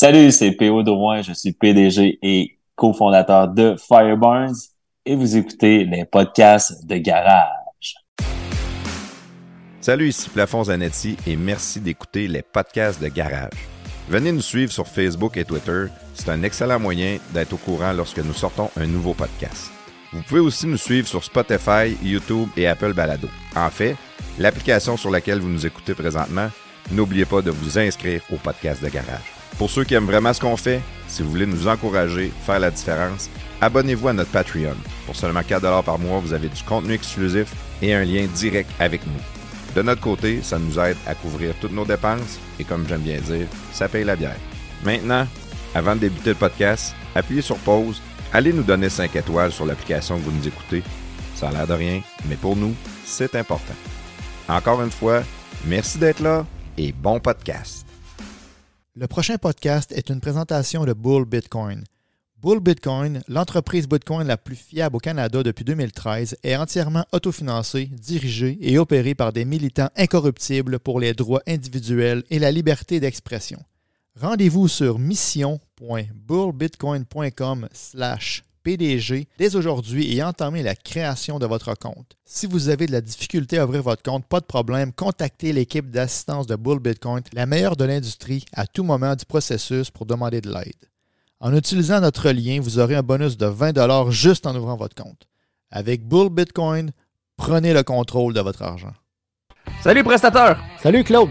Salut, c'est PO Drouin, je suis PDG et cofondateur de Fireburns et vous écoutez les podcasts de garage. Salut, ici Plafond Zanetti et merci d'écouter les podcasts de garage. Venez nous suivre sur Facebook et Twitter, c'est un excellent moyen d'être au courant lorsque nous sortons un nouveau podcast. Vous pouvez aussi nous suivre sur Spotify, YouTube et Apple Balado. En fait, l'application sur laquelle vous nous écoutez présentement, n'oubliez pas de vous inscrire au podcast de garage. Pour ceux qui aiment vraiment ce qu'on fait, si vous voulez nous encourager, faire la différence, abonnez-vous à notre Patreon. Pour seulement 4 par mois, vous avez du contenu exclusif et un lien direct avec nous. De notre côté, ça nous aide à couvrir toutes nos dépenses et comme j'aime bien dire, ça paye la bière. Maintenant, avant de débuter le podcast, appuyez sur pause, allez nous donner 5 étoiles sur l'application que vous nous écoutez. Ça a l'air de rien, mais pour nous, c'est important. Encore une fois, merci d'être là et bon podcast. Le prochain podcast est une présentation de Bull Bitcoin. Bull Bitcoin, l'entreprise Bitcoin la plus fiable au Canada depuis 2013, est entièrement autofinancée, dirigée et opérée par des militants incorruptibles pour les droits individuels et la liberté d'expression. Rendez-vous sur mission.bullbitcoin.com PDG dès aujourd'hui et entamez la création de votre compte. Si vous avez de la difficulté à ouvrir votre compte, pas de problème, contactez l'équipe d'assistance de Bull Bitcoin, la meilleure de l'industrie, à tout moment du processus pour demander de l'aide. En utilisant notre lien, vous aurez un bonus de 20 juste en ouvrant votre compte. Avec Bull Bitcoin, prenez le contrôle de votre argent. Salut prestateur! Salut Claude!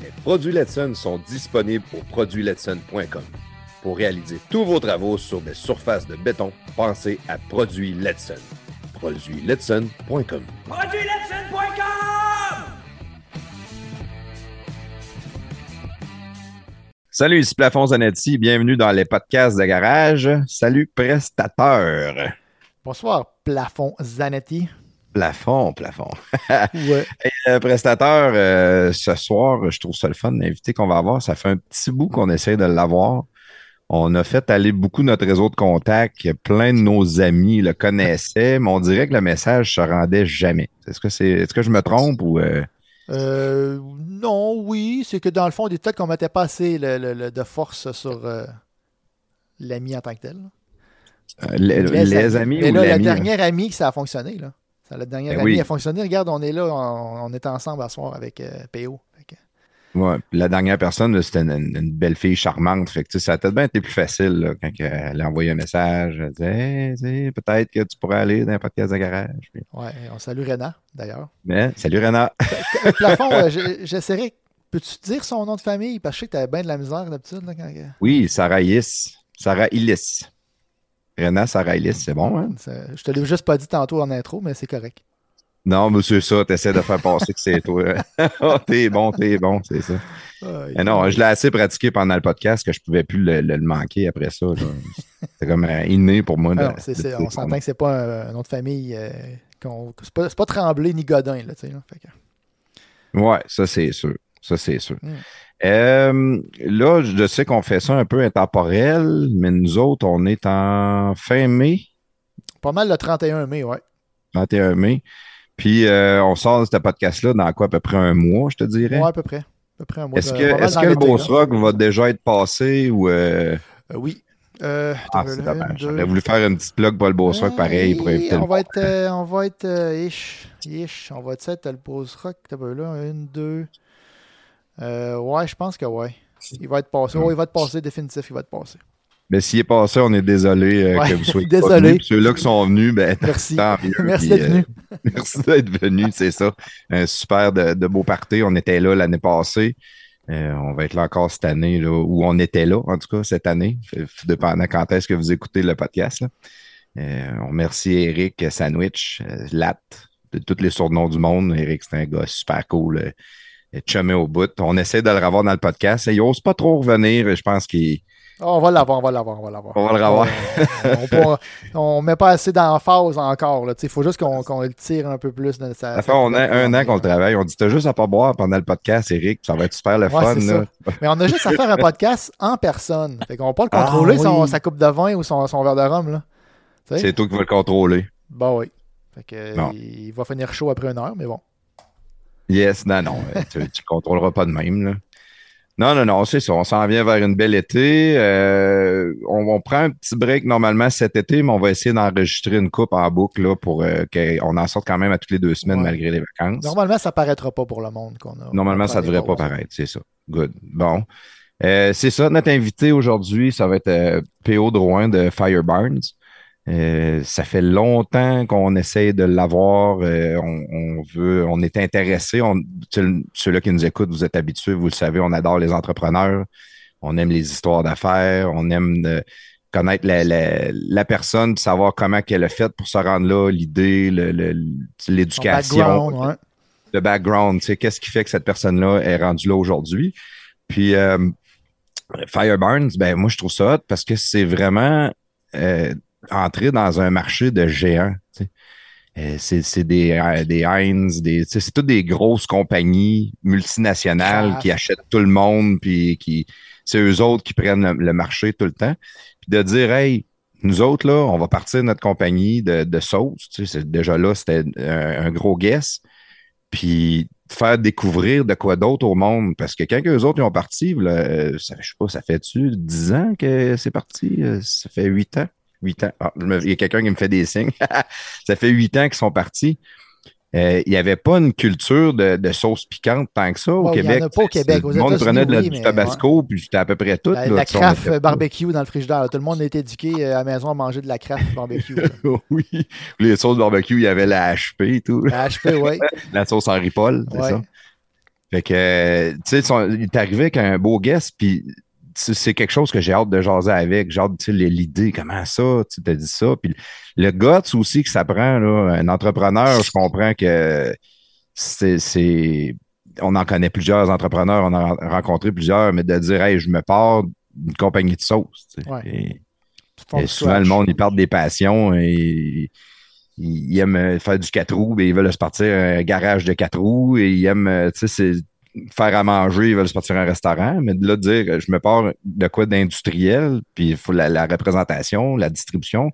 Les produits Letson sont disponibles au produitsletson.com. Pour réaliser tous vos travaux sur des surfaces de béton, pensez à Produits Letson. Produitsletson.com. Salut, ici Plafond Zanetti. Bienvenue dans les podcasts de garage. Salut, prestateur. Bonsoir, Plafond Zanetti. Plafond, plafond. Ouais. Euh, prestateur, euh, ce soir, je trouve ça le fun, l'invité qu'on va avoir. Ça fait un petit bout qu'on essaie de l'avoir. On a fait aller beaucoup notre réseau de contacts. Plein de nos amis le connaissaient, mais on dirait que le message se rendait jamais. Est-ce que c'est, est-ce que je me trompe ou euh, Euh, non, oui, c'est que dans le fond, des peut-être qu'on mettait pas assez le- le- le- de force sur l'ami en tant que tel. les, les amis Mais ou là, la l'ami? dernière amie, ça a fonctionné. Là. Ça, la dernière Ben oui. a fonctionné. Regarde, on est là, on, on est ensemble à soir avec euh, PO. Que- Ouais, la dernière personne, c'était une, une belle fille charmante. Fait que, ça a peut-être bien été plus facile là, quand elle a envoyé un message. Elle disait Hey, peut-être que tu pourrais aller dans un podcast de garage. Puis- ouais, on salue Réna, d'ailleurs. Mais, salut Renat. Euh, Plafond, euh, j'essaierai. Peux-tu dire son nom de famille? Parce que je sais que tu avais bien de la misère d'habitude. quand... Oui, Sarah Illis. Sarah Illis. Renat, Sarah Illis, c'est bon, hein? Je te l'ai juste pas dit tantôt en intro, mais c'est correct. Non, mais c'est ça, t'essaies de faire passer que c'est toi. oh, t'es bon, t'es bon, c'est ça. Mais non, je l'ai assez pratiqué pendant le podcast que je pouvais plus le, le- le manquer après ça. C'était comme euh, inné pour moi. de- Ah de on s'entend que c'est pas un, de famille. euh, qu'on- c'est pas, pas Tremblay ni Godin. Là, tu sais, là. Fait que- Ouais, ça c'est sûr. Ça c'est sûr. Mm. Euh, là, je sais qu'on fait ça un peu intemporel, mais nous autres, on est en fin mai, pas mal le 31 mai, ouais. 31 mai. Puis euh, on sort de ce podcast-là dans quoi, à peu près un mois, je te dirais? Ouais, à peu près. À peu près un mois Est-ce que, dans que le Boss. Rock va déjà être passé ou. euh, oui. Ah, c'est dommage. J'aurais voulu faire une petite plug pour le Boss Rock pareil pour éviter on va être, on va être ish, ish. On va être être le pause rock. T'as peu là, une, deux. Euh, ouais, je pense que ouais. Il va être passé. Il va être passé définitif. Il va être passé. Mais s'il est passé, on est désolé euh, Ouais, que vous soyez désolé. Ceux-là qui sont venus, ben, Merci. tant mieux. Merci d'être euh, venu. Merci d'être venu, c'est ça. Un super de, de beau party. On était là l'année passée. Euh, on va être là encore cette année, là, où on était là, en tout cas, cette année. Dépendant quand est-ce que vous écoutez le podcast. là. On remercie Eric Sandwich, Lat, de tous les surnoms du monde. Eric, c'est un gars super cool. Chumé au bout. On essaie de le revoir dans le podcast. Il n'ose pas trop revenir. Je pense qu'il On va l'avoir, on va l'avoir, on va l'avoir. On va le revoir. On ne met pas assez d'emphase encore. Il faut juste qu'on qu le tire un peu plus. Dans sa, ça fait on a un an qu'on le travaille. On dit T'as juste à pas boire pendant le podcast, Eric. Ça va être super le ouais, fun. Là. Mais on a juste à faire un podcast en personne. Fait qu'on va pas le contrôler, ah, son, sa coupe de vin ou son, son verre de rhum. C'est toi qui vas le contrôler. Bah oui. Fait que, il va finir chaud après une heure, mais bon. Yes, non, non. tu ne contrôleras pas de même. Là. Non, non, non, c'est ça. On s'en vient vers une belle été. Euh, on, prend un petit break normalement cet été, mais on va essayer d'enregistrer une coupe en boucle là, pour euh, qu'on en sorte quand même à toutes les deux semaines malgré les vacances. Normalement, ça ne paraîtra pas pour le monde qu'on a. Normalement, ça ne devrait pas paraître, c'est ça. Good. Bon. Euh, c'est ça, notre invité aujourd'hui, ça va être PO Drouin de Fire Barnes. Euh, ça fait longtemps qu'on essaye de l'avoir. Euh, on, veut, on est intéressé. Ceux-là qui nous écoutent, vous êtes habitués, vous le savez, on adore les entrepreneurs. On aime les histoires d'affaires. On aime connaître la, personne, savoir comment elle a fait pour se rendre là, l'idée, l'éducation, le, le background. Qu'est-ce qui fait que cette personne-là est rendue là aujourd'hui? Puis euh, Fireburns, ben moi je trouve ça hot parce que c'est vraiment entrer dans un marché de géants. Euh, c'est des, euh, des Heinz, des, c'est toutes des grosses compagnies multinationales qui achètent tout le monde, puis qui c'est eux autres qui prennent le, marché tout le temps. Puis de dire, hey, nous autres, là, on va partir de notre compagnie de, de sauce. Tu sais, déjà là, c'était un, gros guess. Puis faire découvrir de quoi d'autre au monde. Parce que quand eux autres ils ont parti, là, ça, je sais pas, ça fait-tu 10 ans que c'est parti? Ça fait 8 ans? Huit ans. Ah, il y a quelqu'un qui me fait des signes. ça fait huit ans qu'ils sont partis. Euh, il n'y avait pas une culture de, sauce piquante tant que ça au Québec. Il n'y en a pas au Québec. Tout le monde prenait de du tabasco, puis c'était à peu près tout. La, craft barbecue dans le frigidaire. Tout le monde était éduqué euh, à la maison à manger de la craft barbecue. oui. Les sauces barbecue, il y avait la HP et tout. La HP, oui. la sauce Henri Paul, c'est ça. Fait que, tu sais, il est arrivé avec un beau guest, puis c'est quelque chose que j'ai hâte de jaser avec. J'ai hâte, l'idée, comment ça, tu t'as dit ça. Puis le guts aussi que ça prend, là, un entrepreneur, je comprends que c'est. On en connaît plusieurs entrepreneurs, on a rencontré plusieurs, mais de dire, hey, je me pars d'une compagnie de sauce. Et, souvent, le monde, il part des passions et il aime faire du 4 roues, mais ils veulent se partir un garage de 4 roues et il aime, tu sais, faire à manger, ils veulent se partir à un restaurant, mais de là, dire je me pars de quoi d'industriel, puis il faut la, représentation, la distribution.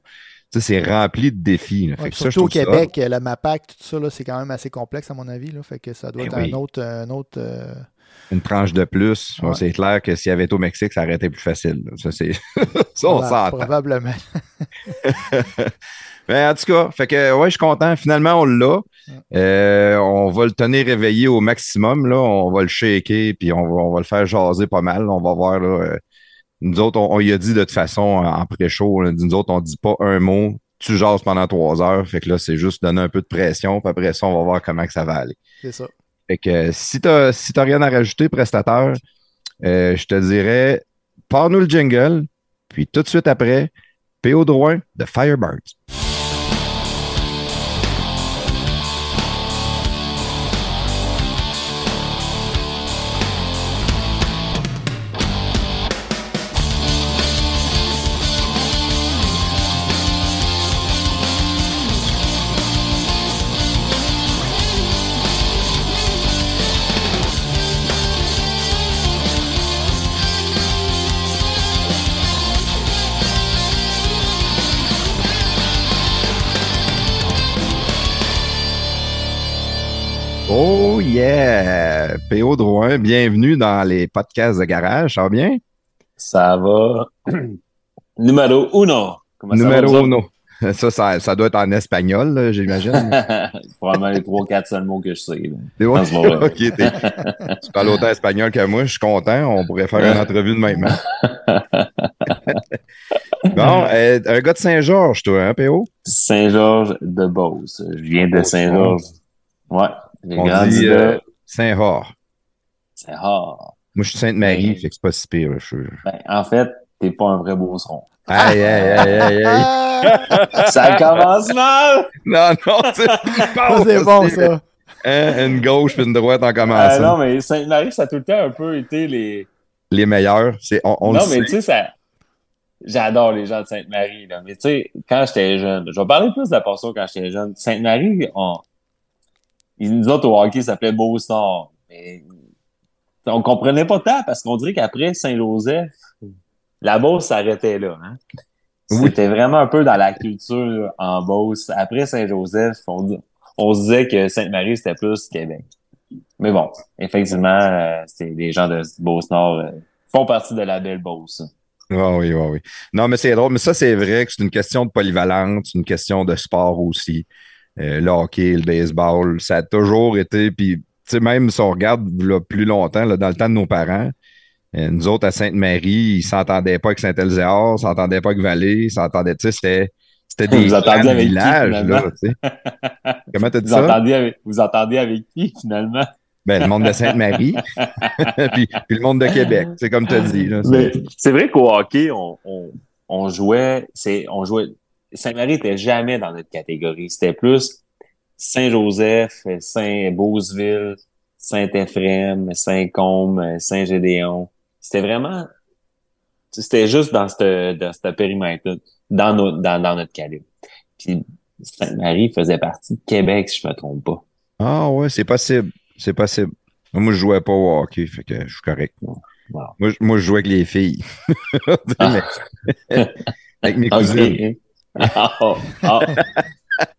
c'est rempli de défis. surtout au Québec, le MAPAC, tout ça, c'est quand même assez complexe à mon avis. Là, fait que ça doit ben être un autre. Un autre euh, Une tranche de plus. C'est clair que s'il y avait été au Mexique, ça aurait été plus facile. Ça, c'est. ça, on Probablement. Mais en tout cas, fait que ouais, je suis content. Finalement, on l'a. Euh, on va le tenir réveillé au maximum. Là. On va le shaker, puis on va, le faire jaser pas mal. On va voir. Là, euh, nous autres, on, y a dit de toute façon en pré-show. Nous autres, on dit pas un mot. Tu jases pendant trois heures. Fait que là, c'est juste donner un peu de pression. Puis après ça, on va voir comment que ça va aller. C'est ça. Fait que si tu n'as si rien à rajouter, prestataire, euh, je te dirais, pars-nous le jingle. Puis tout de suite après, PO Drouin de Firebirds. Oh yeah! PO Drouin, bienvenue dans les podcasts de garage. Ça va bien? Ça va. Numéro uno. Numéro uno. Ça, ça, ça, doit être en espagnol, j'imagine. Probablement les trois, quatre seuls mots que je sais. Bon? ok, tu parles autant espagnol que moi, je suis content. On pourrait faire une entrevue de même. Hein? bon, euh, un gars de Saint-Georges, toi, hein, PO? Saint-Georges de Beauce. Je viens de Saint-Georges. Ouais. On dit euh, Saint-Hor. Saint-Hor. Moi, je suis Sainte-Marie, fait que c'est pas si pire. Ben, en fait, t'es pas un vrai beauceron. Aïe, aïe, aïe, aïe, aïe. ça commence mal! Non, non, c'est C'est bon, ça. Hein, une gauche puis une droite en commençant. non, mais Sainte-Marie, ça a tout le temps un peu été les... Les meilleurs. On, on non, mais tu sais, ça... j'adore les gens de Sainte-Marie, là. Mais tu sais, quand j'étais jeune, je vais parler plus de la passion quand j'étais jeune. Sainte-Marie, on, nous autres au hockey, ça s'appelait Beau-Star. Mais on comprenait pas tant parce qu'on dirait qu'après Saint-Joseph, la Beauce s'arrêtait là. Hein? C'était vraiment un peu dans la culture en Beauce. Après Saint-Joseph, on, on se disait que Sainte-Marie, c'était plus Québec. Mais bon, effectivement, euh, c'est les gens de Beauce-Nord euh, font partie de la belle Beauce. Oh oui, oui, oui. Non, mais c'est drôle. Mais ça, c'est vrai que c'est une question de polyvalente, c'est une question de sport aussi. Euh, le hockey, le baseball, ça a toujours été. Puis, tu sais, même si on regarde là, plus longtemps, là, dans le temps de nos parents, euh, nous autres à Sainte-Marie, ils s'entendaient pas avec Saint-Elzéar, ils s'entendaient pas avec Vallée, ils s'entendaient, tu sais, c'était. C'était des Vous entendiez avec qui, villages, là, tu sais. Comment t'as dit Vous ça? entendiez avec, vous entendez avec qui, finalement? Ben, le monde de Sainte-Marie, puis, puis le monde de Québec, c'est comme tu as dit. C'est- Mais c'est vrai qu'au hockey, on, on, on jouait, c'est, on jouait, Saint-Marie était jamais dans notre catégorie. C'était plus Saint-Joseph, Saint-Beauceville, Saint-Éphrem, Saint-Côme, Saint-Gédéon. C'était vraiment, c'était juste dans ce dans périmètre dans notre, dans, dans notre calibre. Puis Sainte-Marie faisait partie de Québec, si je me trompe pas. Ah ouais, c'est possible. C'est possible. Moi, je jouais pas au hockey, fait que je suis correct. Wow. Moi, je- moi, je jouais avec les filles. Avec mes cousines. Ah, ah.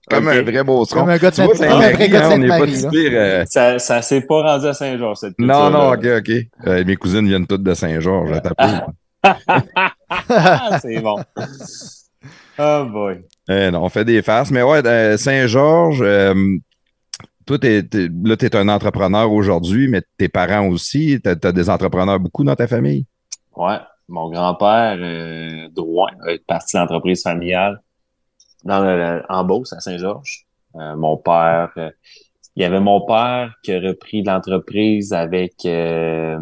Comme Ok. un vrai beau Comme un gars de Tu vois, Sainte- comme un vrai Saint-Marie, hein, euh, Ça, ça s'est pas rendu à Saint-Georges, cette Non, non, ok, ok. Euh, mes cousines viennent toutes de Saint-Georges. à. Ah, c'est bon. Oh boy. Euh, non, on fait des farces. Mais ouais, euh, Saint-Georges, euh, toi, t'es, t'es- là, tu es un entrepreneur aujourd'hui, mais tes parents aussi. Tu as, des entrepreneurs beaucoup dans ta famille? Ouais, mon grand-père, euh, Drouin, est parti de l'entreprise familiale dans le, en Beauce, à Saint-Georges. Euh, mon père, euh, il y avait mon père qui a repris l'entreprise avec euh,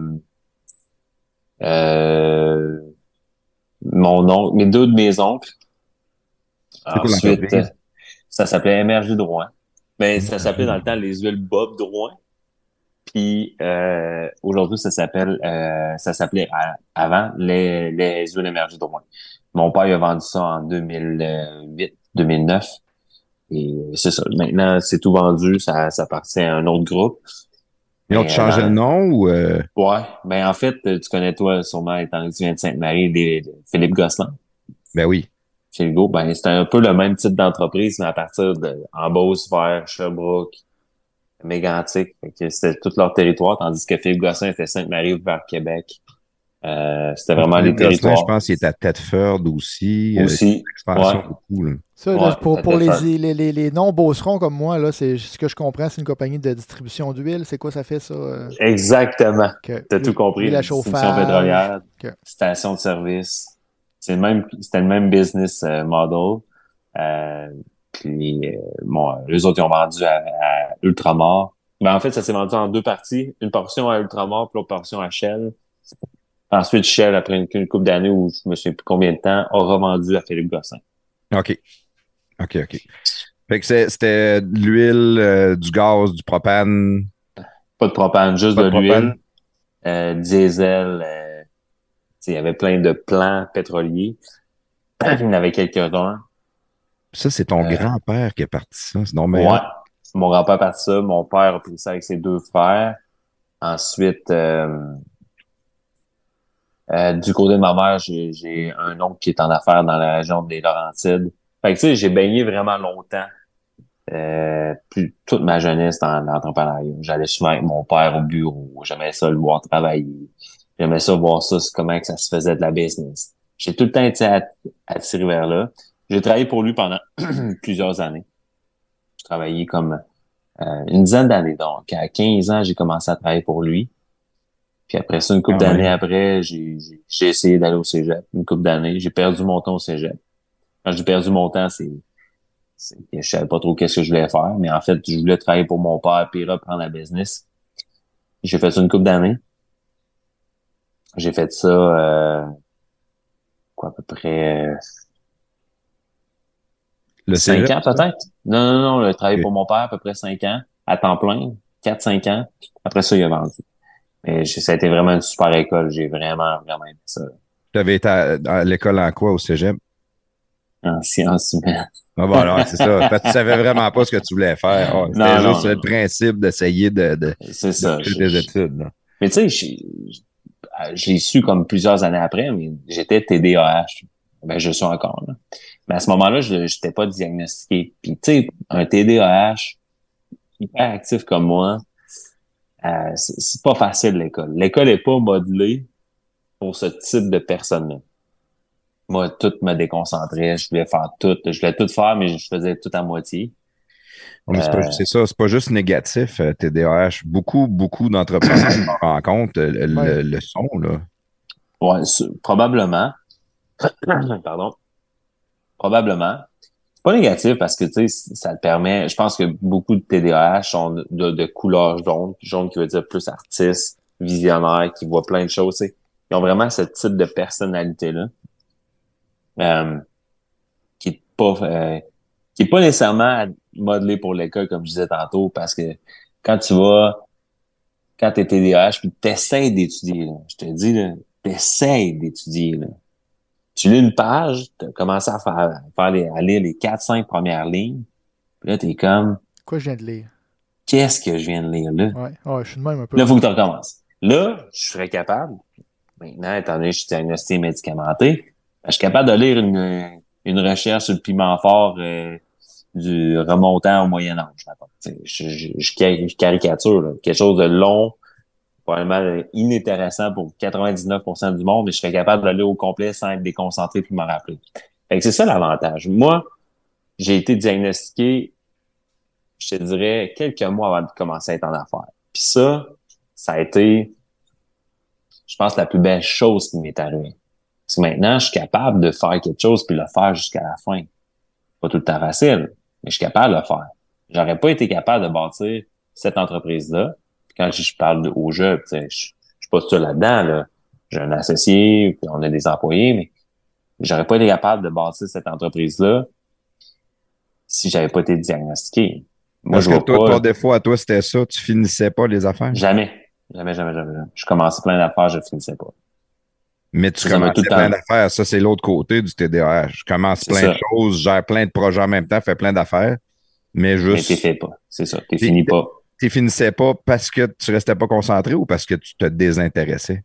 euh, mon oncle, mes deux de mes oncles. Ensuite, euh, ça s'appelait MRG Drouin. Ben, ça s'appelait dans le temps les huiles Bob Drouin. Puis euh, aujourd'hui, ça s'appelle euh, ça s'appelait avant les, les huiles émergées Drouin. Mon père il a vendu ça en 2008, 2009. Et c'est ça. Maintenant, c'est tout vendu. Ça, ça appartient à un autre groupe. Ils ont changé euh, le nom ou. euh, Ouais. Ben en fait, tu connais toi sûrement étant que tu viens de Sainte-Marie, des- de Philippe Gosselin. Ben oui. Chez Hugo, ben c'était un peu le même type d'entreprise, mais à partir de Beauce vers Sherbrooke, Mégantic. C'était tout leur territoire, tandis que Philippe Gosselin était Sainte-Marie vers Québec. Euh, c'était vraiment les Philippe Gosselin, territoires. Je pense qu'il est à Tedford aussi. euh, Aussi. expansion ouais. beaucoup. là. Ça, là, Ouais, pour, les, faire. les, les, les non-beaucerons comme moi, là, c'est ce que je comprends, c'est une compagnie de distribution d'huile. C'est quoi ça fait, ça? euh, Exactement. que- T'as tout compris. Distribution chauffage. pétrolière, station de service. C'est le même, c'était le même business euh, model. Euh, puis, euh, bon, les autres, ils ont vendu à, à Ultramar. Ben, en fait, ça s'est vendu en deux parties. Une portion à Ultramar, puis l'autre portion à Shell. Ensuite, Shell, après une, une couple d'années où je me souviens plus combien de temps, a revendu à Philippe Gossin. OK. OK, OK. Fait que c'était de l'huile, euh, du gaz, du propane. Pas de propane, juste Pas de de l'huile, euh, diesel. euh, il y avait plein de plants pétroliers. Il y en avait quelques-uns. Ça, c'est ton grand-père qui est parti ça. C'est non, Ouais. Mon grand-père a parti ça. Mon père a pris ça avec ses deux frères. Ensuite, du côté de ma mère, j'ai un oncle qui est en affaires dans la région des Laurentides. Fait que tu sais, j'ai baigné vraiment longtemps. Euh, plus toute ma jeunesse dans l'entrepreneuriat. J'allais souvent avec mon père au bureau. J'aimais ça le voir travailler. J'aimais ça voir ça, comment que ça se faisait de la business. J'ai tout le temps été at- attiré vers là. J'ai travaillé pour lui pendant plusieurs années. J'ai travaillé comme euh, une dizaine d'années. Donc, à 15 ans, j'ai commencé à travailler pour lui. Puis après ça, une couple Ah d'années après, j'ai essayé d'aller au cégep. Une couple d'années, j'ai perdu mon temps au cégep. Quand j'ai perdu mon temps, c'est que je savais pas trop qu'est-ce que je voulais faire, mais en fait, je voulais travailler pour mon père puis reprendre la business. J'ai fait ça une couple d'années. J'ai fait ça euh, quoi à peu près euh, Le cinq ans peut-être? Non, non, non, le travail pour mon père à peu près cinq ans, à temps plein, quatre, cinq ans. Après ça, il a vendu. Mais j'ai- ça a été vraiment une super école. J'ai vraiment, vraiment aimé ça. Tu avais été à, à l'école en quoi au cégep? En sciences humaines. Ah bon, alors, c'est ça. Fait que tu savais vraiment pas ce que tu voulais faire. Ah, C'était non, juste non. le principe d'essayer de, de, ça. de Je- faire des je- études. là. Mais tu sais, j'ai- j'ai su comme plusieurs années après, mais j'étais TDAH. Ben, je suis encore là. Mais à ce moment-là, je n'étais pas diagnostiqué. Puis tu sais, un TDAH hyper actif comme moi, euh, c'est c'est pas facile l'école. L'école est pas modelée pour ce type de personne-là. Moi, tout me déconcentrait, je voulais faire tout, je voulais tout faire, mais je faisais tout à moitié. Euh, c'est ça, c'est pas juste négatif, euh, TDAH. Beaucoup, beaucoup d'entrepreneurs qu'on rencontre le, Ouais. le son, là. C'est- probablement. Pardon. Probablement. C'est pas négatif parce que, tu sais, ça te permet, je pense que beaucoup de TDAH sont de, couleur jaune. Jaune qui veut dire plus artiste, visionnaire, qui voit plein de choses. Ils ont vraiment ce type de personnalité-là. Euh, qui est pas, euh, qui est pas nécessairement modelé pour l'école, comme je disais tantôt, parce que quand tu vas, quand t'es TDAH, puis t'essayes d'étudier, je te dis, là, t'essayes d'étudier, là. Tu lis une page, t'as commencé à faire, faire les, à lire les quatre, cinq premières lignes, puis là, t'es comme, Quoi je viens de lire? qu'est-ce que je viens de lire là? Ouais, ouais je suis de même un peu. Là, il faut que tu recommences. Là, je serais capable, maintenant, étant donné que je suis diagnostiqué médicamenté, je suis capable de lire une, une recherche sur le piment fort euh, du remontant au Moyen Âge. Je, je, je, cari- je caricature, là. quelque chose de long, probablement inintéressant pour 99% du monde, mais je serais capable de le lire au complet sans être déconcentré puis m'en rappeler. Fait que c'est ça l'avantage. Moi, j'ai été diagnostiqué, je te dirais, quelques mois avant de commencer à être en affaires. Puis ça, ça a été, je pense, la plus belle chose qui m'est arrivée. Que maintenant, je suis capable de faire quelque chose puis le faire jusqu'à la fin. Pas tout le temps facile, mais je suis capable de le faire. J'aurais pas été capable de bâtir cette entreprise-là. Quand je parle tu sais, je, je suis pas seul là-dedans. Là. J'ai un associé, puis on a des employés, mais j'aurais pas été capable de bâtir cette entreprise-là si j'avais pas été diagnostiqué. Moi, Parce je que vois toi, pas. ton défaut à toi, c'était ça. Tu finissais pas les affaires? Jamais. Jamais, jamais, jamais. jamais. Je commençais plein d'affaires, je finissais pas. Mais tu Ça le plein d'affaires. Ça, c'est l'autre côté du TDAH. Je commence plein ça. de choses, gère plein de projets en même temps, fais plein d'affaires. Mais Mais juste, t'es fait pas. C'est ça. T'es Puis- fini pas. tu finissais pas parce que tu restais pas concentré ou parce que tu te désintéressais?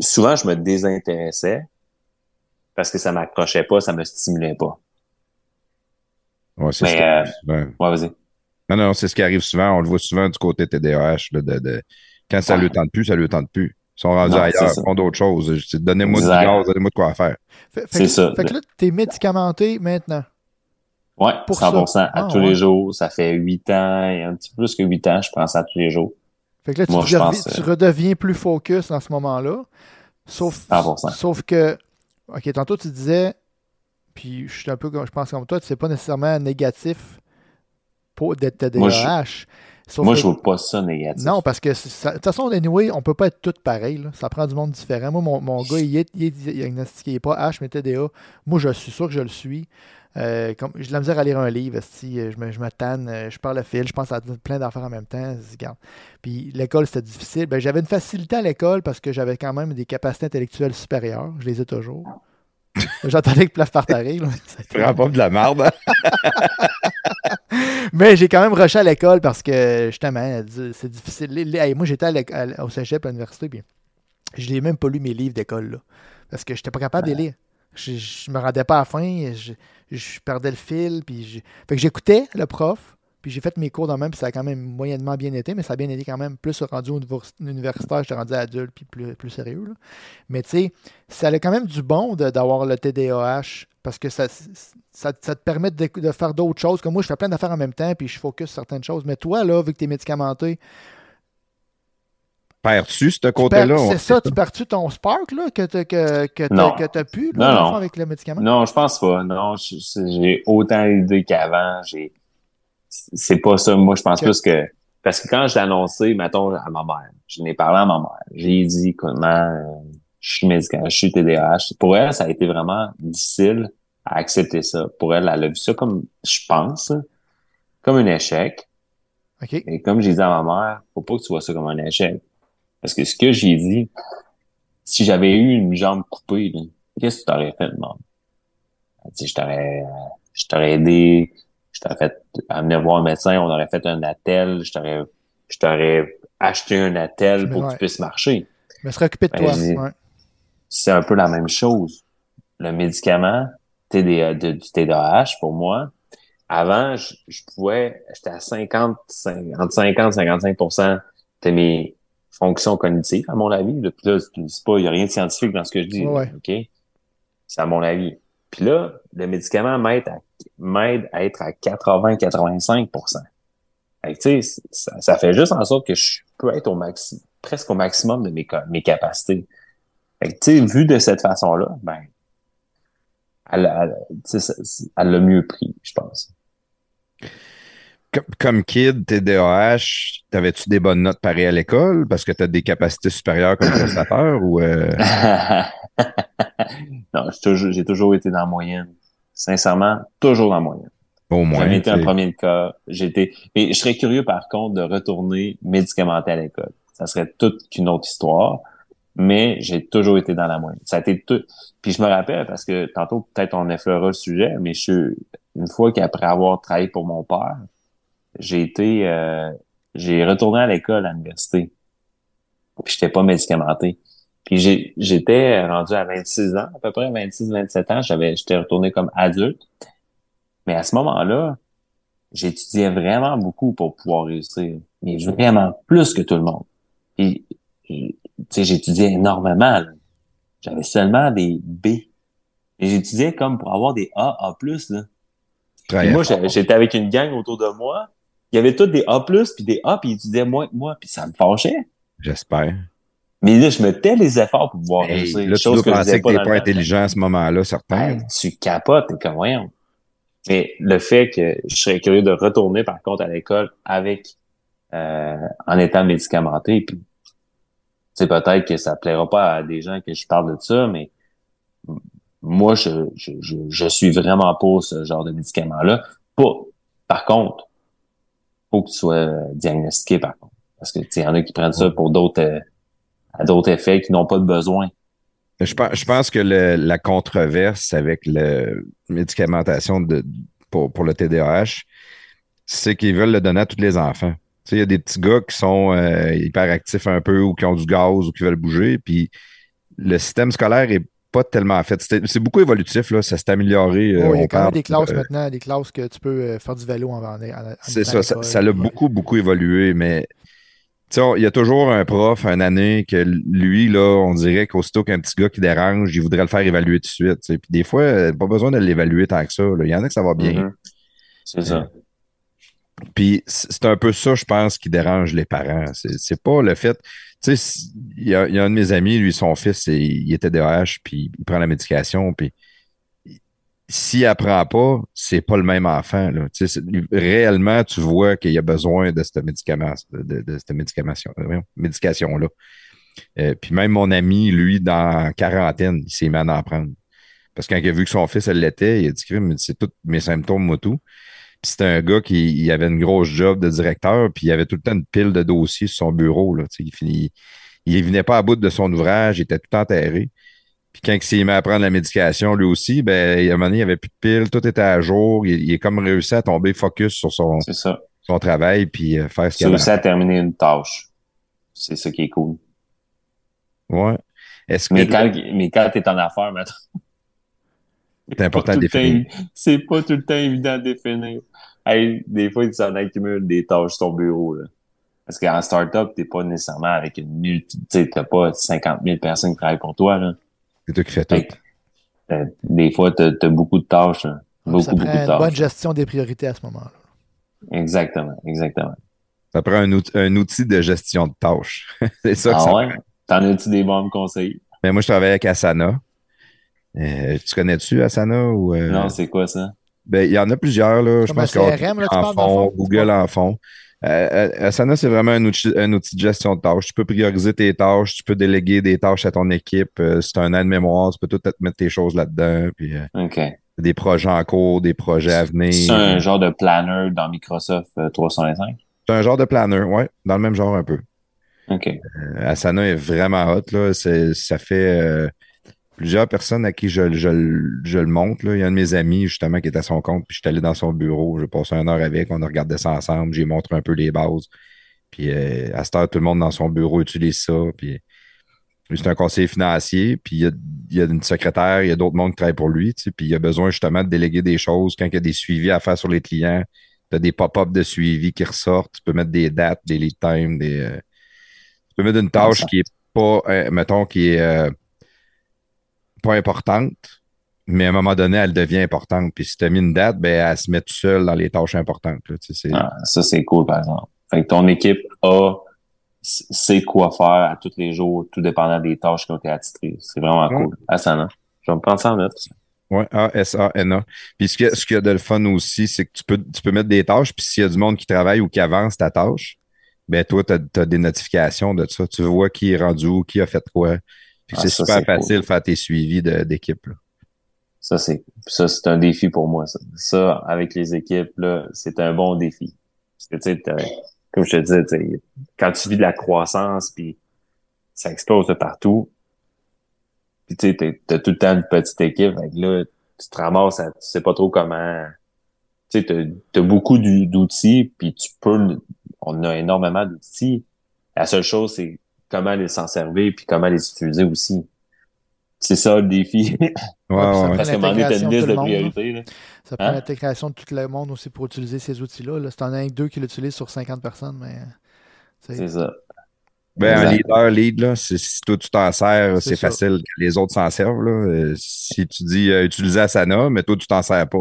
Souvent, je me désintéressais parce que ça m'accrochait pas, ça me stimulait pas. Ouais, c'est Mais, ce euh. Ouais, vas-y. Non, non, c'est ce qui arrive souvent. On le voit souvent du côté TDAH. là, de, de- quand ça Ouais. le tente plus, ça le tente plus. Ils sont rendus Non, ailleurs, font d'autres choses. Donnez-moi du gaz, donnez-moi de quoi faire. C'est ça. Fait que là, t'es médicamenté maintenant. Ouais, Pour 100%. ça. À Ah, tous ouais. les jours. Ça fait huit ans et un petit peu plus que huit ans, je prends ça tous les jours. Fait que là, tu, Moi, je redeviens- pense, tu euh, redeviens plus focus dans ce moment-là. Sauf, 100%. sauf que, OK, tantôt tu disais, puis je suis un peu, comme- je pense comme toi, c'est pas nécessairement négatif pour d'être TDAH. Moi, je- Sauf Moi, que- je vois pas ça négatif. Non, parce que de toute façon, anyway, on peut pas être tous pareils. là. Ça prend du monde différent. Moi, mon, mon gars, il est, il est diagnostiqué, il n'est pas H, mais TDA. Moi, je suis sûr que je le suis. Euh, comme, j'ai de la misère à lire un livre, esti, euh, je me, je me tanne, euh, je parle le fil, je pense à plein d'affaires en même temps. Regarde. Puis l'école, c'était difficile. Ben, j'avais une facilité à l'école parce que j'avais quand même des capacités intellectuelles supérieures. Je les ai toujours. J'entendais que place par taré. là. C'était- Prends pas de la merde. Mais j'ai quand même rushé à l'école parce que justement, c'est difficile. Hey, moi, j'étais au cégep, à l'université, puis je n'ai même pas lu mes livres d'école, parce que je n'étais pas capable de les lire. Je, je me rendais pas à la fin, je, je perdais le fil, puis je- fait que j'écoutais le prof, puis j'ai fait mes cours dans même, puis ça a quand même moyennement bien été, mais ça a bien été quand même plus rendu au niveau universitaire, j'étais rendu adulte, puis plus, plus sérieux. là. Mais tu sais, ça a quand même du bon de- d'avoir le TDAH, parce que ça, ça, ça te permet de, de faire d'autres choses. Comme moi, je fais plein d'affaires en même temps, puis je focus sur certaines choses. Mais toi, là, vu que tu es médicamenté, Perds-tu ce côté-là? c'est ça, tu perds-tu ton spark là, que tu que, que t'as pu là, Non, non. avec le médicament? Non, je pense pas. Non, j'ai autant d'idées qu'avant. C'est pas ça. Moi, je pense plus que, parce que quand je l'ai annoncé, mettons, à ma mère, je n'ai parlé à ma mère. J'ai dit, comment, euh, je suis médical, je suis TDAH. Pour elle, ça a été vraiment difficile à accepter ça. Pour elle, elle a vu ça comme, je pense, comme un échec. OK. Et comme j'ai dit à ma mère, faut pas que tu vois ça comme un échec. Parce que ce que j'ai dit, si j'avais eu une jambe coupée, qu'est-ce que tu t'aurais fait, non? Tu sais, je t'aurais, je t'aurais aidé, je t'aurais fait amener voir un médecin, on aurait fait un attel, je t'aurais, je t'aurais acheté un attel pour que tu puisses marcher. Je me serais occupé de ben, toi. C'est un peu la même chose. Le médicament, TD, de, du TDAH, pour moi, avant, je, pouvais, j'étais à 50, 50, 50, 55% de mes fonctions cognitives, à mon avis. Là, là c'est pas, il n'y a rien de scientifique dans ce que je dis. OK? C'est à mon avis. Puis là, le médicament m'aide à, m'aide à être à 80-85% tu sais, ça, ça, fait juste en sorte que je peux être au maxi, presque au maximum de mes, mes capacités. Fait tu sais, vu de cette façon-là, ben, elle, elle l'a mieux pris, je pense. Comme, kid, TDAH, t'avais-tu des bonnes notes pareilles à l'école? Parce que tu as des capacités supérieures comme prestataire ou euh? Non, j'ai toujours, été dans la moyenne. Sincèrement, toujours dans la moyenne. Au moins. J'ai été un premier de cas. J'étais. Mais je serais curieux par contre de retourner médicamenté à l'école. Ça serait toute une autre histoire. Mais j'ai toujours été dans la moyenne. Ça a été tout. Puis je me rappelle parce que tantôt peut-être on effleura le sujet, mais je une fois qu'après avoir travaillé pour mon père, j'ai été, euh, j'ai retourné à l'école à l'université. Puis j'étais pas médicamenté. Puis j'étais rendu à 26 ans, à peu près 26-27 ans, j'avais, j'étais retourné comme adulte. Mais à ce moment-là, j'étudiais vraiment beaucoup pour pouvoir réussir. Mais vraiment plus que tout le monde. J'étudiais énormément. J'avais seulement des B. Et j'étudiais comme pour avoir des A, A+, là moi, j'étais avec une gang autour de moi. Il y avait tous des A+, puis des A, puis ils étudiaient moins que moi, puis ça me fâchait. J'espère. Mais là, je mettais les efforts pour pouvoir réussir. Là, tu dois penser que t'es pas intelligent à ce moment-là, certain. tu capotes, t'es comme, voyons. Mais le fait que je serais curieux de retourner, par contre, à l'école avec, euh, en étant médicamenté, puis, c'est peut-être que ça plaira pas à des gens que je parle de ça, mais moi, je, je, je, suis vraiment pour ce genre de médicament-là. Par contre, faut que tu sois diagnostiqué, par contre. Parce que il y en a qui prennent ça pour d'autres euh, d'autres effets qui n'ont pas de besoin. Je pense, je pense que le, la controverse avec la médicamentation de, pour, pour le TDAH, c'est qu'ils veulent le donner à tous les enfants. Il y a des petits gars qui sont euh, hyperactifs un peu ou qui ont du gaz ou qui veulent bouger, puis le système scolaire est pas tellement fait. C'est beaucoup évolutif, là. Ça s'est amélioré. Euh, il y a quand même des classes euh, maintenant, des classes que tu peux euh, faire du vélo en, en, C'est ça, ça, a beaucoup, beaucoup évolué, mais il y a toujours un prof, un année, que lui, là, on dirait qu'aussitôt qu'un petit gars qui dérange, il voudrait le faire évaluer tout de suite. Puis des fois, pas besoin de l'évaluer tant que ça. Il y en a que ça va bien. Mm-hmm. C'est ça. Puis c'est un peu ça, je pense, qui dérange les parents. C'est pas le fait. Tu sais, il y, a, un de mes amis, lui, son fils, il était DAH, puis il prend la médication, puis s'il apprend pas, c'est pas le même enfant. Là. Tu sais, réellement, tu vois qu'il y a besoin de ce médicament, de, cette médication, euh, médication-là. Euh, puis même mon ami, lui, dans quarantaine, il s'est mis à en prendre. Parce que quand il a vu que son fils, elle l'était, il a dit c'est tous mes symptômes, moi tout. Puis c'était un gars qui il avait une grosse job de directeur, puis il avait tout le temps une pile de dossiers sur son bureau. Là, il, finit, il venait pas à bout de son ouvrage, il était tout enterré. Puis quand il s'est mis à prendre la médication, lui aussi, ben, à un moment donné, il n'y avait plus de piles, tout était à jour. Il, est comme réussi à tomber focus sur son, son travail, puis euh, faire ce qu'il a réussi à terminer une tâche. C'est ça qui est cool. Ouais. Est-ce que mais, quand, mais quand tu es en affaires, maintenant. C'est important de définir. C'est pas tout le temps évident de définir. Hey, des fois, il s'en accumule des tâches sur ton bureau. Là. Parce qu'en startup, t'es pas nécessairement avec une multi, tu t'as pas 50 000 personnes qui travaillent pour toi, là. C'est toi qui fais tout. Euh, des fois, t'as as beaucoup de tâches, Beaucoup, ça prend beaucoup de une bonne gestion des priorités à ce moment-là. Exactement, exactement. Ça prend un outil, un outil de gestion de tâches. c'est ça ah que ouais? T'en as-tu des bons conseils? Mais moi, je travaille avec Asana. Euh, tu connais-tu Asana ou euh? Non, c'est quoi ça? Ben, il y en a plusieurs, là. je pense CRM, en fond, Google en fond. Euh, Asana, c'est vraiment un outil, un outil, de gestion de tâches. Tu peux prioriser tes tâches, tu peux déléguer des tâches à ton équipe. si tu as un aide-mémoire, tu peux tout mettre tes choses là-dedans. Puis, Des projets en cours, des projets à venir. C'est un genre de planner dans Microsoft 365? C'est un genre de planner, oui, dans le même genre un peu. OK. Euh, Asana est vraiment hot. Là. C'est- Ça fait euh, plusieurs personnes à qui je, je le- je le montre. Là. Il y a un de mes amis, justement, qui est à son compte, puis je suis allé dans son bureau. J'ai passé une heure avec, on a regardé ça ensemble. J'ai montré un peu les bases. Puis euh, à cette heure, tout le monde dans son bureau utilise ça. Puis c'est un conseiller financier, puis il y a, il y a une secrétaire, il y a d'autres mondes qui travaillent pour lui, tu sais, puis il a besoin justement de déléguer des choses quand il y a des suivis à faire sur les clients. Tu as des pop-up de suivi qui ressortent, tu peux mettre des dates, des lead time, des. euh, tu peux mettre une tâche qui est pas, euh, mettons, qui est euh, pas importante, mais à un moment donné, elle devient importante. Puis si tu as mis une date, ben, elle se met tout seule dans les tâches importantes. là, tu sais, c'est- Ah, ça, c'est cool, par exemple. Fait que ton équipe a, sait quoi faire à tous les jours, tout dépendant des tâches qui ont été attitrées. C'est vraiment Ouais. cool. Asana. Je vais me prendre ça en note. Oui, A-S-A-N-A. Puis ce qu'il y, a- ce qu'il y a de le fun aussi, c'est que tu peux, tu peux mettre des tâches, puis s'il y a du monde qui travaille ou qui avance ta tâche, ben toi, tu as, des notifications de ça. Tu vois qui est rendu où, qui a fait quoi. Puis Ah, c'est super facile de faire tes suivis de- d'équipe. là. Ça, c'est, ça, c'est un défi pour moi. Ça, Ça, avec les équipes, là, c'est un bon défi. Parce que, tu sais, t'as- comme je te disais, quand tu vis de la croissance, puis ça explose de partout, puis tu sais, t'as tout le temps une petite équipe, fait que là, tu te ramasses, à- tu sais pas trop comment, tu sais, t'as, t'as beaucoup d'ou- d'outils, puis tu peux, on a énormément d'outils. La seule chose, c'est comment les s'en servir, puis comment les utiliser aussi. C'est ça le défi. Ouais, Ouais. Parce un une de liste tout de le monde, là. priorités. Là. Ça prend Hein? l'intégration de tout le monde aussi pour utiliser ces outils-là. Là. C'est en a que deux qui l'utilisent sur 50 personnes, mais c'est- C'est ça. Ben, un leader lead, là, c'est- si toi tu t'en sers, C'est facile que les autres s'en servent. Là. Euh, si tu dis euh, utiliser Asana, mais toi tu t'en sers pas.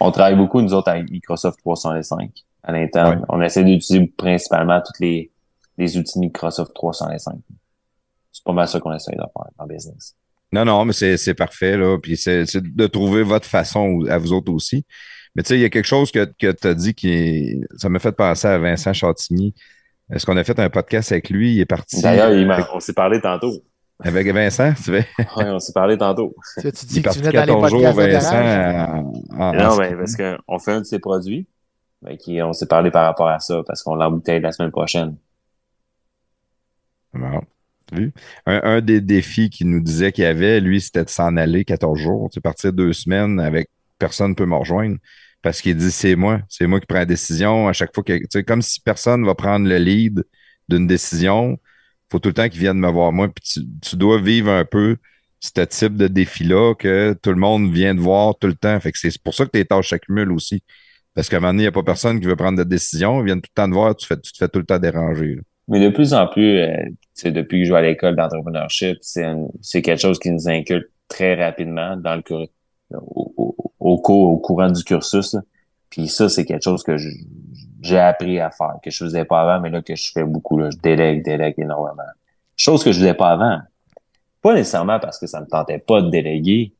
On travaille beaucoup, nous autres, avec Microsoft 365 à l'interne. Ouais. On essaie d'utiliser principalement tous les, les outils Microsoft 365. C'est pas mal ça qu'on essaie de faire en business. Non, non, mais c'est c'est parfait, là. Puis c'est c'est de trouver votre façon à vous autres aussi. Mais tu sais, il y a quelque chose que, que tu as dit qui est. Ça m'a fait penser à Vincent Chantigny. Est-ce qu'on a fait un podcast avec lui? Il est parti. D'ailleurs, il m'a- on s'est parlé tantôt. Avec Vincent, tu veux? Oui, on s'est parlé tantôt. Tu, tu Il dis est que tu parti venais dans les 14 jours, Vincent. en- non, mais parce qu'on fait un de ses produits. Ben, qui, on s'est parlé par rapport à ça parce qu'on l'embouteille la semaine prochaine. Un, des défis qu'il nous disait qu'il y avait, lui, c'était de s'en aller 14 jours. Sais, partir deux semaines avec personne ne peut me rejoindre. Parce qu'il dit c'est moi, c'est moi qui prends la décision à chaque fois que. Comme si personne va prendre le lead d'une décision, faut tout le temps qu'il vienne me voir moi. Puis tu, dois vivre un peu ce type de défi-là que tout le monde vient de voir tout le temps. Fait c'est pour ça que tes tâches s'accumulent aussi. Parce qu'à un moment donné, il n'y a pas personne qui veut prendre de décision. Ils viennent tout le temps te voir, tu, fais, tu te fais tout le temps déranger. Mais de plus en plus, euh, depuis que je joue à l'école d'entrepreneurship, c'est quelque chose qui nous inculque très rapidement dans le cur- au, cours, au courant du cursus. Puis ça, c'est quelque chose que j'ai appris à faire, que je faisais pas avant, mais là que je fais beaucoup. Là, je délègue, délègue énormément. Chose que je faisais pas avant. Pas nécessairement parce que ça me tentait pas de déléguer,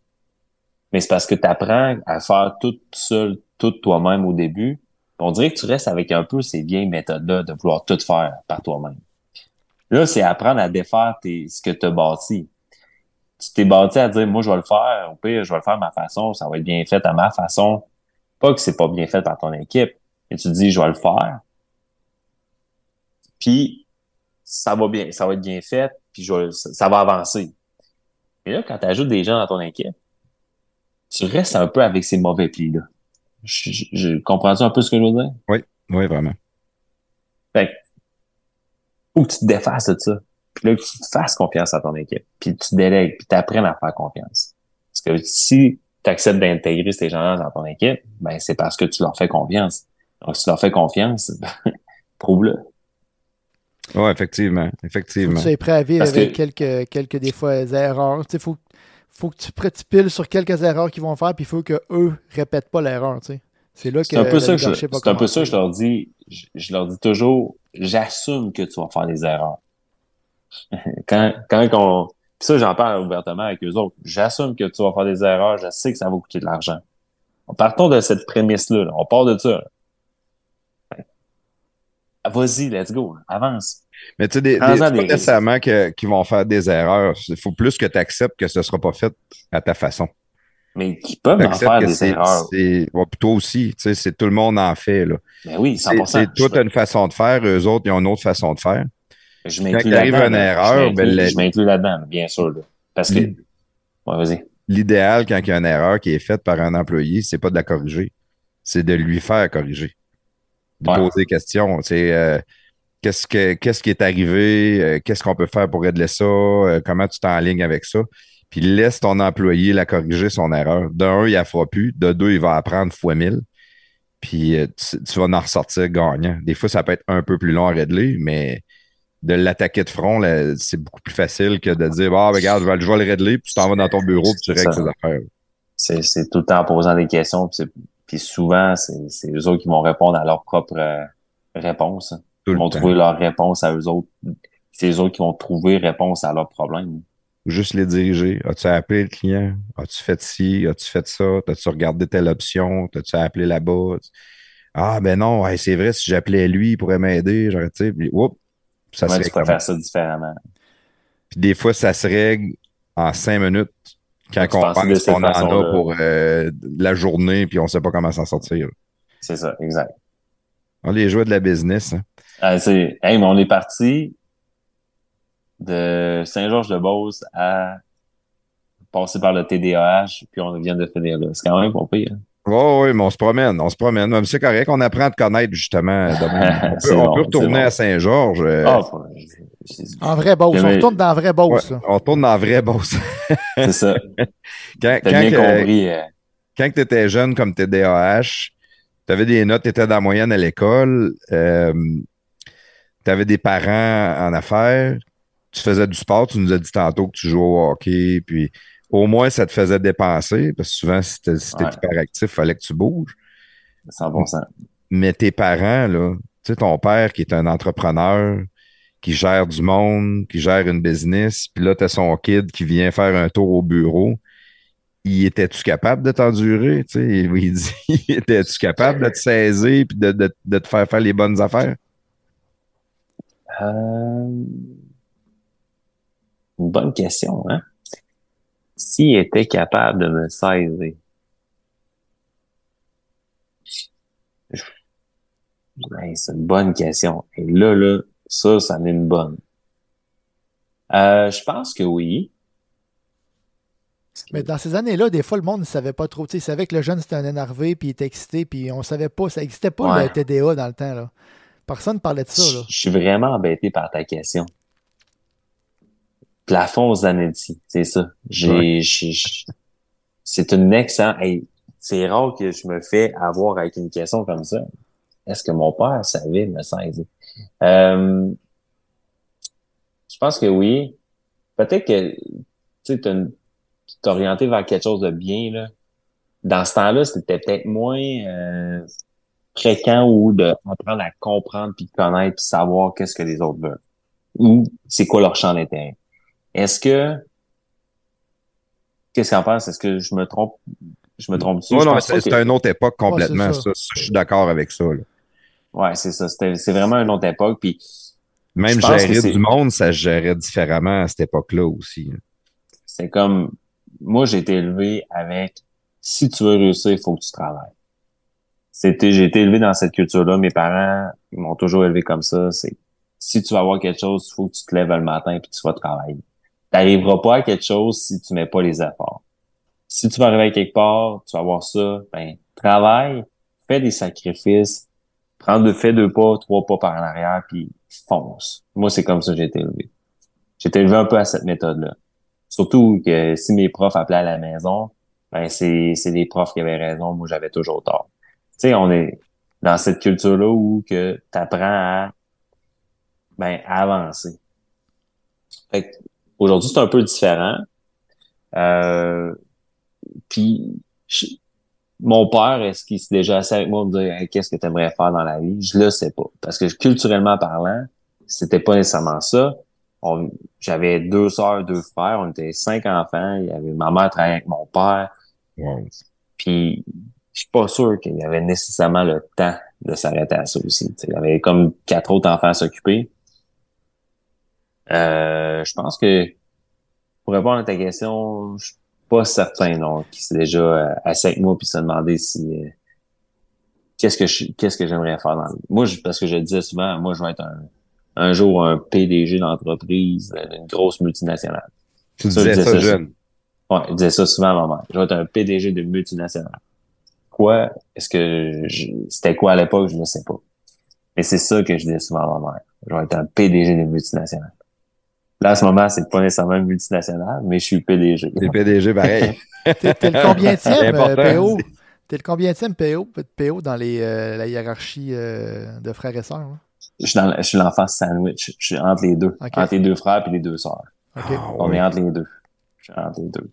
mais c'est parce que tu apprends à faire tout seul, tout toi-même au début. On dirait que tu restes avec un peu ces vieilles méthodes-là de vouloir tout faire par toi-même. Là, c'est apprendre à défaire tes, ce que tu as bâti. Tu t'es bâti à dire, moi, je vais le faire. Au pire, je vais le faire à ma façon. Ça va être bien fait à ma façon. Pas que c'est pas bien fait par ton équipe, mais tu dis, je vais le faire. Puis, ça va bien, ça va être bien fait, puis je vais- ça, ça va avancer. Mais là, quand tu ajoutes des gens dans ton équipe, tu restes un peu avec ces mauvais plis-là. Je, je, je- comprends-tu un peu ce que je veux dire? Oui, vraiment. Fait que, faut que tu te défasses de ça. Puis là, que tu te fasses confiance à ton équipe. Puis tu délègues, puis tu apprennes à faire confiance. Parce que si tu acceptes d'intégrer ces gens-là dans ton équipe, ben c'est parce que tu leur fais confiance. Donc, si tu leur fais confiance, prouve-le. Oui, effectivement. Faut Effectivement. que tu sois prêt à vivre Parce avec que- quelques, quelques des fois erreurs. Il faut, faut que tu, tu piles sur quelques erreurs qu'ils vont faire, puis il faut qu'eux répètent pas l'erreur. C'est là que C'est un peu ça que je, leadership va c'est un peu ça que commencer. je leur dis. Je, je leur dis toujours, j'assume que tu vas faire des erreurs. quand, quand on, puis ça, j'en parle ouvertement avec eux autres. J'assume que tu vas faire des erreurs. Je sais que ça va coûter de l'argent. Partons de cette prémisse-là. là. On part de ça. Vas-y, let's go. Avance. Mais tu sais, des, des- pas des nécessairement qu'ils vont faire des erreurs. Il faut plus que tu acceptes que ce ne sera pas fait à ta façon. Mais qui peuvent en faire des erreurs. ouais, toi aussi, tu sais, c'est tout le monde en fait. Là. Mais oui, C'est, 100%. c'est- as une façon de faire, eux autres, ils ont une autre façon de faire. Je Quand m'inclus il arrive une erreur, je ben, m'inclus- je m'inclus là-dedans, bien sûr. là. Parce que. Ouais, vas-y. L'idéal, quand il y a une erreur qui est faite par un employé, c'est pas de la corriger, c'est de lui faire corriger. De Ouais. poser des questions. Tu sais, euh, qu'est-ce, que, qu'est-ce qui est arrivé? Euh, qu'est-ce qu'on peut faire pour régler ça? Euh, comment tu t'enlignes avec ça? Puis laisse ton employé la corriger son erreur. D'un, il la fera plus. De deux, il va apprendre fois mille. Puis euh, tu, tu vas en ressortir gagnant. Des fois, ça peut être un peu plus long à régler, mais de l'attaquer de front, là, c'est beaucoup plus facile que de dire Ah, ben, regarde, je vais, je vais le régler, puis tu t'en vas dans ton bureau, puis tu règles tes affaires. C'est, c'est tout le temps en posant des questions. Puis, c'est- puis souvent, c'est, c'est eux autres qui vont répondre à leur propre réponse. Tout Ils vont trouver leur réponse à eux autres. C'est eux autres qui vont trouver réponse à leurs problèmes. Juste les diriger. As-tu appelé le client? As-tu fait ci? As-tu fait ça? As-tu regardé telle option? As-tu appelé là-bas? Ah, ben non, c'est vrai, si j'appelais lui, il pourrait m'aider. J'aurais, tu sais, oups, ça Moi, se tu peux faire ça différemment. Puis des fois, ça se règle en cinq minutes quand on pense qu'on en a pour euh, la journée, puis on sait pas comment s'en sortir. C'est ça, exact. On les joue de la business. hein. Ah, c'est, hey, mais on est parti de Saint-Georges-de-Beauce à passer par le TDAH, puis on vient de finir là. C'est quand même pas pire. Oui, oui, mais on se promène, on se promène. Mais c'est correct, on apprend à te connaître justement. On peut, on bon, peut retourner bon. à Saint-Georges. euh, Ah, En vrai boss. On retourne dans la vraie ouais, là. on retourne dans la vraie bosse. c'est ça. quand T'as quand, bien que- compris. euh, quand tu étais jeune comme TDAH, tu avais des notes, tu étais dans la moyenne à l'école, tu avais des parents en affaires, tu faisais du sport, tu nous as dit tantôt que tu jouais au hockey, puis au moins ça te faisait dépenser, parce que souvent si tu Ouais. hyperactif, il fallait que tu bouges. 100%. Mais tes parents, là, tu sais, ton père qui est un entrepreneur, qui gère du monde, qui gère une business, puis là, tu as son kid qui vient faire un tour au bureau. Il était-tu capable de t'endurer? Il dit, étais-tu capable de te saisir puis de, de- de te faire faire les bonnes affaires? Euh, Une bonne question, hein? S'il était capable de me saisir. Je- Ouais, c'est une bonne question. Et là, là, ça, ça en est une bonne. Euh, je pense que oui. Mais dans ces années-là, des fois, le monde ne savait pas trop. Tu sais, il savait que le jeune, c'était un énervé, puis il était excité, puis on savait pas. Ça n'existait pas, Ouais. le TDA, dans le temps. Là. Personne parlait de ça. Là. Je suis vraiment embêté par ta question. Plafond Zanetti, c'est ça. J'ai, c'est une excellente. hey, c'est rare que je me fais avoir avec une question comme ça. Est-ce que mon père savait me saisir? Euh, je pense que oui. Peut-être que tu sais, t'as une- orienté vers quelque chose de bien là. Dans ce temps-là, c'était peut-être moins euh, fréquent ou de apprendre à comprendre puis connaître puis savoir qu'est-ce que les autres veulent ou c'est quoi leur champ d'intérêt. Est-ce que qu'est-ce qu'on pense? Est-ce que je me trompe Je me trompe dessus Ouais, non, c'est que- une autre époque complètement, Ouais, ça. Ça, Je suis d'accord avec ça. là. Ouais, c'est ça. C'était c'est vraiment une autre époque puis Même gérer du monde, ça se gérait différemment à cette époque-là aussi. c'est comme moi j'ai été élevé avec si tu veux réussir, il faut que tu travailles. C'était j'ai été élevé dans cette culture-là, mes parents ils m'ont toujours élevé comme ça, c'est si tu vas avoir quelque chose, il faut que tu te lèves le matin puis tu vas travailler. T'arriveras pas à quelque chose si tu mets pas les efforts. Si tu vas arriver à quelque part, tu vas avoir ça, ben travaille, fais des sacrifices, prends deux, fais deux pas, trois pas par en arrière puis fonce. Moi c'est comme ça que j'ai été élevé. J'ai été élevé un peu à cette méthode-là. Surtout que si mes profs appelaient à la maison, ben c'est c'est les profs qui avaient raison, moi j'avais toujours tort. Tu sais, on est dans cette culture-là où que t'apprends à ben avancer. Fait aujourd'hui c'est un peu différent. Euh, puis je- mon père, est-ce qu'il s'est déjà assis avec moi pour me dire qu'est-ce que tu aimerais faire dans la vie? Je le sais pas. Parce que culturellement parlant, c'était pas nécessairement ça. J'avais deux sœurs, deux frères, on était cinq enfants. Il y avait ma mère travaillait avec mon père. Puis je suis pas sûr qu'il y avait nécessairement le temps de s'arrêter à ça aussi. Il y avait comme quatre autres enfants à s'occuper. Euh, je pense que pour répondre à ta question, je suis pas certain non qui s'est déjà euh, assis avec moi puis se demander si euh, qu'est-ce que je qu'est-ce que j'aimerais faire dans vie. Moi, je- parce que je le disais souvent, moi je vais être un un jour un PDG d'entreprise, d'une grosse multinationale. Tu disais ça, jeune. Ouais, il disait ça souvent à ma mère. Je vais être un PDG de multinationale. Quoi? Est-ce que c'était quoi à l'époque? Je ne sais pas. Mais c'est ça que je disais souvent à ma mère. Je vais être un PDG de multinationale. Là, à ce moment, c'est pas nécessairement une multinationale, mais je suis PDG. T'es PDG, pareil. T'es le combienième, euh, PO? T'es le combienième PO, PO dans les, euh, la hiérarchie euh, de frères et sœurs? Hein? Je suis, je suis l'enfant sandwich. Je suis entre les deux. Entre les deux frères et les deux sœurs. Okay. On est entre les deux. Je suis entre les deux.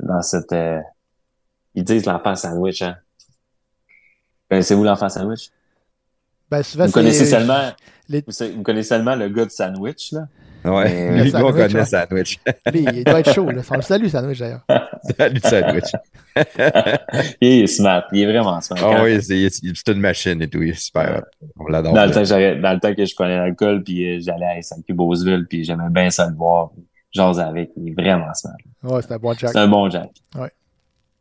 Dans cette... ils disent l'enfant sandwich, hein? Connaissez-vous l'enfant sandwich? Ben, souvent, vous connaissez seulement... Vous connaissez seulement le gars de sandwich, là? Ouais, lui, sandwich, on connaît Sandwich. Lui, il doit être chaud. Là. Salut, Sandwich, d'ailleurs. Salut, Sandwich. il est smart. Il est vraiment smart. Ah oui, c'est une machine et tout. Il est super. On l'adore. Dans, le temps, dans le temps que je prenais l'alcool, puis euh, j'allais à SAQ Beauceville, puis j'aimais bien ça le voir. J'ose avec. Il est vraiment smart. Ouais, c'est un bon Jack. C'est un bon Jack. Ouais.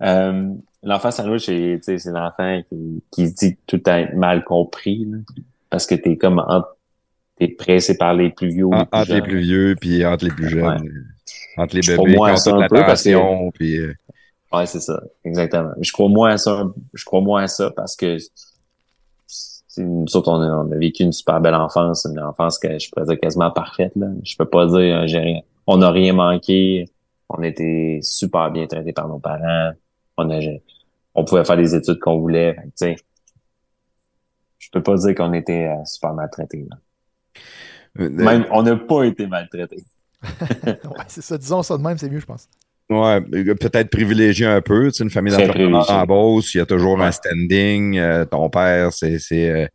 Euh, l'enfant Sandwich, c'est l'enfant qui, qui se dit tout être mal compris. Là, parce que t'es comme entre t'es pressé par les plus vieux. En, entre les plus vieux, puis entre les plus jeunes. Entre les bébés qui ont toute l'attention, puis... Euh, ouais, c'est ça, exactement. Je crois moins à ça, je crois moins à ça parce que nous autres, on a, on a, vécu une super belle enfance, une enfance que je pourrais dire quasiment parfaite. Là. Je peux pas dire euh, j'ai rien. On n'a rien manqué. On était super bien traités par nos parents. On a, on pouvait faire les études qu'on voulait. Sais, je peux pas dire qu'on était euh, super maltraités. Là. Euh, même, on n'a pas été maltraité. ouais, c'est ça. Disons ça de même, c'est mieux, je pense. Ouais, peut-être privilégié un peu. Tu sais, une famille d'entrepreneurs en Beauce, il y a toujours un standing. Euh, ton père, c'est euh,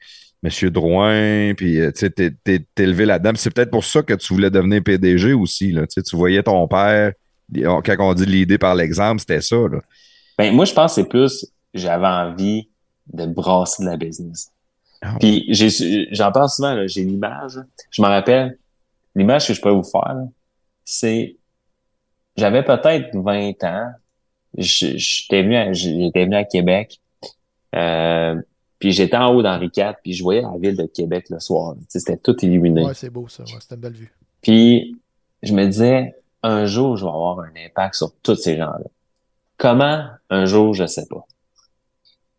Monsieur Drouin, puis tu sais, t'es, élevé là-dedans. C'est peut-être pour ça que tu voulais devenir PDG aussi. Là. Tu, sais, tu voyais ton père, quand on dit l'idée par l'exemple, c'était ça. Là. Ben, moi, je pense que c'est plus, j'avais envie de brasser de la business. Ah Puis j'en parle souvent, j'ai l'image. Je me rappelle, l'image que je pourrais vous faire, c'est j'avais peut-être 20 ans. J'étais venu, j'étais venu à Québec. Euh, puis j'étais en haut d'Henri IV, puis je voyais la ville de Québec le soir. C'était tout illuminé. Ouais, c'est beau ça. c'était une belle vue. Puis je me disais, un jour, je vais avoir un impact sur tous ces gens-là. Comment? Un jour, je sais pas.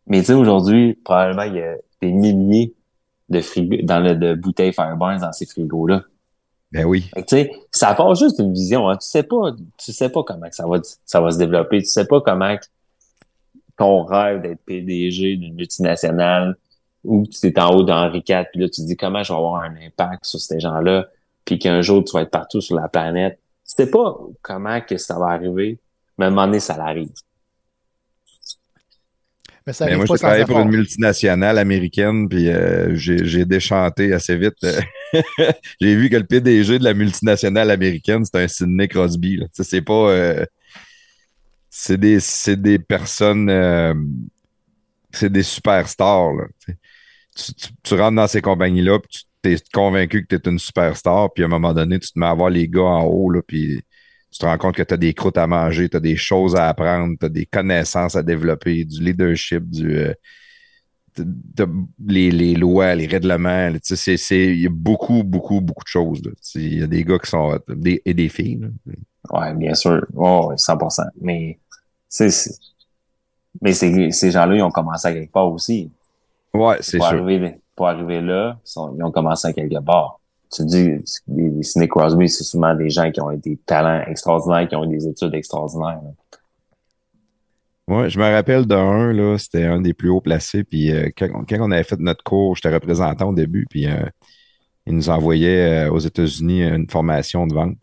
Mais tu sais, aujourd'hui, probablement, il y a des milliers de frigos, dans le, de bouteilles Fireburns dans ces frigos-là. Ben oui. Tu sais, ça part juste d'une vision. Hein. Tu sais pas, tu sais pas comment ça va, ça va se développer. Tu sais pas comment ton rêve d'être PDG d'une multinationale ou tu es en haut d'Henri IV, puis là, tu te dis comment je vais avoir un impact sur ces gens-là, puis qu'un jour, tu vas être partout sur la planète. Tu sais pas comment que ça va arriver, mais à un moment donné, ça l'arrive. Mais ça ben, moi, travaillé pour une multinationale américaine, puis euh, j'ai déchanté assez vite. j'ai vu que le PDG de la multinationale américaine, c'est un Sidney Crosby. C'est pas. Euh, c'est des, des, personnes. Euh, c'est des superstars. Là, tu, tu, rentres dans ces compagnies-là, puis tu es convaincu que tu es une superstar, puis à un moment donné, tu te mets à voir les gars en haut, là, puis tu te rends compte que tu as des croûtes à manger, tu as des choses à apprendre, tu as des connaissances à développer, du leadership, du euh, les, les, lois, les règlements. Il y a beaucoup, beaucoup, beaucoup de choses. Il y a des gars qui sont des, et des filles. Oui, bien sûr. Oh, 100%. Mais, mais ces gens-là, ils ont commencé à quelque part aussi. Ouais, c'est sûr. Arriver, pour arriver là, ils ont commencé à quelque part tu dis, les Sidney Crosby, c'est souvent des gens qui ont des talents extraordinaires, qui ont des études extraordinaires. Oui, je me rappelle d'un, c'était un des plus hauts placés. Puis euh, quand, on avait fait notre cours, j'étais représentant au début, puis euh, il nous envoyait euh, aux États-Unis une formation de vente.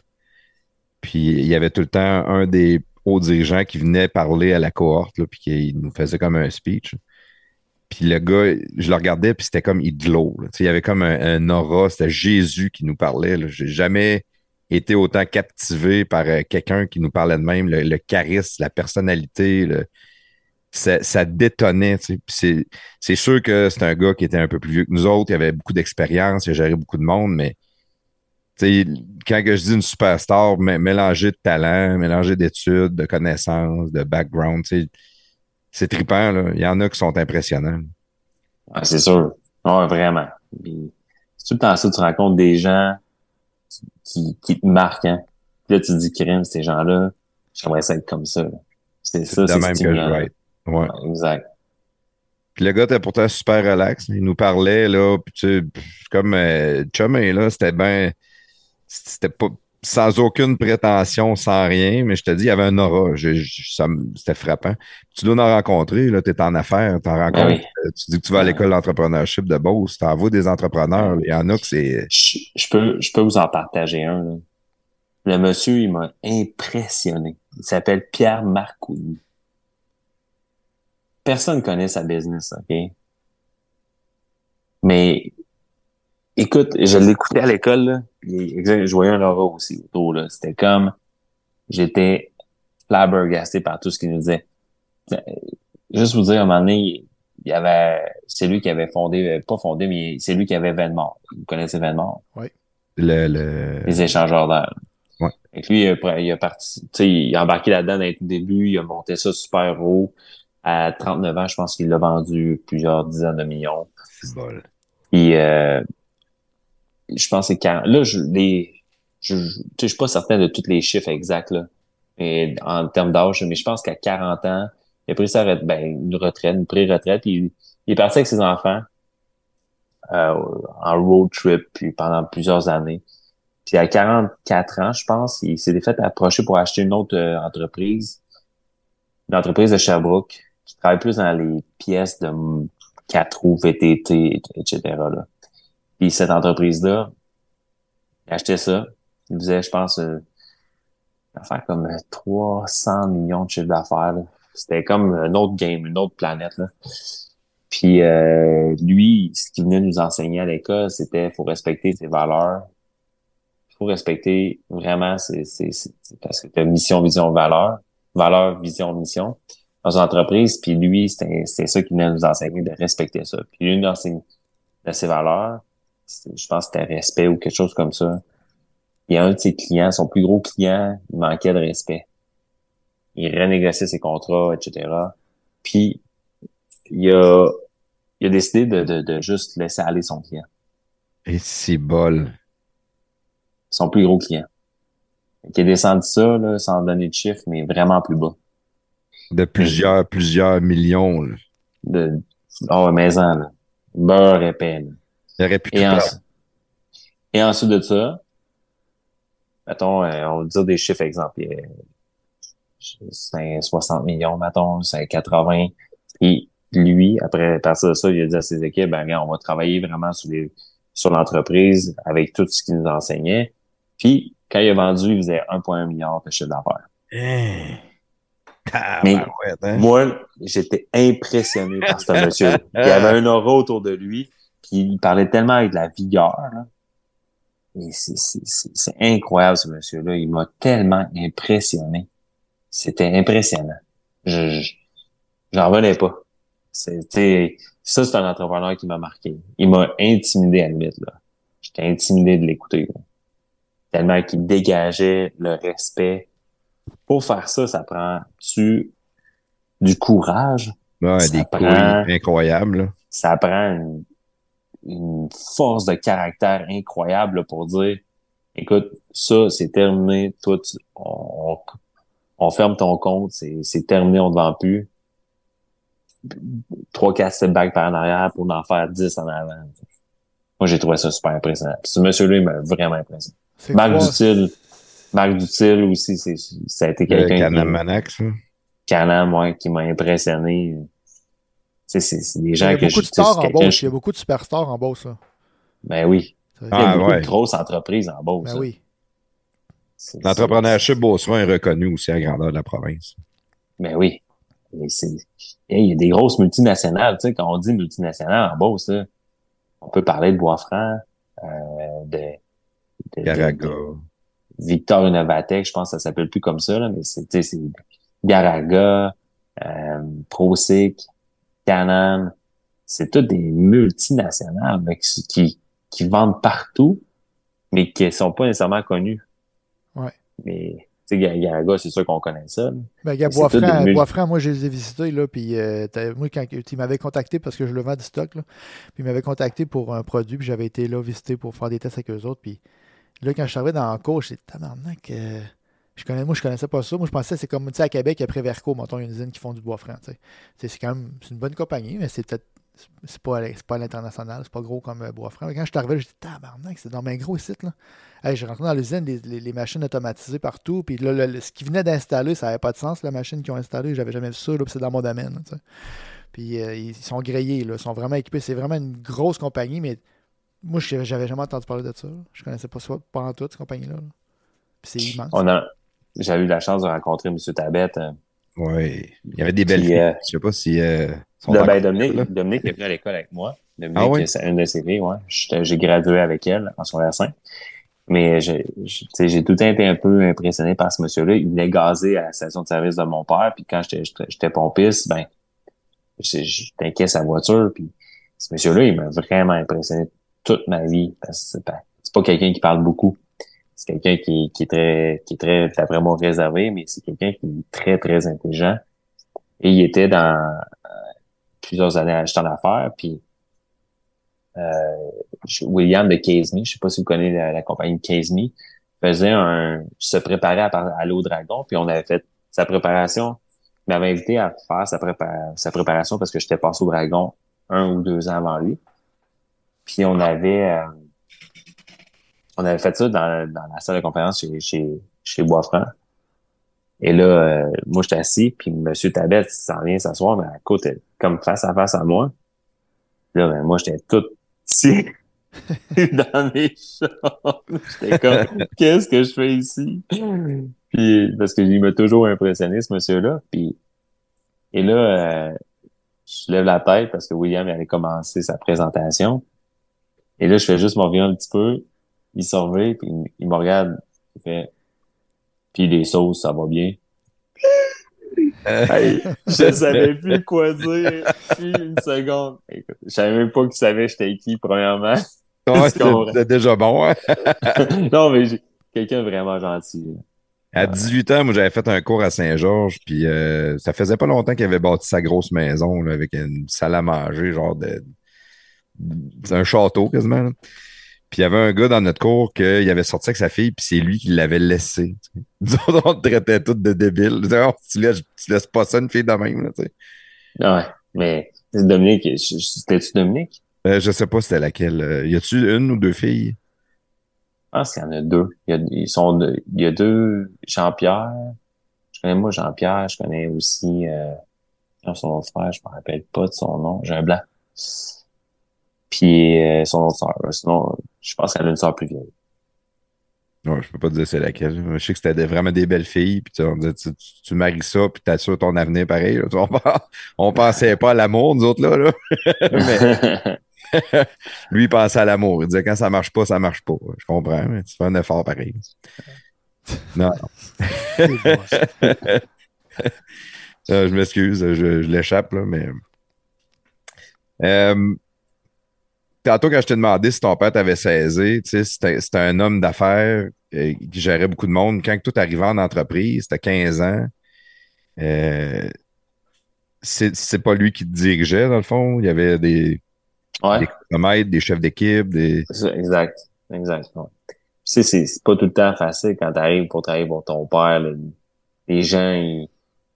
Puis il y avait tout le temps un des hauts dirigeants qui venait parler à la cohorte, puis qui nous faisait comme un speech. Puis le gars, je le regardais, puis c'était comme il. Il y avait comme un, aura, c'était Jésus qui nous parlait. J'ai jamais été autant captivé par euh, quelqu'un qui nous parlait de même, le, charisme, la personnalité. ça, détonnait. C'est sûr que c'est un gars qui était un peu plus vieux que nous autres, il avait beaucoup d'expérience, il géré beaucoup de monde, mais quand je dis une superstar, mélanger de talent, mélanger d'études, de connaissances, de background, c'est trippant. Là. Il y en a qui sont impressionnants. Ah, c'est sûr. vraiment. tout le temps ça, tu rencontres des gens qui, qui te marquent, hein. Puis là, tu te dis, crime, ces gens-là, j'aimerais ça être comme ça. C'est ça, c'est même que je vais être. Ouais. Ouais, Exact. Puis le gars était pourtant super relax. Il nous parlait, là, puis tu sais, comme euh, Chumé, là, c'était bien. C'était pas. Sans aucune prétention, sans rien, mais je te dis, il y avait un aura. Je- C'était frappant. Tu dois en rencontrer, là, tu es en affaires, tu en rencontres. Ben oui. euh, Tu dis que tu vas à Ben l'école d'entrepreneurship de Beauce, tu envoies des entrepreneurs. Il y en a que c'est. Je, je peux, je peux vous en partager un. là. Le monsieur, il m'a impressionné. Il s'appelle Pierre Marcouni. Personne connaît sa business, OK? Mais écoute, je l'écoutais à l'école, je voyais un aura aussi autour. là. C'était comme j'étais flabbergasté par tout ce qu'il nous disait. Euh, Juste vous dire, à un moment donné, il y avait c'est lui qui avait fondé, euh, pas fondé, mais c'est lui qui avait Venmore. Vous connaissez Venmore? Le, le... les échangeurs d'air. Ouais. Et puis, il a, il a parti, tu sais, il a embarqué là-dedans dès le début, il a monté ça super haut. À 39 ans, je pense qu'il l'a vendu plusieurs dizaines de millions. Bol. Puis, euh, je pense que c'est 40. Là, je, les, je, je, je suis pas certain de tous les chiffres exacts, là. Mais en termes d'âge, mais je pense qu'à 40 ans, il a pris sa ben, une retraite, une pré-retraite, il, est parti avec ses enfants, euh, en road trip, puis pendant plusieurs années. Puis à 44 ans, je pense, il s'est fait approcher pour acheter une autre euh, entreprise, une entreprise de Sherbrooke, qui travaille plus dans les pièces de mm, quatre roues, VTT, etc. Là. Puis cette entreprise-là, il achetait ça. Il faisait, je pense, euh, faire comme euh, 300 millions de chiffre d'affaires. C'était comme un autre game, une autre planète. Là. Puis euh, lui, ce qu'il venait nous enseigner à l'école, c'était faut respecter ses valeurs. Faut respecter vraiment c'est c'est c'est- c'est parce que tu mission, vision, valeur. Valeur, vision, mission dans une entreprise. Puis lui, c'était c'était ça qu'il venait nous enseigner, de respecter ça. Puis une de ses, ses valeurs, je pense que c'était respect ou quelque chose comme ça. Il y a un de ses clients, son plus gros client, il manquait de respect. Il renégociait ses contrats, etc. Puis il a, il a décidé de, de, de juste laisser aller son client, Et c'est bol. son plus gros client. Il a descendu ça, là, sans donner de chiffre, mais vraiment plus bas. De plusieurs, plusieurs millions. là. De, oh, maison, là. Beurre épais, là. Il aurait pu tout Et, en- et ensuite de ça, mettons, euh, on va dire des chiffres, c'est 60 millions, mettons, c'est 80. Et lui, après, à partir de ça, il a dit à ses équipes, ben, regarde, on va travailler vraiment sur les, sur l'entreprise avec tout ce qu'il nous enseignait. Puis, quand il a vendu, il faisait 1,1 milliard de chiffre d'affaires. Hein? Mais- hein? Moi, j'étais impressionné par ce monsieur. Il y avait un aura autour de lui, puis il parlait tellement avec de la vigueur. Là. Et c'est- incroyable, ce monsieur-là. Il m'a tellement impressionné. C'était impressionnant. Je, je- j'en revenais pas. C'était, ça, c'est un entrepreneur qui m'a marqué. Il m'a intimidé à la limite, là. J'étais intimidé de l'écouter. Tellement qu'il dégageait le respect. Pour faire ça, ça prend-tu du courage? Ouais, ça des prend- incroyables. là. ça prend une, une force de caractère incroyable pour dire écoute, ça, c'est terminé, toi, tu- on, on ferme ton compte, c'est c'est terminé, on ne te vend plus. Trois, quatre step back par en arrière pour en faire 10 en avant. Moi, j'ai trouvé ça super impressionnant. Puis ce monsieur-là, il m'a vraiment impressionné. Marc quoi? Dutil, Marc Dutil aussi, c'est, ça a été quelqu'un qui, Canamanac, ça. Canam, moi, qui m'a impressionné. Tu sais, c'est, c'est des Il y a que beaucoup je de stars en Beauce. Il y a beaucoup de superstars en Beauce. là. Ben oui. Ça- Il y a Ah, beaucoup ouais. de grosses entreprises en Beauce. Ben hein. oui. L'entrepreneurship beauceron est reconnu aussi à la grandeur de la province. Ben oui. Et Il y a des grosses multinationales. Tu sais, quand on dit multinationales en Beauce, là, on peut parler de Boisfranc, euh, de, de- de- Garaga. de Victor Innovatech, je pense que ça s'appelle plus comme ça, là, mais c'est Garaga, euh, Prosic, Canon. C'est toutes des multinationales qui, qui, qui vendent partout, mais qui sont pas nécessairement connues. Ouais. Mais sais, Garaga, c'est sûr qu'on connaît ça. Ben, gars, Boisfranc, moi, je les ai visités, là, puis euh, moi, quand il m'avait contacté, parce que je le vends du stock, là, puis il m'avait contacté pour un produit, puis j'avais été là visiter pour faire des tests avec eux autres, puis là, quand je suis arrivé dans la cour, j'étais tabarnak, euh, je connais, moi, je connaissais pas ça. Moi, je pensais que c'est comme, tu sais, à Québec, après Verco, mettons, une usine qui font du bois franc. C'est quand même, c'est une bonne compagnie, mais c'est peut-être c'est pas, pas à l'international, c'est pas gros comme euh, Bois-Franc. Quand je suis arrivé, j'ai dit tabarnak, c'est dans mes gros site là. Hey, j'ai rentré dans l'usine, les, les, machines automatisées partout, puis là, ce qu'ils venaient d'installer, ça n'avait pas de sens, la machine qu'ils ont installée, j'avais jamais vu ça, là, c'est dans mon domaine. puis euh, ils sont grillés, là, ils sont vraiment équipés. C'est vraiment une grosse compagnie, mais moi, j'avais jamais entendu parler de ça. Je connaissais pas ça pendant toute cette compagnie-là. Puis c'est immense. On a... J'avais eu la chance de rencontrer M. Tabette. Euh, oui, il y avait des belles filles. Je sais pas si. Ben, Dominique, Dominique est venu à l'école avec moi. Dominique, ah oui? c'est une de ses filles, ouais. J'ai gradué avec elle en secondaire 5. Mais j'ai tout été un peu impressionné par ce monsieur-là. Il venait gazer à la station de service de mon père. Puis quand j'étais pompiste, ben, j'étais sa voiture. Puis ce monsieur-là, il m'a vraiment impressionné toute ma vie. Parce que c'est pas, quelqu'un qui parle beaucoup. C'est quelqu'un qui, qui, est très, qui est très, d'après moi, réservé, mais c'est quelqu'un qui est très, très intelligent. Et il était dans, plusieurs années à en affaires. Puis euh, William de Case Me, je sais pas si vous connaissez la, compagnie Case Me, faisait un se préparait à aller au dragon, puis on avait fait sa préparation. Il m'avait invité à faire sa, sa préparation parce que j'étais passé au dragon un ou deux ans avant lui. Puis on avait euh, on avait fait ça dans, dans la salle de conférence chez, chez, chez Boisfranc. Et là, euh, moi, j'étais assis, puis M. Tabet s'en vient s'asseoir, mais à côté, comme face à face à moi. Là, ben, moi, j'étais tout petit dans mes chambres. J'étais comme, qu'est-ce que je fais ici? Puis, parce qu'il m'a toujours impressionné, ce monsieur-là. Puis, et là, euh, je lève la tête parce que William allait commencer sa présentation. Et là, je fais juste m'en revenir un petit peu. Il surveille, puis il, me regarde. Il fait, puis les sauces, ça va bien. hey, je savais plus quoi dire. Puis une seconde. je savais même pas qu'il savait j'étais qui, premièrement. c'est déjà bon. Hein? non, mais j'ai quelqu'un vraiment gentil. À 18 ans, moi, j'avais fait un cours à Saint-Georges, puis euh, ça faisait pas longtemps qu'il avait bâti sa grosse maison là, avec une salle à manger, genre de. Un château quasiment. Puis il y avait un gars dans notre cours qui avait sorti avec sa fille, puis c'est lui qui l'avait laissé. Nous on te traitait tous de débiles. Oh, tu, laisses, tu laisses pas ça une fille de même. Là, sais. ouais, mais Dominique, c'était-tu Dominique? Euh, je sais pas c'était laquelle. Euh, y a-tu une ou deux filles? Ah, qu'il y en a deux. Il y a, ils sont il y a deux Jean-Pierre. Je connais moi Jean-Pierre, je connais aussi euh, son frère, je me rappelle pas de son nom. J'ai un blanc. Puis euh, son autre sœur. Sinon, je pense qu'elle a une sœur plus vieille. Non, je peux pas te dire c'est laquelle. Je sais que c'était vraiment des belles filles. Puis on disait, tu, tu, maries ça, puis t'assures ton avenir pareil. On, on, pensait pas à l'amour, nous autres, là. là. mais lui, il pensait à l'amour. Il disait, quand ça marche pas, ça marche pas. Je comprends, mais tu fais un effort pareil. Non. je m'excuse, je, je l'échappe, là, mais... Euh, tantôt, quand je t'ai demandé si ton père t'avait saisi, c'était un homme d'affaires euh, qui gérait beaucoup de monde. Quand tout arrivait en entreprise, c'était 15 ans. Euh, c'est pas lui qui te dirigeait, dans le fond. Il y avait des, ouais. des chefs d'équipe. Des... Exact. Exact. Tu sais, c'est pas tout le temps facile quand tu arrives pour travailler pour ton père. les gens, ils,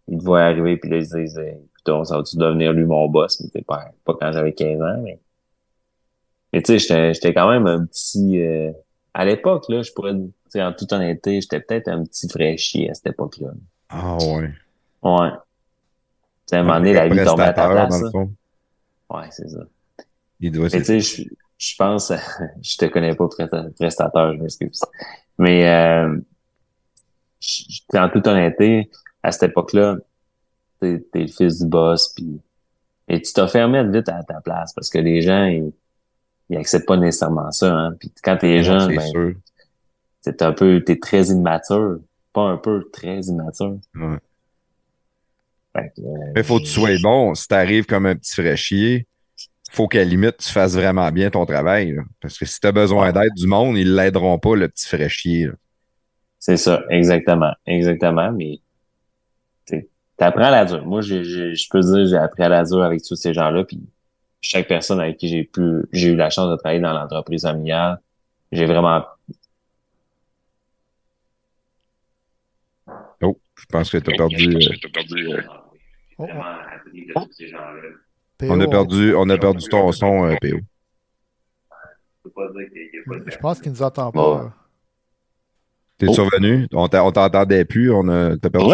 te voient arriver puis ils disent Écoute, ça va-tu devenir lui mon boss? Mais pas, pas quand j'avais 15 ans, mais mais tu sais, j'étais quand même un petit... Euh, à l'époque, là, je pourrais dire, en toute honnêteté, j'étais peut-être un petit fraîchier à cette époque-là. Ah ouais. Ouais. Tu à un moment donné, la vie tombait à ta place. Ouais, c'est ça. Il doit Mais tu sais, je, pense... je te connais pas prestateur, je m'excuse. Mais euh, en toute honnêteté, à cette époque-là, t'es es le fils du boss, puis et tu t'as fermé vite à ta place parce que les gens, ils, ils acceptent pas nécessairement ça. Hein. Puis quand t'es jeune, ben, c'est un peu, t'es très immature. Pas un peu, très immature. Ouais. Euh, Mais faut que tu sois bon. Si t'arrives comme un petit fraîchier, faut qu'à limite, tu fasses vraiment bien ton travail. Parce que si tu as besoin d'aide du monde, ils l'aideront pas, le petit fraîchier. C'est ça, exactement. Exactement, mais tu apprends à la dure. Moi, je peux dire, j'ai appris à la dure avec tous ces gens-là, puis chaque personne avec qui j'ai pu, j'ai eu la chance de travailler dans l'entreprise familiale, j'ai vraiment. Oh, je pense que tu as perdu. Oh, oh. On a perdu, on a perdu ton son, euh, PO. Je pense qu'il nous entend pas. T'es Oh. survenu? On t'a- on t'entendait plus, on a t'as perdu.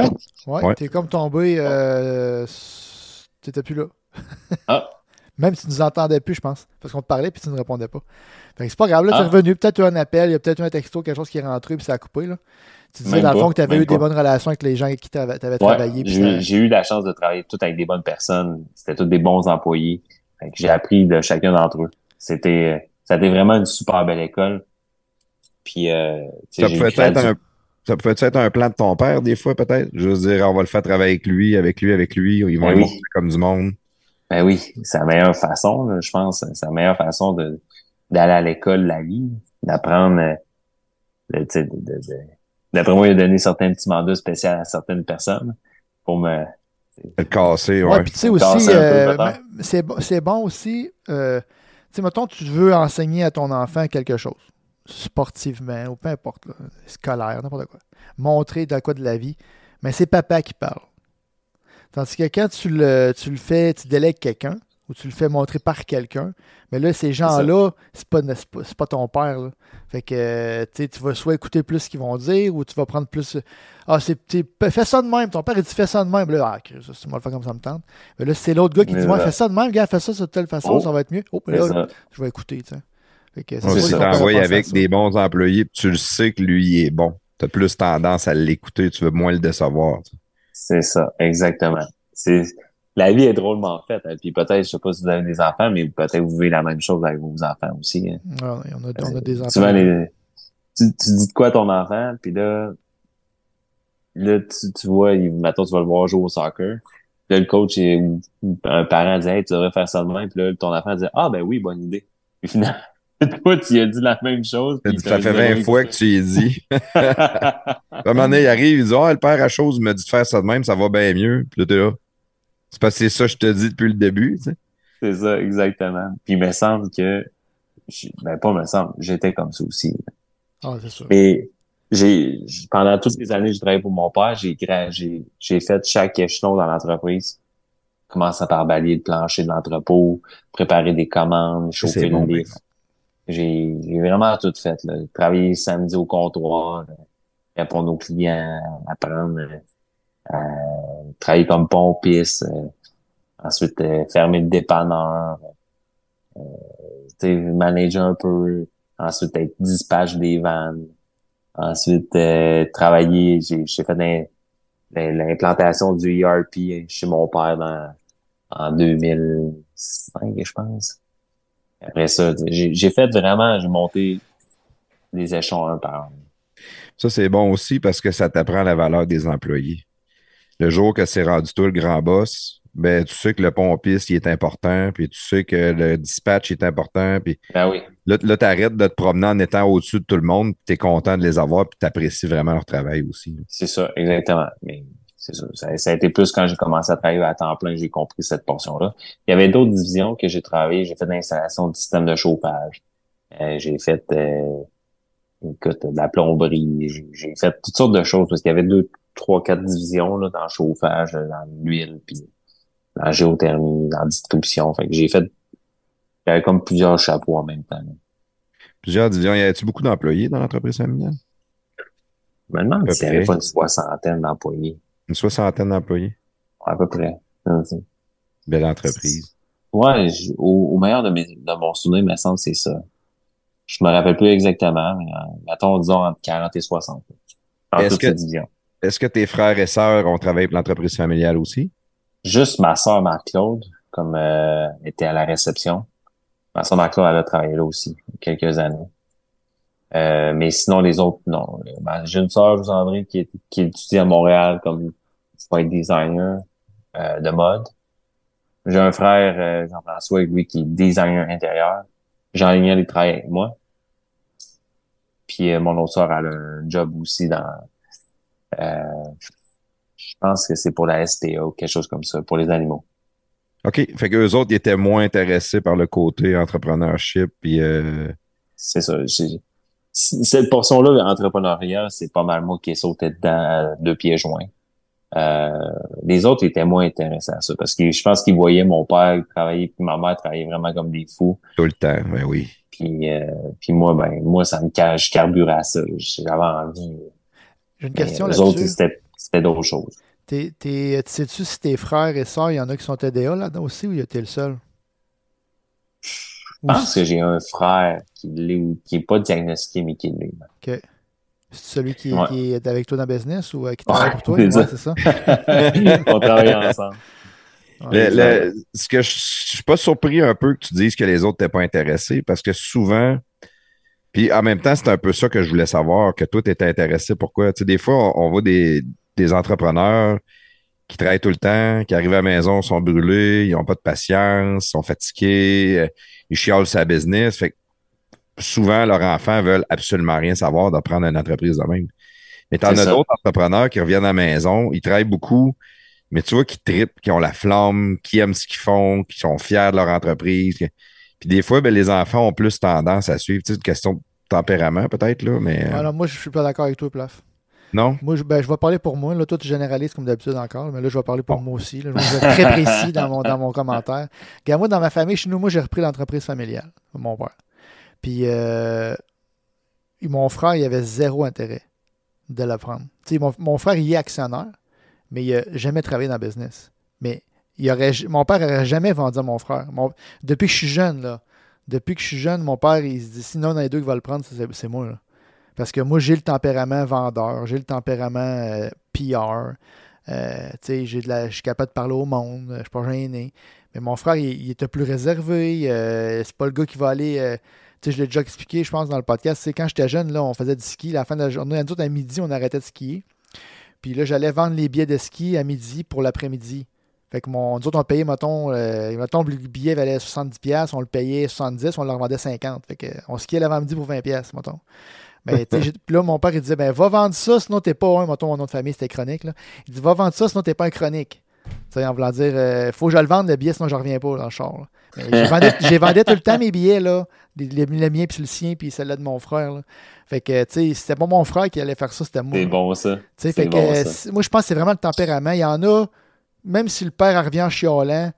Ouais, Ouais. t'es comme tombé. Euh, T'étais plus là. Ah. Même si tu nous entendais plus, je pense. Parce qu'on te parlait puis tu ne répondais pas. Fait que c'est pas grave, là, tu es Ah. revenu. Peut-être eu un appel, il y a peut-être eu un texto, quelque chose qui est rentré puis ça a coupé. Là. Tu disais Même dans le pas, fond que tu avais eu des bonnes relations avec les gens avec qui tu avais, Ouais, travaillé. puis j'ai j'ai eu la chance de travailler tout avec des bonnes personnes. C'était tous des bons employés. Fait que j'ai appris de chacun d'entre eux. C'était, ça a été vraiment une super belle école. Puis, euh, tu sais, Ça pouvait être un. Ça pouvait être un plan de ton père, des fois, peut-être? Juste dire, on va le faire travailler avec lui, avec lui, avec lui. Ils vont Ben le oui. montrer comme du monde. Ben oui, c'est la meilleure façon, là, je pense. C'est la meilleure façon de d'aller à l'école la vie, d'apprendre. euh, de- tu sais, de- de- de- D'après moi, il a donné certains petits mandats spéciaux à certaines personnes pour me. Le casser, Ouais, ouais. puis tu sais aussi, euh, c'est bon, c'est bon aussi, euh, tu sais, mettons, tu veux enseigner à ton enfant quelque chose, sportivement ou peu importe, là, scolaire, n'importe quoi. Montrer dans quoi de la vie, mais c'est papa qui parle. Tandis que quand tu le, tu le fais, tu délègues quelqu'un ou tu le fais montrer par quelqu'un, mais là, ces gens-là, c'est pas, c'est pas, c'est pas ton père. Là. Fait que euh, tu tu vas soit écouter plus ce qu'ils vont dire ou tu vas prendre plus. Ah, c'est, tu fais ça de même. Ton père, il dit fais ça de même. Là, ah, Chris, c'est moi le faire comme ça me tente. Mais là, c'est l'autre gars qui Mais dit ouais, fais ça de même, gars, fais ça de telle façon, Oh. ça va être mieux. Oh, là, ça. je vais écouter, tu sais. Fait que ça, si ça. père t'envoies avec ça. des bons employés, tu le sais que lui, il est bon. Tu as plus tendance à l'écouter, tu veux moins le décevoir. tu. C'est ça, exactement. C'est la vie est drôlement faite. hein. Puis peut-être, je sais pas si vous avez des enfants, mais peut-être vous vivez la même chose avec vos enfants aussi. hein. Ouais, on, a, on a des enfants. Souvent, les, tu, tu dis de quoi à ton enfant, puis là, là tu, tu vois, il, mettons, tu vas le voir jouer au soccer. Là, le coach, il- un parent dit, hey, tu devrais faire ça de même. Puis là, ton enfant dit, ah, ben oui, bonne idée. Puis finalement, toi, tu lui as dit la même chose. puis Ça fait zéro 20 fois que tu y dit. À un moment donné, il arrive, il dit Ah, le père à chose me dit de faire ça de même, ça va bien mieux. Puis là, t'es là. C'est parce que c'est ça que je te dis depuis le début. tu sais. C'est ça, exactement. Puis il me semble que, je- ben pas me semble, j'étais comme ça aussi. Ah, c'est sûr. Mais j'ai pendant toutes les années que j'ai travaillé pour mon père, j'ai j'ai j'ai fait chaque échelon dans l'entreprise. Commençant par balayer le plancher de l'entrepôt, préparer des commandes, chauffer bon, le livre. J'ai vraiment tout fait. Là. Travailler samedi au comptoir, répondre aux clients, apprendre euh, travailler comme pompiste, euh, ensuite euh, fermer le dépanneur, euh, manager un peu, ensuite être dispatch des vannes, ensuite euh, travailler, j'ai fait l'im- l'implantation du ERP chez mon père dans, en 2005, je pense. Après ça, j'ai fait vraiment, j'ai monté des échelons un par un. Ça, c'est bon aussi parce que ça t'apprend la valeur des employés. Le jour que c'est rendu toi le grand boss, ben, tu sais que le pompiste, il est important, puis tu sais que le dispatch est important, puis Ben oui, là, là tu arrêtes de te promener en étant au-dessus de tout le monde, puis tu es content de les avoir, puis tu apprécies vraiment leur travail aussi. c'est ça, exactement. Mais c'est ça, ça, ça a été plus quand j'ai commencé à travailler à temps plein, j'ai compris cette portion-là. Il y avait d'autres divisions que j'ai travaillé. J'ai fait de l'installation de système de chauffage. Euh, j'ai fait euh, écoute, de la plomberie. J'ai- J'ai fait toutes sortes de choses parce qu'il y avait deux, trois, quatre divisions là, dans le chauffage, dans l'huile, puis dans la géothermie, dans la distribution. Fait que j'ai fait j'avais comme plusieurs chapeaux en même temps. là. Plusieurs divisions. Y a-tu beaucoup d'employés dans l'entreprise familiale? Je me demande s'il n'y avait pas une soixantaine d'employés. Une soixantaine d'employés. À peu près. Belle entreprise. Ouais, je- au, au meilleur de, mes, de mon souvenir, il me semble c'est ça. Je me rappelle plus exactement, mais euh, mettons, disons, entre 40 et 60. En Est-ce que-. Est-ce que tes frères et sœurs ont travaillé pour l'entreprise familiale aussi? Juste ma sœur Marc-Claude, comme euh, était à la réception. Ma sœur Marc-Claude, elle a travaillé là aussi, quelques années. Euh, mais sinon, les autres, non. Ma- J'ai une sœur, Josandrine, qui, est- qui étudie à Montréal comme white designer euh, de mode. J'ai un frère, euh, Jean-François, lui, qui est designer intérieur. Jean-Lignan, il travaille avec moi. Puis euh, mon autre soeur, elle a un job aussi dans... euh, je pense que c'est pour la SPA ou quelque chose comme ça, pour les animaux. OK. Fait qu'eux autres, ils étaient moins intéressés par le côté entrepreneurship. Puis, C'est ça. Cette portion-là, entrepreneuriat, c'est pas mal moi qui ai sauté dedans à deux pieds joints. Euh, les autres étaient moins intéressés à ça parce que je pense qu'ils voyaient mon père travailler puis ma mère travailler vraiment comme des fous. tout le temps. Ben oui. Puis, euh, puis moi, ben moi, ça me cache, je carburais à ça. J'avais envie. J'ai une question les autres, là-dessus. c'était c'était d'autres choses. T'es- t'es- Tu sais-tu si tes frères et sœurs, il y en a qui sont TDA là-dedans aussi ou t'es le seul? Je pense que j'ai un frère qui l'est ou qui est pas diagnostiqué, mais qui l'est. Ok. C'est celui qui, Ouais. qui est avec toi dans le business ou euh, qui travaille Ouais, pour toi? c'est ça. c'est ça. On travaille ensemble. Ouais. Le- le- ce que je, je suis pas surpris un peu que tu dises que les autres t'étaient pas intéressés parce que souvent, puis en même temps, c'est un peu ça que je voulais savoir, que toi, tu étais intéressé. Pourquoi? Tu sais, des fois, on, on voit des, des entrepreneurs qui travaillent tout le temps, qui arrivent à la maison, sont brûlés, ils n'ont pas de patience, sont fatigués, euh, ils chialent sa business. Fait que souvent, leurs enfants veulent absolument rien savoir de prendre une entreprise de même. Mais t'en C'est as d'autres entrepreneurs qui reviennent à la maison, ils travaillent beaucoup, mais tu vois, qui trippent, qui ont la flamme, qui aiment ce qu'ils font, qui sont fiers de leur entreprise. Puis des fois, ben, les enfants ont plus tendance à suivre. Tu sais, une question de tempérament, peut-être, là, mais. euh, non, moi, je suis pas d'accord avec toi, Plaf. Non? Moi, je, ben, je vais parler pour moi. Là, toi, tu généralises comme d'habitude encore, mais là, je vais parler pour Bon. moi aussi. Là. Je vais être très précis dans mon, dans mon commentaire. Regarde, moi, dans ma famille, chez nous, moi, j'ai repris l'entreprise familiale, mon père. Puis, euh, mon frère, il avait zéro intérêt de la prendre. Tu sais, mon, mon frère, il est actionnaire, mais il n'a jamais travaillé dans le business. Mais il aurait, mon père n'aurait jamais vendu à mon frère. Mon- depuis que je suis jeune, là, depuis que je suis jeune, mon père, il se dit, sinon, dans les deux qui va le prendre, c'est c'est moi. Là. Parce que moi, j'ai le tempérament vendeur, j'ai le tempérament euh, PR. euh, je suis capable de parler au monde, je suis pas gêné. Mais mon frère, il, était plus réservé. euh, c'est pas le gars qui va aller. euh, je l'ai déjà expliqué, je pense, dans le podcast. C'est quand j'étais jeune, là, on faisait du ski. La fin de la journée, à midi, on arrêtait de skier. Puis là, j'allais vendre les billets de ski à midi pour l'après-midi. Fait que mon, nous autres, on payait, mettons, euh, mettons, le billet valait 70$, on le payait 70$, on le revendait 50$. Fait que, on skiait l'avant-midi pour 20$, mettons. Puis là, mon père, il disait, ben, va vendre ça, sinon t'es pas un, mettons, mon nom de famille, c'était chronique, là. Il dit, va vendre ça, sinon t'es pas un chronique. Tu sais, en voulant dire, euh, faut que je le vende, le billet, sinon je reviens pas dans le char. j'ai vendais tout le temps mes billets, là. Les, les- le mien, puis le sien, puis celle-là de mon frère, là. Fait que, tu sais, c'était pas mon frère qui allait faire ça, c'était moi. C'est bon, ça. Fait que, bon, ça. c'est- moi, je pense que c'est vraiment le tempérament. Il y en a, même si le père revient en chiolant,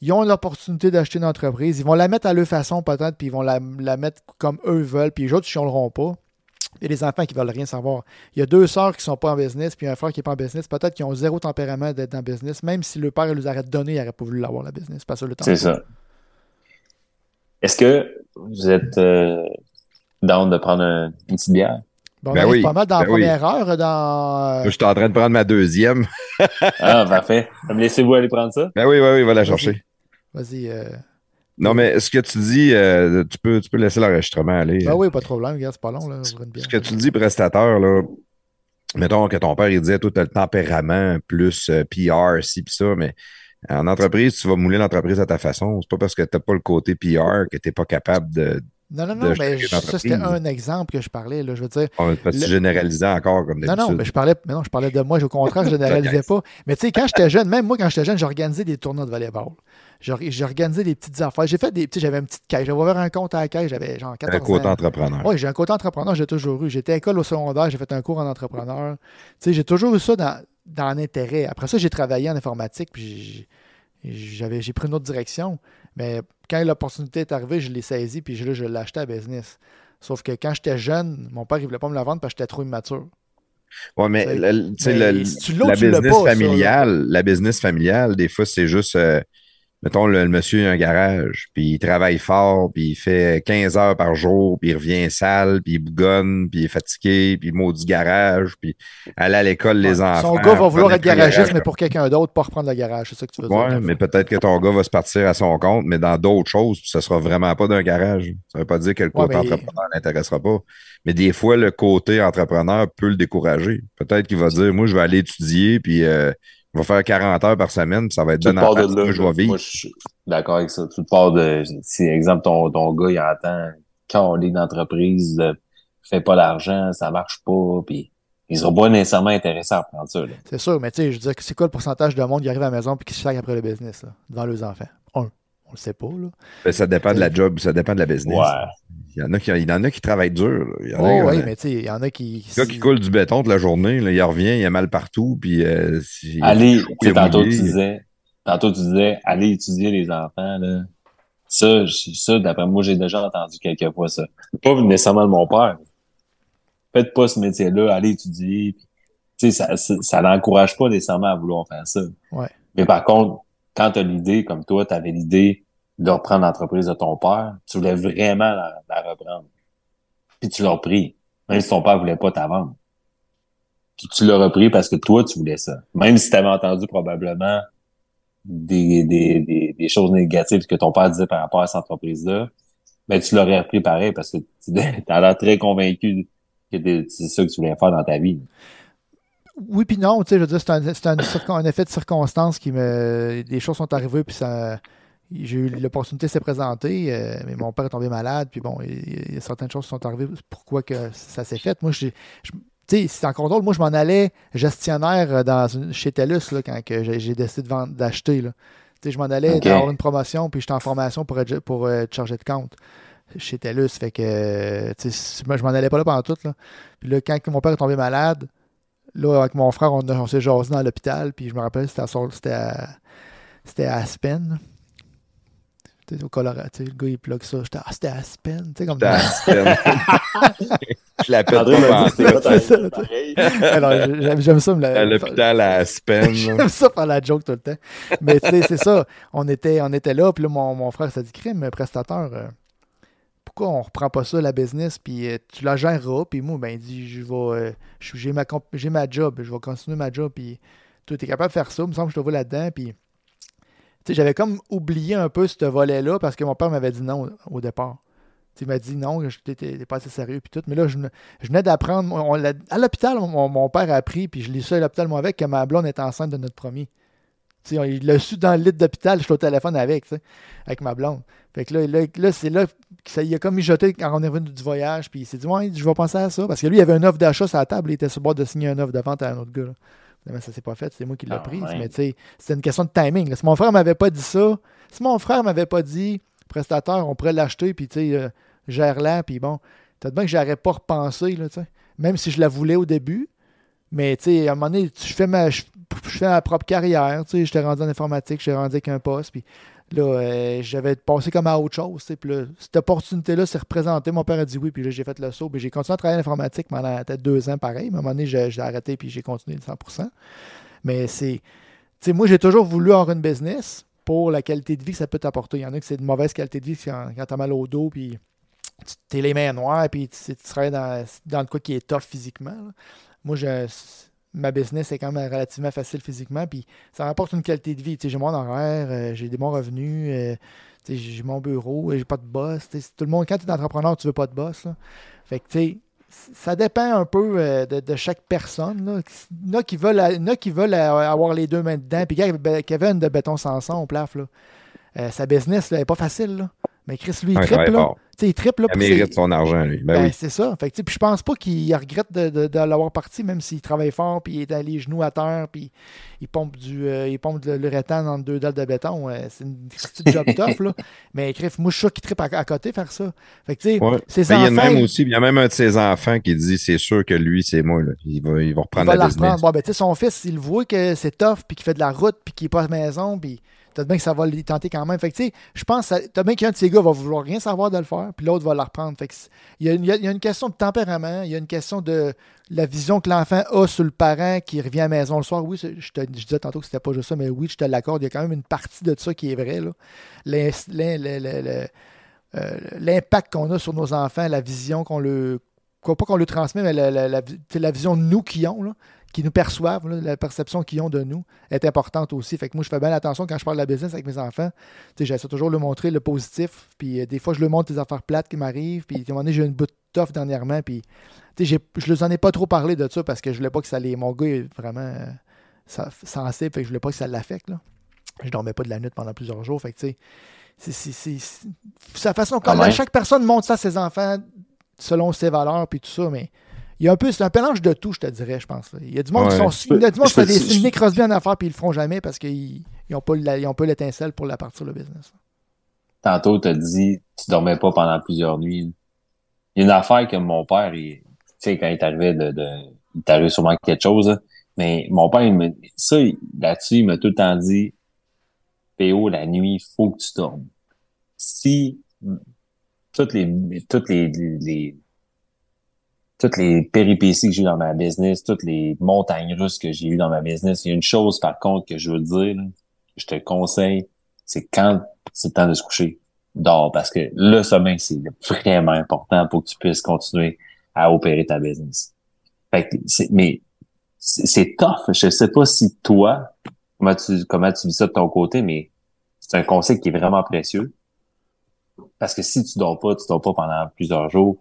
ils ont l'opportunité d'acheter une entreprise. Ils vont la mettre à leur façon, peut-être, puis ils vont la, la mettre comme eux veulent, puis les autres, ils chioleront pas. Il y a des enfants qui veulent rien savoir. Il y a deux sœurs qui sont pas en business, puis un frère qui est pas en business. Peut-être qu'ils ont zéro tempérament d'être dans le business. Même si le père il les aurait donné, il n'aurait pas voulu l'avoir, la business. Pas le temps. C'est ça. Est-ce que vous êtes euh, down de prendre un- une petite bière? Bon, Ben on oui, pas mal dans la ben oui. première heure. Dans, Moi, je suis en train de prendre ma deuxième. Ah, parfait. Laissez-vous aller prendre ça? Ben oui, oui, oui, va la Vas-y. chercher. Vas-y. euh, Non, mais ce que tu dis, euh, tu, peux, tu peux laisser l'enregistrement aller. Ben oui, pas de problème. Regarde, c'est pas long. Là. Ce que tu dis, prestateur, là, mettons que ton père, il disait, toi, tu as le tempérament plus euh, PR, ci, puis ça, mais en entreprise, tu vas mouler l'entreprise à ta façon. C'est pas parce que tu n'as pas le côté PR que tu n'es pas capable de. Non, non, non, mais je- ça, c'était un exemple que je parlais. Là, je veux dire, Parce que tu Le- généralisais encore comme non, d'habitude. non, mais je parlais, mais non, je parlais de moi. Au contraire, je ne réalisais pas. Mais tu sais, quand j'étais jeune, même moi, quand j'étais jeune, j'organisais des tournois de volleyball. J'ai organisé des petites affaires. J'ai fait des. Sais, j'avais une petite caisse. J'avais ouvert un compte à la caisse. J'avais genre un 14 côté ans. entrepreneur. Oui, j'ai un côté entrepreneur, j'ai toujours eu. J'étais à école au secondaire, j'ai fait un cours en entrepreneur. J'ai toujours eu ça dans, dans l'intérêt. Après ça, j'ai travaillé en informatique, puis j'ai- pris une autre direction. Mais quand l'opportunité est arrivée, je l'ai saisi, puis je, là, je l'ai acheté à business. Sauf que quand j'étais jeune, mon père, il voulait pas me la vendre parce que j'étais trop immature. Ouais, mais, le- mais le- si tu la business familiale, la business familiale, des fois, c'est juste, euh, mettons, le, le monsieur a un garage, puis il travaille fort, puis il fait 15 heures par jour, puis il revient sale, puis il bougonne, puis il est fatigué, puis il maudit garage, puis aller à l'école, les Ouais. enfants. Son gars va vouloir être garagiste, garage. mais pour quelqu'un d'autre, pas reprendre le garage. C'est ça que tu veux dire. Ouais, mais peut-être que ton gars va se partir à son compte, mais dans d'autres choses, puis ce sera vraiment pas d'un garage. Ça veut pas dire que le Ouais, côté mais- entrepreneur l'intéressera pas. Mais des fois, le côté entrepreneur peut le décourager. Peut-être qu'il va dire, moi, je vais aller étudier, puis euh, je vais faire 40 heures par semaine, puis ça va être bien en de là. moi, je vais vivre. Moi, je suis d'accord avec ça. Tu pars de, si, exemple, ton, ton gars, il entend quand on est d'entreprise, de fait pas d'argent, ça marche pas, puis ils seront pas nécessairement intéressés à prendre ça. C'est sûr, mais tu sais, je veux dire, c'est quoi le pourcentage de monde qui arrive à la maison et qui se chaque après le business, là, devant leurs enfants? Un. On le sait pas, là. Ben, ça dépend de la job, ça dépend de la business. Ouais. Il y en a qui, il y en a qui travaillent dur. là. Il y en a, Oh, oui, euh, mais tu sais, il y en a qui. le gars qui coule du béton toute la journée, là, il revient, il a mal partout, puis euh, si- Allez, tu il sais, tantôt tu disais, tantôt tu disais, allez étudier les enfants, là. Ça, je- ça, d'après moi, j'ai déjà entendu quelques fois ça. Pas nécessairement de mon père. Faites pas ce métier-là, allez étudier. Puis, Tu sais, ça, ça, ça n'encourage pas nécessairement à vouloir faire ça. Ouais. Mais par contre, quand tu as l'idée, comme toi, tu avais l'idée de reprendre l'entreprise de ton père, tu voulais vraiment la, reprendre. Puis tu l'as repris. Même si ton père voulait pas ta vendre. Puis tu l'as repris parce que toi, tu voulais ça. Même si tu avais entendu probablement des, des, des, choses négatives que ton père disait par rapport à cette entreprise-là, ben tu l'aurais repris pareil parce que tu as l'air très convaincu que c'est ça que tu voulais faire dans ta vie. Oui, puis non, tu sais, je veux dire, c'est un, un effet de circonstance qui me. Des choses sont arrivées, puis ça. J'ai eu l'opportunité de se présenter, euh, mais mon père est tombé malade, puis bon, il, y a certaines choses qui sont arrivées. Pourquoi que ça s'est fait? Moi, je- tu sais, c'est encore drôle. Moi, je m'en allais gestionnaire euh, dans une- chez TELUS là, quand j'ai décidé d'acheter. là. Tu sais, je m'en allais avoir une promotion, puis j'étais en formation pour, être- pour euh, être chargé de compte chez TELUS. Fait que, tu sais, moi, je m'en allais pas là pendant tout. Là. Puis là, quand mon père est tombé malade, là, avec mon frère, on, on s'est jasé dans l'hôpital, puis je me rappelle, c'était à, à, c'était à Aspen. C'était au Colorado. tu Le gars, il plug ça. J'étais, ah, c'était à Aspen. Tu sais, comme T'as- Je la pète André pas c'était C'est ça. Alors, j'aime, ça me la- À l'hôpital à Aspen. J'aime ça faire la joke tout le temps. Mais tu sais, c'est ça. On était, on était là, puis là, mon, mon frère s'est dit crime, prestateur, euh, pourquoi on reprend pas ça, la business, puis euh, tu la géreras, puis moi, ben, il dit, je vais, euh, je- j'ai ma, comp- j'ai ma job, je vais continuer ma job, puis toi, t'es capable de faire ça, il me semble que je te vois là-dedans, puis tu j'avais comme oublié un peu ce volet-là parce que mon père m'avait dit non au, départ. Il m'a dit non, t'es pas assez sérieux, puis tout. Mais là, je, je venais d'apprendre. à l'hôpital, mon, père a appris, puis je l'ai su à l'hôpital, moi, avec, que ma blonde est enceinte de notre premier. Il l'a su dans le lit d'hôpital, je suis au téléphone avec, avec ma blonde. Fait que là, c'est là y a comme mijoté quand on est revenu du voyage, puis il s'est dit, ouais, je vais penser à ça. Parce que lui, il avait une offre d'achat sur la table, il était sur le bord de signer une offre de vente à un autre gars. Finalement, ça s'est pas fait, c'est moi qui l'ai Ah, prise. ouais. Mais tu sais, c'était une question de timing. là. Si mon frère m'avait pas dit ça, si mon frère m'avait pas dit, prestataire, on pourrait l'acheter, puis tu sais, euh, gère-la, puis bon, peut-être bien que j'aurais pas repensé, là, tu sais. Même si je la voulais au début. Mais tu sais, à un moment donné, je fais ma, je, je fais ma propre carrière. Tu sais, j'étais rendu en informatique, j'étais rendu avec un poste. Puis là, euh, j'avais passé comme à autre chose. cette opportunité-là s'est représentée. Mon père a dit oui, puis là, j'ai fait le saut. J'ai continué à travailler en informatique pendant peut-être deux ans, pareil. À un moment donné, j'ai arrêté, puis j'ai continué de 100%. Mais c'est. Moi, j'ai toujours voulu avoir une business pour la qualité de vie que ça peut t'apporter. Il y en a qui c'est de mauvaise qualité de vie quand, t'as mal au dos, puis t'es les mains noires, puis tu, tu travailles dans, dans de quoi qui est tough physiquement. Moi, je, ma business est quand même relativement facile physiquement, puis ça m'apporte une qualité de vie. J'ai mon horaire, euh, j'ai des bons revenus, euh, j'ai mon bureau, euh, j'ai pas de boss. Tout le monde, quand tu es entrepreneur, tu veux pas de boss. là. Fait que, tu sais, ça dépend un peu de, chaque personne. Il y en a qui veulent, avoir les deux mains dedans. Puis, Kevin de béton sans son au plaf, sa business, là, est pas facile. Mais Chris, lui, il Ouais, il triple. Là. il triple. Là, Il mérite son argent, lui. Ben, ben, oui. c'est ça. Fait que, puis je pense pas qu'il regrette de, de- de l'avoir parti, même s'il travaille fort, puis il est les genoux à terre, puis il pompe du euh, il pompe le rétan dans deux dalles de béton. euh, c'est une petite job tough, là. Mais crif, moi, je suis sûr qu'il tripe à, à côté faire ça. Fait que, Ouais. ses Mais il y a même il- aussi, il y a même un de ses enfants qui dit c'est sûr que lui, c'est moi. Là. Il, va, il va il reprendre va la la business. Bon, ben, son fils, il voit que c'est tough, puis qu'il fait de la route, puis qu'il n'est pas à la maison, puis peut-être bien que ça va le tenter quand même. Fait tu sais, je pense, bien qu'un de ces gars va vouloir rien savoir de le faire, puis l'autre va la reprendre. Fait il y, a une, question de tempérament, il y a une question de la vision que l'enfant a sur le parent qui revient à la maison le soir. Oui, je, te, disais tantôt que c'était pas juste ça, mais oui, je te l'accorde. Il y a quand même une partie de ça qui est vraie. le- le- le- euh, L'impact qu'on a sur nos enfants, la vision qu'on le. Pas qu'on le transmet, mais la, vision de nous qui ont, qui nous perçoivent, là, la perception qu'ils ont de nous est importante aussi. Fait que moi, je fais bien attention quand je parle de la business avec mes enfants. J'essaie toujours de leur montrer le positif. Puis euh, des fois, je leur montre des affaires plates qui m'arrivent. Puis à un moment donné, j'ai eu une bout de tough dernièrement. Puis tu sais, j'ai- je leur en ai pas trop parlé de ça parce que je voulais pas que ça les. Mon gars est vraiment euh, sa- sensible. Fait que je voulais pas que ça l'affecte. Je dormais pas de la nuit pendant plusieurs jours. Fait que tu sais, c'est- la façon même. chaque personne montre ça à ses enfants selon ses valeurs, puis tout ça, mais il y a un peu, c'est un mélange de tout, je te dirais, je pense. Il y a du monde qui sont. Il y a du monde qui des Crosby en affaires, puis ils le feront jamais parce qu'ils n'ont pas, ils l'étincelle pour la partir le business. Tantôt, t'as dit, tu dormais pas pendant plusieurs nuits. Il y a une affaire que mon père, il, tu sais, quand il est arrivé de, de il est arrivé sûrement quelque chose, là. mais mon père, il me, ça, là-dessus, il m'a tout le temps dit, PO, la nuit, il faut que tu dormes. Si, toutes les, toutes les, les, toutes les péripéties que j'ai eu dans ma business, toutes les montagnes russes que j'ai eues dans ma business, il y a une chose, par contre, que je veux dire, je te conseille, c'est quand c'est le temps de se coucher, dors, parce que le sommeil, c'est vraiment important pour que tu puisses continuer à opérer ta business. Fait que mais c'est c'est tough. Je sais pas si toi, comment tu, comment tu vis ça de ton côté, mais c'est un conseil qui est vraiment précieux. Parce que si tu dors pas, tu dors pas pendant plusieurs jours,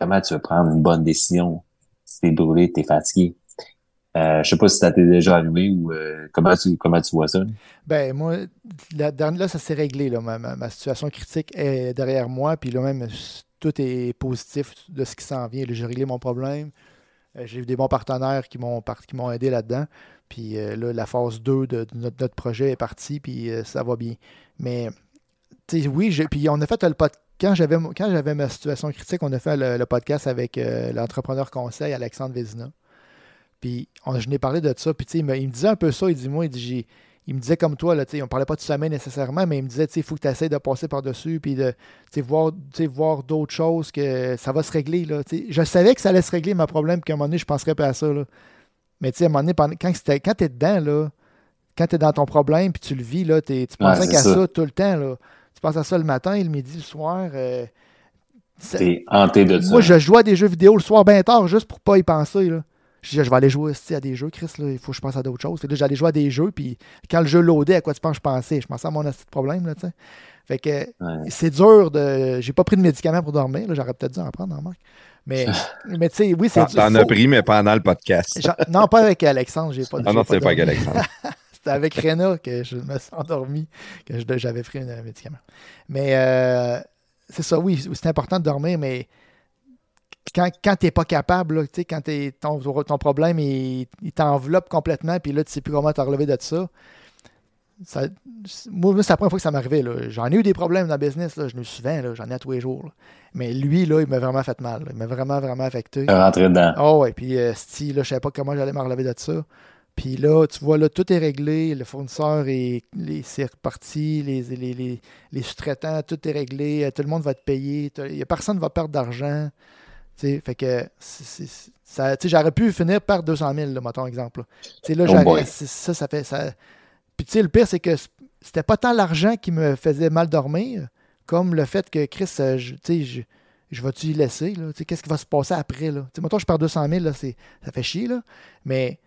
comment tu veux prendre une bonne décision si t'es brûlé, t'es fatigué? Euh, je sais pas si ça t'est déjà arrivé ou euh, comment tu comment tu vois ça. Ben, moi, là, ça s'est réglé. Là. Ma, situation critique est derrière moi. Puis là, même, tout est positif de ce qui s'en vient. J'ai réglé mon problème. Euh, J'ai eu des bons partenaires qui m'ont aidé là-dedans. Puis euh, là, la phase 2 de, notre, projet est partie. Puis ça va bien. Mais, oui, puis on a fait le podcast. Quand j'avais, mon- quand j'avais ma situation critique, on a fait le, le podcast avec euh, l'entrepreneur conseil Alexandre Vézina. Puis on- je n'ai parlé de ça. Puis il me, il me disait un peu ça. Il dit Moi, il dit, j'ai, il me disait comme toi, là, on parlait pas de sommeil nécessairement, mais il me disait, il faut que tu essaies de passer par-dessus, puis de voir, d'autres choses, que ça va se régler. Là, je savais que ça allait se régler, ma problème, qu'à un moment donné, je ne penserais pas à ça. Là. Mais à un moment donné, pendant- quand, quand tu es dedans, là, quand tu es dans ton problème, puis tu le vis, là, tu penses Ouais, qu'à ça. ça. tout le temps. Là. Tu penses à ça le matin, le midi, le soir. euh, T'es hanté de ça. moi, je jouais à des jeux vidéo le soir bien tard juste pour pas y penser. Là. Je disais, je vais aller jouer esti, à des jeux, Chris. Là, il faut que je pense à d'autres choses. Fait que là, j'allais jouer à des jeux, puis quand le jeu loadait, à quoi tu penses que je pensais? Je pensais à mon de problème. Là, tu sais. fait que Ouais. c'est dur de. J'ai pas pris de médicaments pour dormir. là, J'aurais peut-être dû en prendre, en marque. Mais, mais tu sais, oui, c'est dur. t'en as pris, mais pendant le podcast. Non, pas avec Alexandre. J'ai pas, Ah j'ai non, c'est pas avec Alexandre. C'était avec Rena que je me suis endormi, que je- j'avais pris un médicament. Mais euh, c'est ça, oui, c'est important de dormir, mais quand, quand tu n'es pas capable, là, tu sais, quand ton, ton problème il, il t'enveloppe complètement, puis là, tu sais plus comment te relever de ça. ça moi, c'est la première fois que ça m'arrivait. J'en ai eu des problèmes dans le business, là, eu souvent, là, j'en ai à tous les jours. là. Mais lui, là, il m'a vraiment fait mal. Il m'a vraiment, vraiment affecté. Rentrer dedans. Oh ouais, puis euh, si, là, je savais pas comment j'allais me relever de ça. Puis là, tu vois, là, tout est réglé. Le fournisseur est, les, c'est reparti, les, les, les, les sous-traitants, tout est réglé. euh, Tout le monde va te payer. t'as- y a personne ne va perdre d'argent. Tu sais, fait que j'aurais pu finir par 200 000, là, mettons exemple. là. Tu sais, là, Oh ça, ça fait. Ça... Puis tu sais, le pire, c'est que c'était pas tant l'argent qui me faisait mal dormir, comme le fait que Chris, euh, je, tu sais, je, je vais-tu y laisser? là? Tu sais, Qu'est-ce qui va se passer après? Là? Tu sais, mettons, je perds 200 000, là, c'est- ça fait chier, là. mais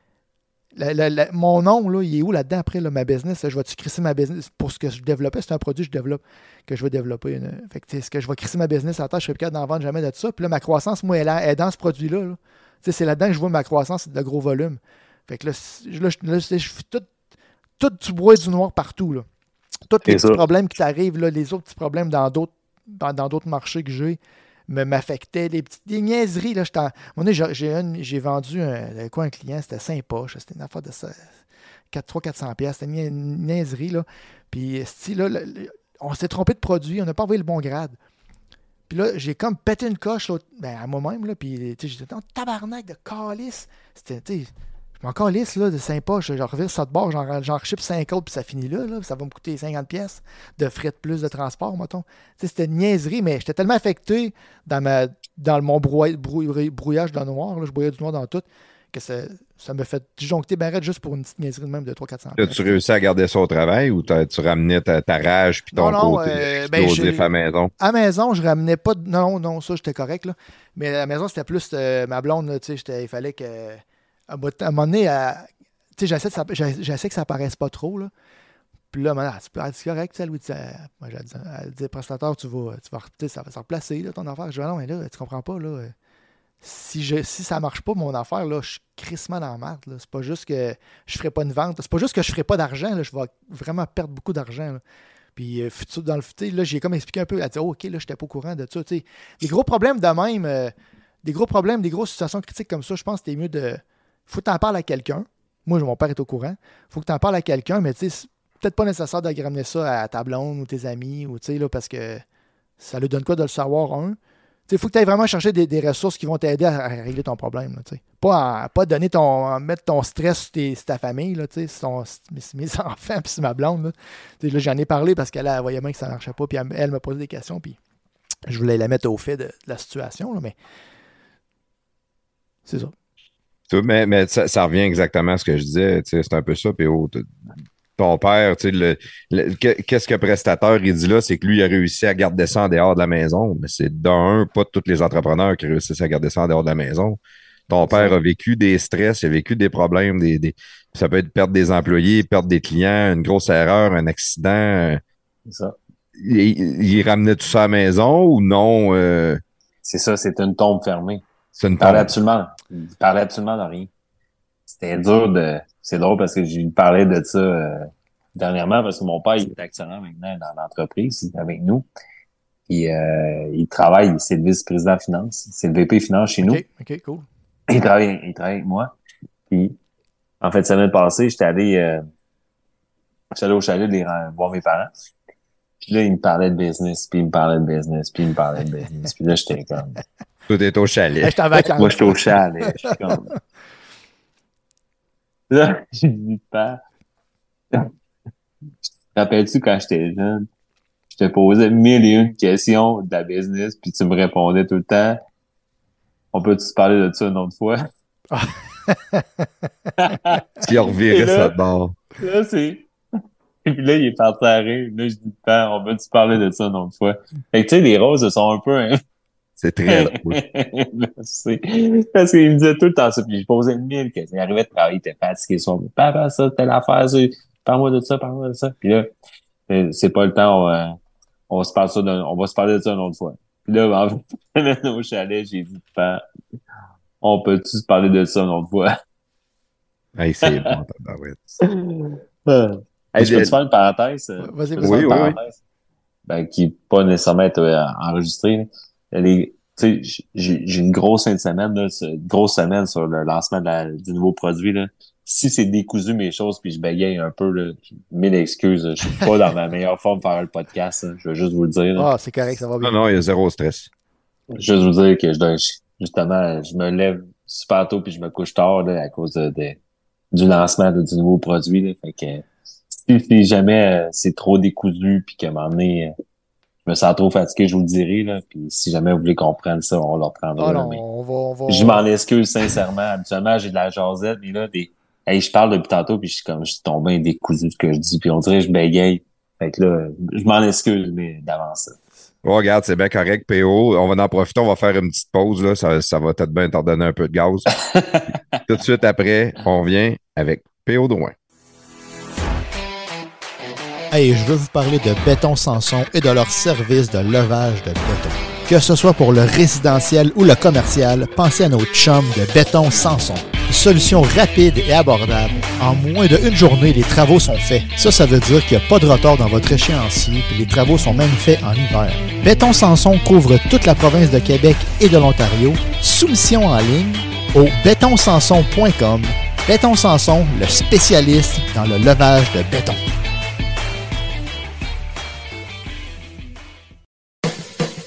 la- la- la- mon nom, là, il est où là-dedans après, là, ma business? là? Je vais-tu crisser ma business? Pour ce que je développais? C'est un produit que je développe, que je veux développer. une- Fait que, est-ce que je vais crisser ma business à terre? Je serai plus capable d'en vendre jamais de ça. Puis là, ma croissance, moi, elle est dans ce produit-là. là. C'est là-dedans que je vois ma croissance de gros volume. Fait que là, là, je, là, je fais tout, tout du bois et du noir partout. Là. Tous les petits problèmes qui t'arrivent, là, les autres petits problèmes dans d'autres dans, dans d'autres marchés que j'ai m'affectaient. Les petites des niaiseries. Là, en- j'ai, vendu un, quoi, un client, c'était 5 poches. C'était une affaire de 300-400 pièces C'était une, nia- une niaiserie. Là. Puis, là, on s'est trompé de produit. On n'a pas envoyé le bon grade. Puis là, j'ai comme pété une coche ben, à moi-même. Là, puis j'étais dans tabarnak de calice. C'était, je m'en calisse là, de 5 poches. Je revire ça de bord, j'en, ship 5 autres, puis ça finit là, là. Ça va me coûter 50 pièces de frais de plus de transport, mettons. C'était une niaiserie, mais j'étais tellement affecté dans, ma, dans mon brouillage, brouillage dans le noir, là, je brouillais du noir dans tout, que ça, ça me fait disjoncter raide juste pour une petite niaiserie de même de 300-400 As-tu réussi à garder ça au travail ou tu ramenais ta, ta rage puis ton Non, non, côté euh, ben, à maison? À maison, je ramenais pas de. Non, non, ça, j'étais correct, là. Mais à la maison, c'était plus euh, ma blonde, tu sais, il fallait que. À un bout de- à un moment donné, j'essaie que ça- j'ai- j'essaie que ça paraisse pas trop, là. Puis là, c'est correct, sais, Louis. sais, Moi, j'ai elle dit, prestataire, tu vas, tu ça va se replacer, ton affaire. Je dis, Ah non, mais là, tu comprends pas, là. Si, je, si ça marche pas, mon affaire, là, je suis crissement dans la merde. C'est pas juste que je ferai pas une vente. C'est pas juste que je ferai pas d'argent. Je vais vraiment perdre beaucoup d'argent. Puis euh, dans le futur, là, j'ai comme expliqué un peu. Elle dit oh, OK, là, j'étais pas au courant de ça. Tu sais, des gros problèmes de même, euh, des gros problèmes, des grosses situations critiques comme ça, je pense que c'était mieux de. Faut que tu en parles à quelqu'un. Moi, mon père est au courant. faut que tu en parles à quelqu'un, mais tu peut-être pas nécessaire de ramener ça à ta blonde ou tes amis, ou là, parce que ça lui donne quoi de le savoir, un? Il faut que tu ailles vraiment chercher des, ressources qui vont t'aider à, régler ton problème. Pas, à- pas donner ton. mettre ton stress sur, ta famille, là, sur, mes, enfants puis sur ma blonde. Là. Là, j'en ai parlé parce qu'elle elle voyait bien que ça marchait pas. Puis elle, elle me des questions. Puis je voulais la mettre au fait de, de la situation. Là, mais c'est ça. Mais, mais ça, ça revient exactement à ce que je disais. C'est un peu ça, PO. Ton père, tu sais, le, le- que- qu'est-ce que prestateur il dit là, c'est que lui il a réussi à garder ça en dehors de la maison. Mais c'est d'un, pas tous les entrepreneurs qui réussissent à garder ça en dehors de la maison. Ton père a vécu des stress, il a vécu des problèmes, des, des- ça peut être perdre des employés, perdre des clients, une grosse erreur, un accident. euh, C'est ça. Il, il ramenait tout ça à la maison ou non? euh, C'est ça, c'est une tombe fermée. C'est une parlait absolument, il parlait absolument de rien. C'était dur de, c'est drôle parce que je lui parlais de ça euh, dernièrement parce que mon père il est actionnaire maintenant dans l'entreprise il est avec nous. Puis euh, il travaille, c'est le vice-président finance, c'est le VP finance chez nous. OK, OK, cool. Il travaille, il travaille avec moi. Puis en fait, semaine passée, j'étais allé, euh, j'étais allé au chalet les voir mes parents. Puis là, il me parlait de business, puis il me parlait de business, puis il me parlait de business. Puis là, j'étais comme, Tout est au chalet. J'étais en vacances. moi, j'étais au chalet. Je suis comme... Là, j'ai dit, père, te rappelles-tu quand j'étais jeune, je te posais mille et une questions de la business, puis tu me répondais tout le temps. On peut-tu se parler de ça une autre fois? Qui a reviré Et là- ça de bord. Là, c'est... Et puis là, il est parti à rire. Là, je dis, père, on peut-tu parler de ça une autre fois? Fait que, tu sais, les roses, elles sont un peu... hein, C'est très drôle. Merci. Parce qu'il me disait tout le temps ça, puis je posais mille questions. Il arrivait de travailler, il était fatigué, son papa, ça, telle affaire, ça, parle-moi de ça, parle-moi de ça. Puis là, euh, c'est pas le temps, on, euh, on se parle ça, on va se parler de ça une autre fois. Puis là, en au chalet, j'ai dit, on peut-tu se parler de ça une autre fois? Hey, c'est bon, tabarouette. Hey, je peux te faire une parenthèse? euh, Vas-y, vas-y. Oui, une oui, oui. parenthèse? Ben, qui n'est pas nécessairement être euh, enregistrée. Là. Les, tu sais, j'ai une grosse fin de semaine, là, une grosse semaine sur le lancement de la- du nouveau produit. Là. Si c'est décousu mes choses puis je bégaye un peu, là, mille excuses. là. Je suis pas dans ma meilleure forme pour faire le podcast. là. Je veux juste vous le dire. là. Ah, c'est correct, ça va bien. Non, non, il y a zéro stress. Juste vous dire que je dois, justement, je me lève super tôt puis je me couche tard là, à cause de, de- du lancement de- du nouveau produit. Là. Fait que si, si jamais euh, c'est trop décousu puis qu'à un moment donné, euh, je me sens trop fatigué, je vous le dirai. Là. Puis si jamais vous voulez qu'on prenne ça, on le reprendra. Ah là, non, mais on va. On va... Je m'en excuse sincèrement. Habituellement, j'ai de la jasette, mais là, des. Hey, je parle depuis tantôt, puis je suis comme je suis tombé décousu de ce que je dis, puis on dirait que je bégaye. Fait que là, je m'en excuse, mais d'avance. Oh, regarde, c'est bien correct, PO. On va en profiter, on va faire une petite pause. Là. Ça, ça va peut-être bien t'en donner un peu de gaz. Tout de suite après, on vient avec PO Drouin. Je veux vous parler de Béton Sanson et de leur service de levage de béton. Que ce soit pour le résidentiel ou le commercial, pensez à nos chums de Béton Sanson. Solution rapide et abordable. En moins d'une journée, les travaux sont faits. Ça, ça veut dire qu'il n'y a pas de retard dans votre échéancier et les travaux sont même faits en hiver. Béton Sanson couvre toute la province de Québec et de l'Ontario. Soumission en ligne au bétonsanson.com. Béton Sanson, le spécialiste dans le levage de béton.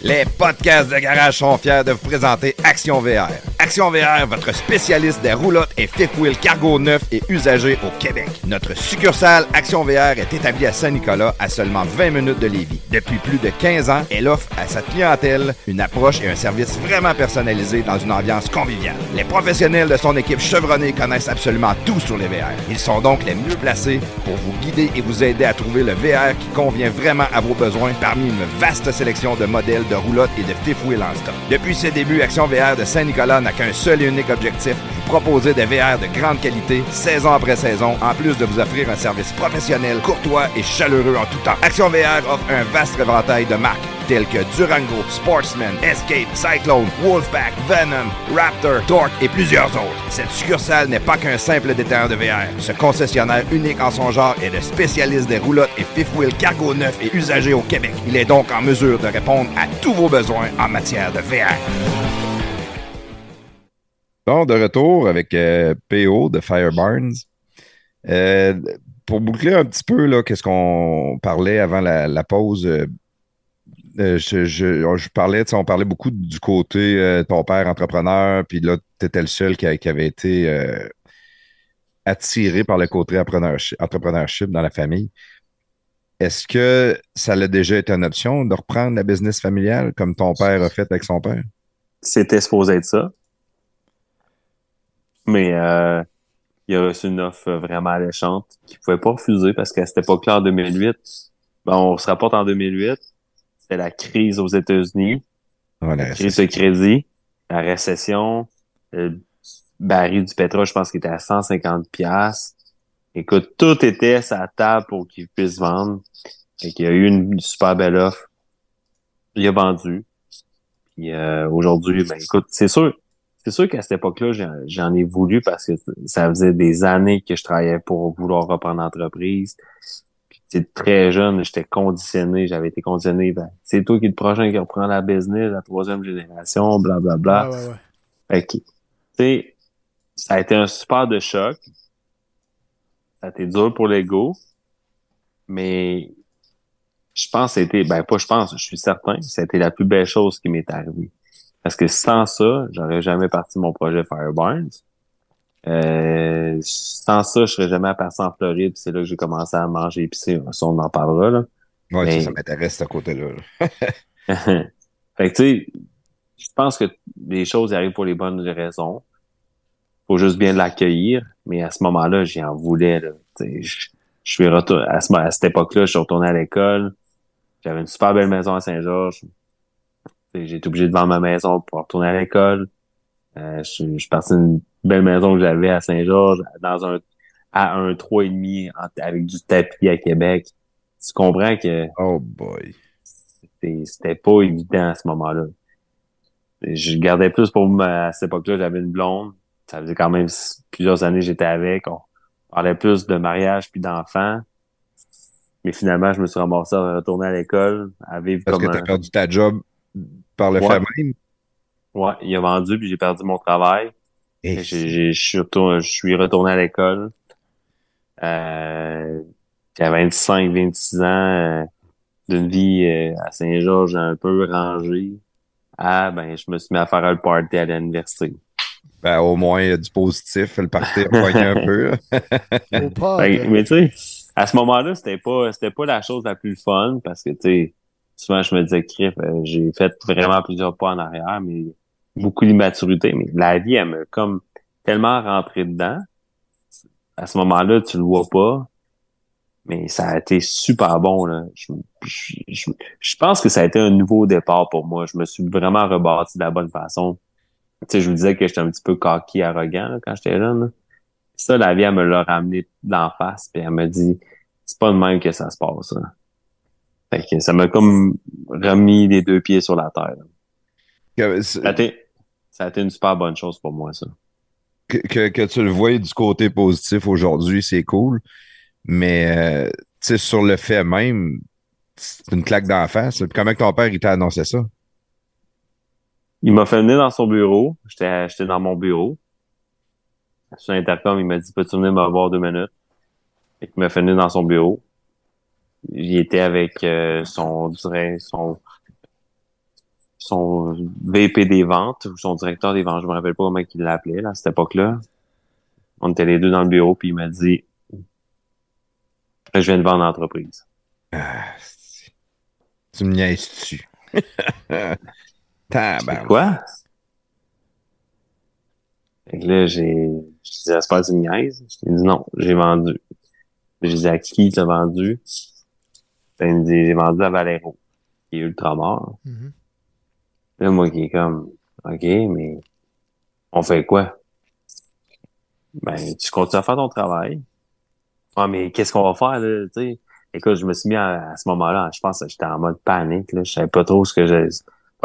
Les podcasts de garage sont fiers de vous présenter Action VR. Action VR, votre spécialiste des roulottes et fifth wheel cargo neufs et usagés au Québec. Notre succursale Action VR est établie à Saint-Nicolas, à seulement 20 minutes de Lévis. Depuis plus de 15 ans, elle offre à sa clientèle une approche et un service vraiment personnalisé dans une ambiance conviviale. Les professionnels de son équipe chevronnée connaissent absolument tout sur les VR. Ils sont donc les mieux placés pour vous guider et vous aider à trouver le VR qui convient vraiment à vos besoins parmi une vaste sélection de modèles de roulottes et de en stock. Depuis ses débuts, Action VR de Saint-Nicolas n'a qu'un seul et unique objectif, proposer des VR de grande qualité, saison après saison, en plus de vous offrir un service professionnel, courtois et chaleureux en tout temps. Action VR offre un vaste éventail de marques tels que Durango, Sportsman, Escape, Cyclone, Wolfpack, Venom, Raptor, Torque et plusieurs autres. Cette succursale n'est pas qu'un simple détaillant de VR. Ce concessionnaire unique en son genre est le spécialiste des roulottes et fifth wheel cargo neuf et usagés au Québec. Il est donc en mesure de répondre à tous vos besoins en matière de VR. Bon, de retour avec euh, PO de Firebarns. Euh, pour boucler un petit peu, qu'est-ce qu'on parlait avant la, pause, euh, je, je, parlais, on parlait beaucoup du côté ton père entrepreneur, puis là, tu étais le seul qui, avait été attiré par le côté entrepreneurship, dans la famille. Est-ce que ça l'a déjà été une option de reprendre la business familiale comme ton père a fait avec son père? C'était supposé être ça. Mais euh, il a reçu une offre vraiment alléchante qu'il ne pouvait pas refuser parce qu'à cette époque-là, en 2008, ben, on se rapporte en 2008, c'était la crise aux États-Unis, la crise de crédit, la récession, le baril du pétrole, je pense qu'il était à 150 pièces. Écoute, tout était à sa table pour qu'il puisse vendre. et qu'il a eu une super belle offre. Il a vendu. Puis euh, aujourd'hui, ben écoute, c'est sûr, c'est sûr qu'à cette époque-là, j'en ai voulu parce que ça faisait des années que je travaillais pour vouloir reprendre l'entreprise. Puis très jeune, j'étais conditionné, j'avais été conditionné. Ben, c'est toi qui es le prochain qui reprend la business, la troisième génération, blablabla. Bla, bla. ouais, ouais, ouais. ça a été un super de choc. Ça a été dur pour l'ego. Mais je pense que c'était, ben pas je pense, je suis certain, ça été la plus belle chose qui m'est arrivée. Parce que sans ça, j'aurais jamais parti mon projet Fireburns. Euh, sans ça, je serais jamais parti en Floride. C'est là que j'ai commencé à manger épicé. Ça, on en parlera. Là. Ouais, ça, m'intéresse ce côté-là. fait que tu sais, je pense que les choses arrivent pour les bonnes raisons. Faut juste bien l'accueillir. Mais à ce moment-là, j'y en voulais. Là. Je, je suis retourné à, à cette époque-là, je suis retourné à l'école. J'avais une super belle maison à Saint-Georges. J'ai été obligé de vendre ma maison pour retourner à l'école. Euh, je, suis parti d'une belle maison que j'avais à Saint-Georges, dans un à un 3,5 avec du tapis à Québec. Tu comprends que. Oh boy. C'était pas évident à ce moment-là. Je gardais plus pour moi à cette époque-là, j'avais une blonde. Ça faisait quand même plusieurs années que j'étais avec. On parlait plus de mariage puis d'enfants. Mais finalement, je me suis ramassé à retourner à l'école, à vivre Parce comme que tu as perdu ta job par le fait même? Ouais, il a vendu, puis j'ai perdu mon travail. Et je suis retourné à l'école. Euh, à 25, 26 ans, euh, d'une vie euh, à Saint-Georges un peu rangée. Ah, ben, je me suis mis à faire le party à l'université. Ben, au moins, il y a du positif. Le party a un peu. ben, mais tu sais, à ce moment-là, c'était pas, c'était pas la chose la plus fun parce que, tu sais, souvent je me disais Criff, euh, j'ai fait vraiment plusieurs pas en arrière, mais beaucoup d'immaturité. Mais la vie, elle me comme tellement rentré dedans. À ce moment-là, tu le vois pas. Mais ça a été super bon. Là. Je, je, pense que ça a été un nouveau départ pour moi. Je me suis vraiment rebâti de la bonne façon. Tu sais, je vous disais que j'étais un petit peu coquille, arrogant quand j'étais jeune. Ça, la vie, elle me l'a ramené d'en face. Puis elle me dit, c'est pas de même que ça se passe. Là ça m'a comme remis les deux pieds sur la terre. Ça a, été, une super bonne chose pour moi, ça. Que, tu le vois du côté positif aujourd'hui, c'est cool. Mais euh, sur le fait même, c'est une claque d'en face. Comment ton père il t'a annoncé ça? Il m'a fait venir dans son bureau. J'étais dans mon bureau. Sur l'intercom, il m'a dit Peux-tu venir me voir deux minutes? Et il m'a fait venir dans son bureau il était avec euh, son, dirait, son, son VP des ventes ou son directeur des ventes. Je me rappelle pas comment il l'appelait là, à cette époque-là. On était les deux dans le bureau, puis il m'a dit Je viens de vendre l'entreprise. Ah, tu me niaises-tu? quoi? Fait que là, j'ai. Je disais, c'est pas du niaise. Il dit non, j'ai vendu. J'ai dit à qui t'as vendu? Ben, j'ai vendu à Valero, qui est ultra mort. Mm-hmm. Là, moi, qui est comme, OK, mais on fait quoi? Ben, tu continues à faire ton travail. Ah, mais qu'est-ce qu'on va faire, là, tu sais? écoute, je me suis mis à, à ce moment-là, je pense que j'étais en mode panique. Là. Je savais pas trop ce que j'ai.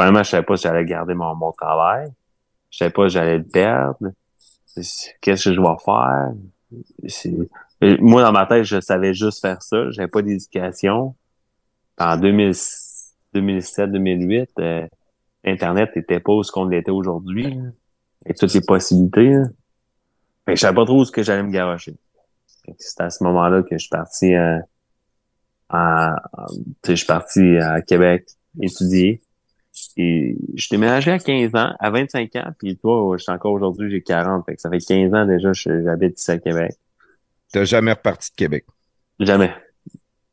Premièrement, je savais pas si j'allais garder mon, mon travail. Je savais pas si j'allais le perdre. Qu'est-ce que je vais faire? Moi, dans ma tête, je savais juste faire ça. J'avais pas d'éducation. En 2007-2008, euh, Internet n'était pas ce qu'on l'était aujourd'hui. Avec toutes les possibilités. là. Fait je savais pas trop où ce que j'allais me garocher. C'est à ce moment-là que je suis parti euh, tu sais, je suis parti à Québec étudier. Et je déménageais à 15 ans, à 25 ans, puis toi, je suis encore aujourd'hui, j'ai 40. Fait que ça fait 15 ans déjà j'habite ici à Québec. T'as jamais reparti de Québec? Jamais.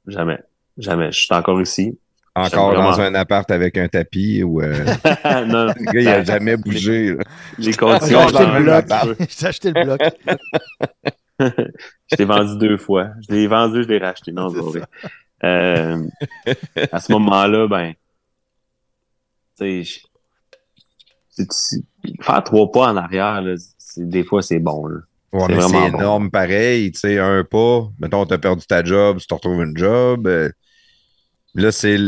Jamais. Jamais. Je suis encore ici. Encore dans un appart avec un tapis ou euh, non, le gars, il a jamais bougé. j'ai J'ai continué. J'ai acheté le bloc. je l'ai vendu deux fois. Je l'ai vendu, je l'ai racheté. Non, c'est pas vrai. Euh, à ce moment-là, ben, tu sais, je- c'est- c'est- faire trois pas en arrière, là, des fois, c'est bon. Là. Ouais, C'est bon. énorme pareil. Tu sais, un pas, mettons, t'as perdu ta job, tu te retrouves une job. euh, là, c'est.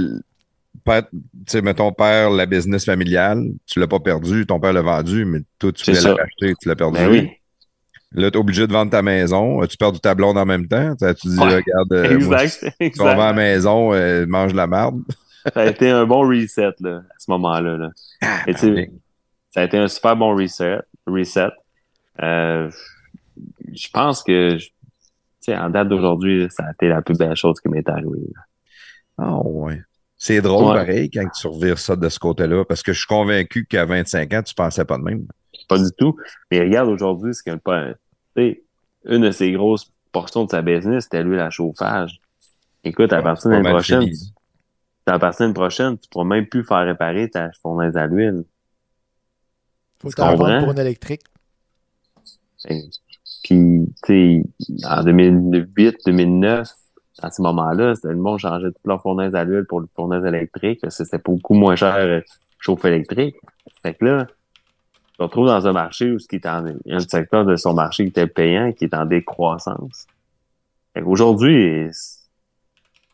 Tu mettons, père, la business familiale, tu l'as pas perdu, ton père l'a vendu, mais toi, tu voulais la racheter, tu l'as perdu. Ben oui. Là, t'es obligé de vendre ta maison. As-tu perdu ta blonde en même temps? Tu tu dis, Ouais. regarde, euh, moi, si exact. on vend la exact. maison, euh, mange la marde. Ça a été un bon reset, là, à ce moment-là. Là. Et sais, ben, ça a été un super bon reset. reset. Euh, je pense que, tu sais, en date d'aujourd'hui, ça a été la plus belle chose qui m'est arrivée. Ah ouais. C'est drôle, Ouais. pareil, quand tu revires ça de ce côté-là, parce que je suis convaincu qu'à 25 ans, tu pensais pas de même. Pas du tout. Mais regarde aujourd'hui, ce qu'il y a pas. Tu sais, une de ses grosses portions de sa business, c'était l'huile à chauffage. Écoute, à partir de l'année prochaine, fini. De l'année prochaine, tu pourras même plus faire réparer ta fournaise à l'huile. Faut Tu t'en pour une électrique. Fait- Puis, tu sais, en 2008, 2009, à ce moment-là, le monde changeait toute leur fournaise à l'huile pour une fournaise électrique, parce que c'était beaucoup moins cher euh, chauffe électrique. Fait que là, tu te retrouves dans un marché où ce qui est en, il y a un secteur de son marché qui était payant, qui est en décroissance. Fait qu'aujourd'hui,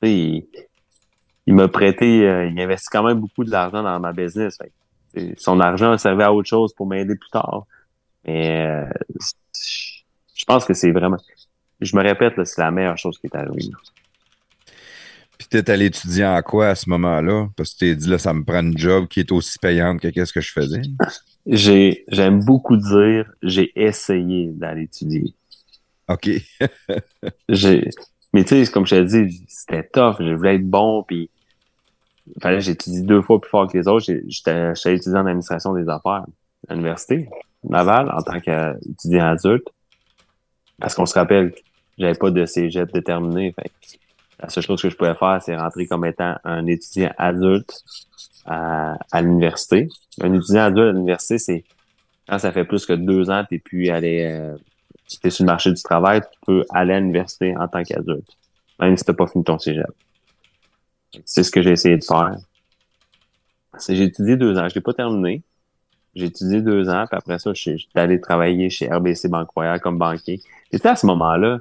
il, il m'a prêté, euh, il investit quand même beaucoup de l'argent dans ma business. Fait tu son argent servait à autre chose pour m'aider plus tard. Mais euh, je pense que c'est vraiment. Je me répète, c'est la meilleure chose qui est arrivée. là. Puis t'es allé étudier en quoi à ce moment-là? Parce que t'es dit, là, ça me prend une job qui est aussi payante que qu'est-ce que je faisais. J'ai, j'aime beaucoup dire, j'ai essayé d'aller étudier. OK. J'ai, mais tu sais, comme je te dis, c'était tough. Je voulais être bon, puis fallait que j'étudie deux fois plus fort que les autres. J'étais, étudiant en administration des affaires à l'université Laval en tant qu'étudiant adulte. Parce qu'on se rappelle, j'avais pas de cégep déterminé. Fait que la seule chose que je pouvais faire, c'est rentrer comme étant un étudiant adulte à, à l'université. Un étudiant adulte à l'université, c'est quand ça fait plus que deux ans, t'es plus allé, euh, t'es sur le marché du travail, tu peux aller à l'université en tant qu'adulte, même si t'as pas fini ton cégep. C'est ce que j'ai essayé de faire. J'ai étudié deux ans, je l'ai pas terminé. J'ai étudié deux ans, puis après ça, je suis allé travailler chez RBC Banque Royale comme banquier. C'était à ce moment-là,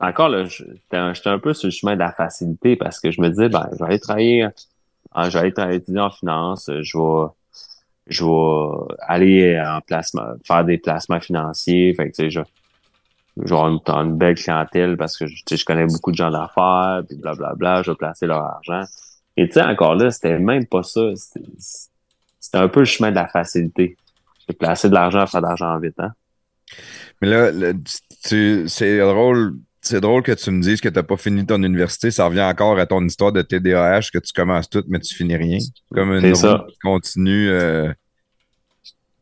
encore là, j'étais un, peu sur le chemin de la facilité parce que je me disais, ben, je vais aller travailler, ah, je vais étudier en finance, je vais, je vais aller en placement, faire des placements financiers. Fait que, tu sais, vais avoir une, belle clientèle parce que, je connais beaucoup de gens d'affaires, puis blablabla, je vais placer leur argent. Et tu sais, encore là, c'était même pas ça. C'était un peu le chemin de la facilité. J'ai placé de l'argent, faire de l'argent vite, hein. Mais là, c'est drôle. C'est drôle que tu me dises que tu n'as pas fini ton université. Ça revient encore à ton histoire de TDAH, que tu commences tout, mais tu finis rien. Comme une C'est roue ça. qui continue. euh,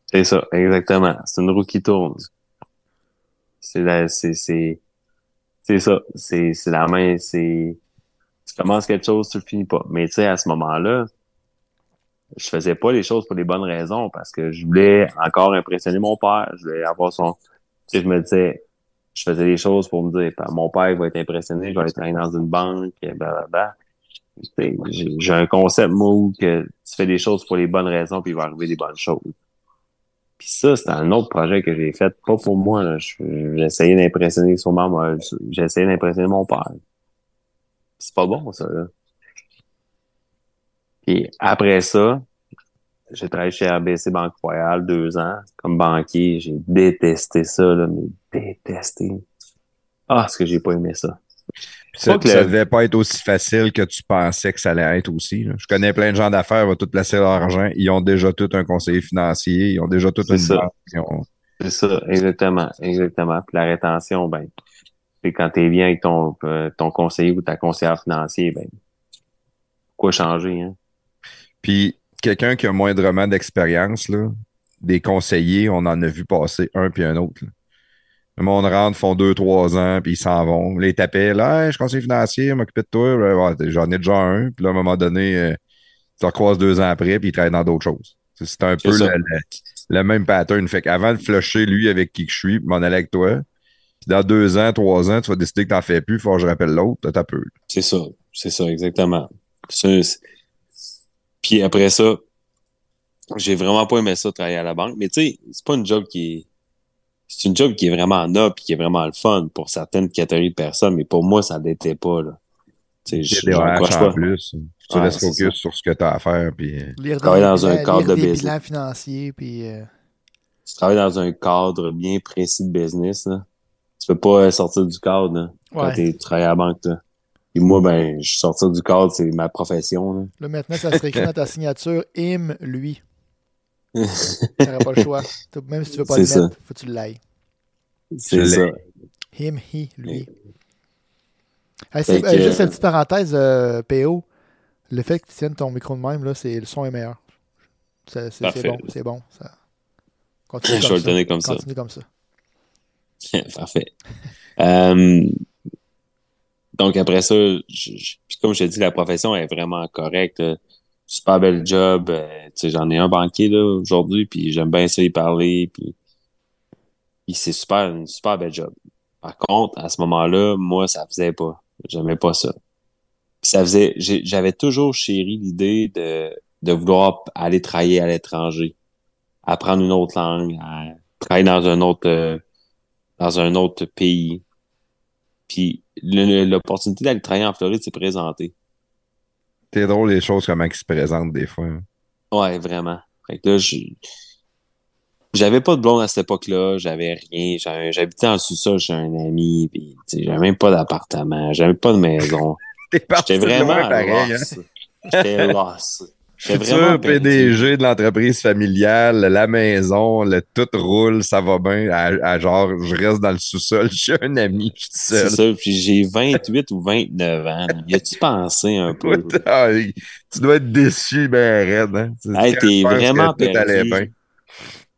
C'est ça, exactement. C'est une roue qui tourne. C'est c'est, c'est, ça. C'est, c'est la main, c'est, tu commences quelque chose, tu le finis pas. Mais tu sais, à ce moment-là, je faisais pas les choses pour les bonnes raisons parce que je voulais encore impressionner mon père. Je voulais avoir son, tu sais, je me disais, je faisais les choses pour me dire, Ben, mon père va être impressionné, je vais travailler dans une banque, blablabla. Sais, J'ai j'ai un concept, moi, où que tu fais des choses pour les bonnes raisons puis il va arriver des bonnes choses. Puis ça, c'était un autre projet que j'ai fait, pas pour moi. là. Je- J'essayais d'impressionner sûrement moi. J'essayais d'impressionner mon père. c'est pas bon, ça. Puis après ça, j'ai travaillé chez RBC Banque Royale deux ans comme banquier. J'ai détesté ça, là, mais détesté. Ah, est-ce que j'ai pas aimé ça? Ça, le- devait pas être aussi facile que tu pensais que ça allait être aussi. là. Je connais plein de gens d'affaires, ils vont tout placer leur argent. Ils ont déjà tout un conseiller financier, ils ont déjà tout une ça. banque. ils ont- C'est ça, exactement, exactement. Puis la rétention, ben, c'est quand t'es bien avec ton, euh, ton conseiller ou ta conseillère financier, ben, quoi changer, hein? Puis quelqu'un qui a moindrement d'expérience, là, des conseillers, on en a vu passer un puis un autre. là. Le monde rentre, font deux, trois ans, puis ils s'en vont. Les tapés, là, Hey, je suis conseiller financier, m'occuper de toi. Ouais, J'en ai déjà un. Puis là, à un moment donné, euh, tu recroises deux ans après, puis il travaille dans d'autres choses. C'est un peu le, même pattern. Fait qu'avant de flusher lui avec qui que je suis, m'en aller avec toi, puis dans deux ans, trois ans, tu vas décider que t'en fais plus, faut que je rappelle l'autre, t'as peu. C'est ça, c'est ça, exactement. Puis après ça, j'ai vraiment pas aimé ça travailler à la banque. Mais tu sais, c'est pas une job qui est. C'est une job qui est vraiment noble et qui est vraiment le fun pour certaines catégories de personnes, mais pour moi, ça l'était pas. Là. Tu sais, je- en pas. plus. Tu Ouais, restes focus sur ce que t'as à faire, puis... euh, Lire des, Travailler dans un cadre lire de des business. puis euh, Tu travailles dans un cadre bien précis de business. Là. Tu peux pas euh, sortir du cadre là, quand ouais. t'es- tu travailles à la banque. Là. Et moi, ben, je suis sorti du cadre, c'est ma profession. Là. Là, maintenant, ça serait écrit dans ta signature Im, lui. T'aurais pas le choix. Même si tu veux pas le ça. mettre, faut que tu l'ailles. C'est ça. Him, he, lui. Que, euh, juste une petite parenthèse, euh, PO. Le fait que tu tiennes ton micro de même, là, c'est, le son est meilleur. C'est, bon, c'est bon. Ça... Continue Je comme vais le ça. donner comme ça. Continue comme ça. Parfait. Euh, donc après ça, je- je- puis comme je te dis, la profession est vraiment correcte. Super bel job. euh, j'en ai un banquier là aujourd'hui, puis j'aime bien ça y parler. Puis, puis c'est super, une super bel job. Par contre, à ce moment-là, moi, ça faisait pas. J'aimais pas ça. Ça faisait. J'avais toujours chéri l'idée de, de vouloir aller travailler à l'étranger, apprendre une autre langue, travailler dans un autre. euh, dans un autre pays. Puis l'opportunité d'aller travailler en Floride s'est présentée. C'est drôle les choses comment ils se présentent des fois. hein. Ouais, vraiment. Fait que là, je- j'avais pas de blonde à cette époque-là, j'avais rien. J'habitais en sous-sol chez un ami, puis j'avais même pas d'appartement, j'avais pas de maison. J'étais vraiment loin pareil. Hein? J'étais lost. Futur. PDG de l'entreprise familiale, la maison, le tout roule, ça va bien. À, à genre, je reste dans le sous-sol, j'ai un ami, je suis C'est seul. ça, puis j'ai 28 ou 29 ans. Y a-tu pensé un peu? Ah, tu dois être déçu, ben raide. Hein? Hey, t'es vraiment que perdu. bien.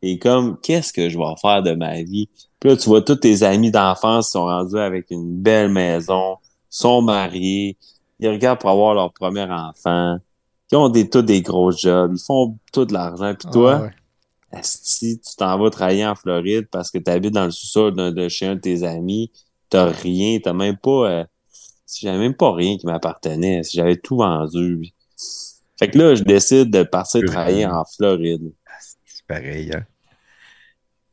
Et comme, qu'est-ce que je vais faire de ma vie? Puis là, tu vois tous tes amis d'enfance sont rendus avec une belle maison, sont mariés, ils regardent pour avoir leur premier enfant, ils ont des, tous des gros jobs, ils font tout de l'argent. Puis toi, Ah, ouais. si tu t'en vas travailler en Floride parce que tu habites dans le sous-sol de chez un de tes amis, t'as rien, t'as même pas... euh, si j'avais même pas rien qui m'appartenait, si j'avais tout vendu. Fait que là, je décide de partir travailler en Floride. C'est pareil. Hein?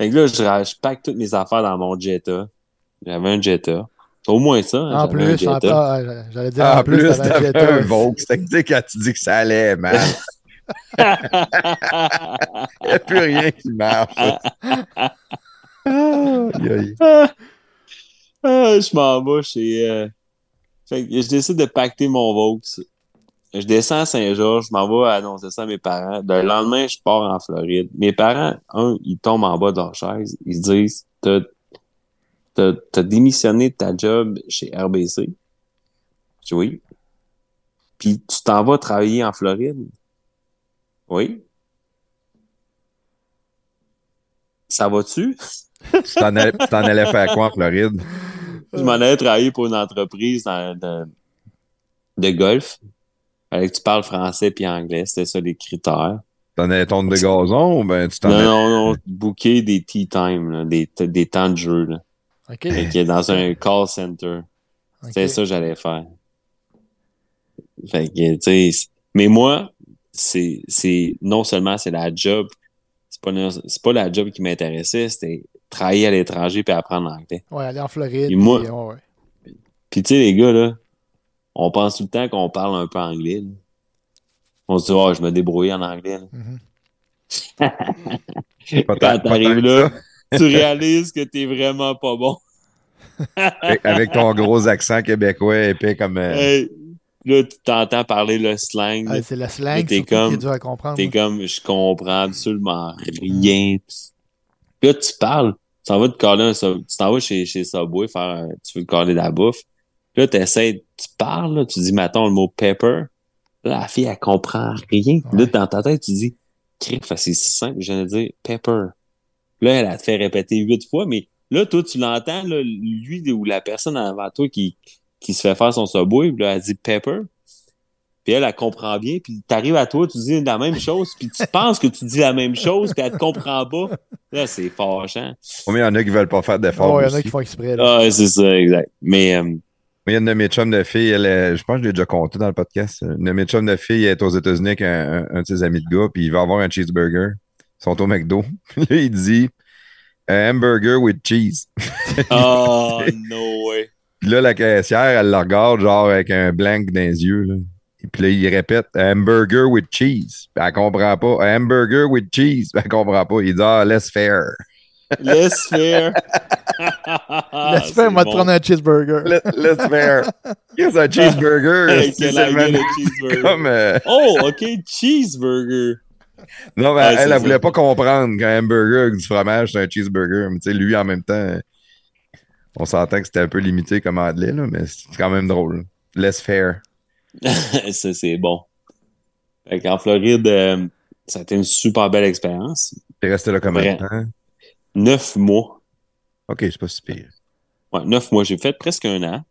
Fait que là, je, je pack toutes mes affaires dans mon Jetta. J'avais un Jetta. Au moins ça. En plus, en, ah, j'allais dire Ah, en en plus, t'avais un t'avais tu sais, quand tu dis que ça allait mal, il n'y a plus rien qui marche. Ah, je m'en vais chez. euh, Fait que je décide de pacter mon Vaux. Je descends à Saint-Georges, je m'en vais annoncer ça à mes parents. Le lendemain, je pars en Floride. Mes parents, un, ils tombent en bas de leur chaise. Ils se disent T'as t'as- t'as démissionné de ta job chez RBC. Oui. Puis tu t'en vas travailler en Floride? Oui. Ça va-tu? Tu t'en allais, tu faire quoi en Floride? Je m'en allais travailler pour une entreprise dans- de, de golf. Fallait que tu parles français puis anglais. C'était ça les critères. T'en allais tondre de gazon ou ben tu t'en Non, allais... non, non. Booker des tea time, là, des, des temps de jeu. Là. OK. Fait que dans un call center. C'était ça que j'allais faire. Fait que, tu sais, c'est- mais moi, c'est, c'est, non seulement c'est la job, c'est pas, c'est pas la job qui m'intéressait, c'était travailler à l'étranger puis apprendre l'anglais. Ouais, aller en Floride. Et moi- puis, ouais, ouais. Puis tu sais, les gars, là, on pense tout le temps qu'on parle un peu anglais. là. On se dit, oh, je me débrouille en anglais. là. Mhm. Pas Quand t'arrives là. Tu réalises que t'es vraiment pas bon. Avec, ton gros accent québécois épais comme. euh, Hey, là, tu t'entends parler le slang. Ah, c'est le slang t'es surtout qui comme- est dur à comprendre. T'es comme, je comprends absolument rien. Là, tu parles, tu t'en vas te coller un sub- tu t'en vas chez, chez Subway faire, un- tu veux te coller de la bouffe. Là, t'essaies, tu parles, là, tu dis, mettons le mot pepper. Là, la fille, elle comprend rien. Là, dans ta tête, tu dis, cric, fait, c'est si simple, je viens de dire pepper. Là, elle a te fait répéter huit fois, mais là, toi, tu l'entends, là, lui ou la personne avant toi qui, qui se fait faire son Subway, puis là, elle dit pepper. Puis elle, elle comprend bien, puis t'arrives à toi, tu dis la même chose, puis tu penses que tu dis la même chose, puis elle te comprend pas. Là, c'est fâchant. Combien il y en a qui veulent pas faire d'efforts? Oh, il y en a qui font exprès. Là. Ah, c'est ça, exact. Mais, euh, Moi, il y a une de mes chums de filles, elle est- je pense que je l'ai déjà compté dans le podcast. Une de mes chums de filles est aux États-Unis avec un, un- un de ses amis de gars, puis il va avoir un cheeseburger. Ils sont au McDo. Puis là, il dit un hamburger with cheese. oh, no way. Puis là, la caissière, elle le regarde genre avec un blank dans les yeux. Là. Et puis là, il répète un hamburger with cheese. Puis elle comprend pas. Un hamburger with cheese. Puis elle comprend pas. Il dit ah, let's faire. Laisse faire. Laisse faire, moi, te prendre un cheeseburger. Let's faire. Qu'est-ce un cheeseburger? Hey, C'est de cheeseburger. comme. euh, Oh, OK, cheeseburger. Non, mais Ouais, elle, elle, ça. voulait pas comprendre qu'un hamburger avec du fromage, c'est un cheeseburger. Mais tu sais, lui, en même temps, on s'entend que c'était un peu limité comme anglais, là, mais c'est quand même drôle. Let's faire. ça, c'est bon. Fait qu'en Floride, euh, ça a été une super belle expérience. T'es resté là combien de temps? Neuf mois. Ok, c'est pas si pire. Ouais, neuf mois. J'ai fait presque un an.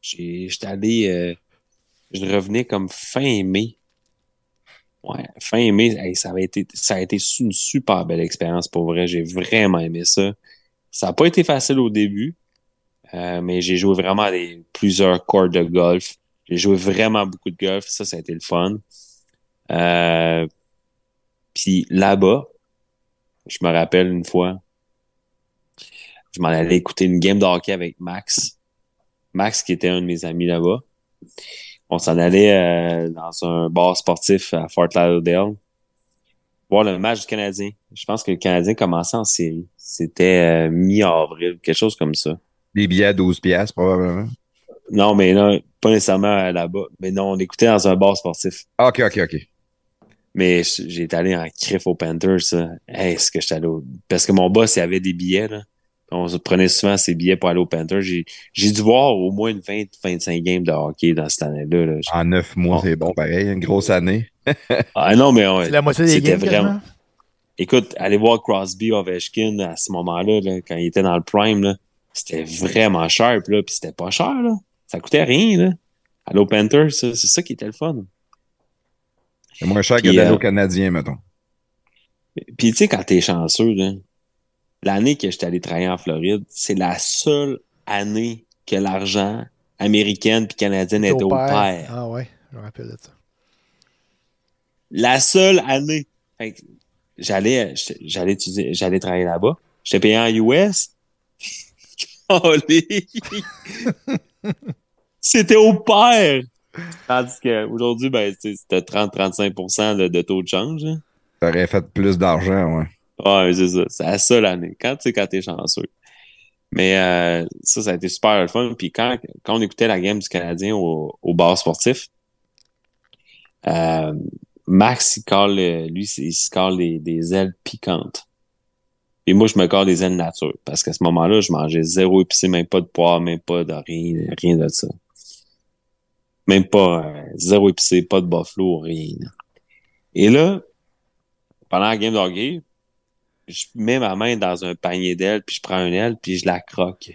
J'étais allé. euh, je revenais comme fin mai. Ouais, fin mai. Ça, avait été, ça a été une super belle expérience pour vrai. J'ai vraiment aimé ça. Ça n'a pas été facile au début, euh, mais j'ai joué vraiment à des, plusieurs cours de golf. J'ai joué vraiment beaucoup de golf. Ça, ça a été le fun. Euh, Puis là-bas, je me rappelle une fois, je m'en allais écouter une game de hockey avec Max. Max, qui était un de mes amis là-bas. On s'en allait euh, dans un bar sportif à Fort Lauderdale voir le match du Canadien. Je pense que le Canadien commençait en série. C'était euh, mi-avril, quelque chose comme ça. Des billets à 12 piastres, probablement. Non, mais non, pas nécessairement là-bas. Mais non, on écoutait dans un bar sportif. Ah, ok, ok, ok. Mais j- j'ai été allé en crif aux Panthers. ça. Hey, est-ce que j'étais allé au... Parce que mon boss, il avait des billets, là. On se prenait souvent ses billets pour aller aux Panthers. J'ai, j'ai dû voir au moins une 20-25 games de hockey dans cette année-là. là. En neuf mois, c'est bon, pareil. Une grosse année. Ah non, mais on- C'est la moitié des C'était games, vraiment- quasiment. écoute, aller voir Crosby, Ovechkin à ce moment-là, là, quand il était dans le prime, là, c'était vraiment cher, là, puis c'était pas cher, là. Ça coûtait rien, là. Aller aux Panthers, ça, c'est ça qui était le fun. C'est moins cher que d'aller euh, au Canadien, mettons. Puis tu sais, quand t'es chanceux, là, l'année que j'étais allé travailler en Floride, c'est la seule année que l'argent américaine puis canadienne était au pair. Ah ouais, je me rappelle de ça. La seule année. Fait que j'allais, j'allais étudier, j'allais travailler là-bas. J'étais payé en US. C'était au pair! Tandis qu'aujourd'hui, ben, tu sais, c'était 30-35% de, de taux de change. hein. T'aurais fait plus d'argent, ouais. Ouais, c'est ça. C'est la seule année. Quand tu sais, quand t'es chanceux. Mais euh, ça, ça a été super le fun. Puis quand, quand on écoutait la game du Canadien au, au bar sportif, euh, Max, il colle, lui, il se colle des, des ailes piquantes. Et moi, je me colle des ailes nature. Parce qu'à ce moment-là, je mangeais zéro épicé, même pas de poivre, même pas de rien, rien de ça. Même pas euh, zéro épicé, pas de buffalo, rien. Et là, pendant la game de hockey, je mets ma main dans un panier d'ailes, puis je prends une aile, puis je la croque.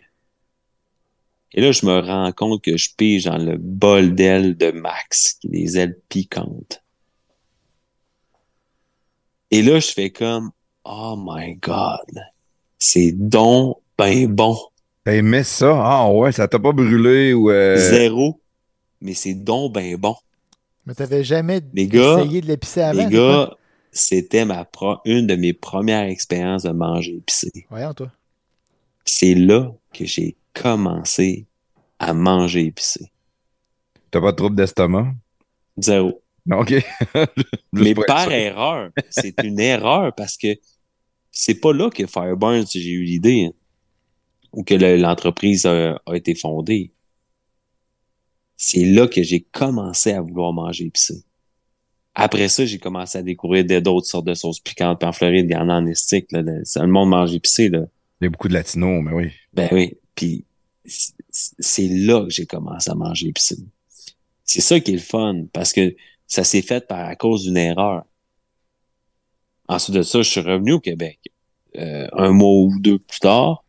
Et là, je me rends compte que je pige dans le bol d'ailes de Max, qui est des ailes piquantes. Et là, je fais comme, oh my God, c'est donc ben bon. T'as aimé ça? Ah ouais, ça t'a pas brûlé ou... euh, Zéro, mais c'est donc ben bon. Mais t'avais jamais Les gars, essayé de l'épicer avant? Les gars, c'était ma pro- une de mes premières expériences de manger épicé. Voyons, toi. c'est là que j'ai commencé à manger épicé. T'as pas de trouble d'estomac? Zéro. Non, OK. Mais par erreur, c'est une erreur parce que c'est pas là que Fireburns, j'ai eu l'idée, hein, ou que l'entreprise a, a, été fondée. C'est là que j'ai commencé à vouloir manger épicé. Après ça, j'ai commencé à découvrir d'autres sortes de sauces piquantes. Puis en Floride, il y en a en estique. Là, le monde mange épicé. Là. Il y a beaucoup de latinos, mais oui. Ben oui. Puis c'est là que j'ai commencé à manger épicé. C'est ça qui est le fun, parce que ça s'est fait par à cause d'une erreur. Ensuite de ça, je suis revenu au Québec. Euh, un mois ou deux plus tard.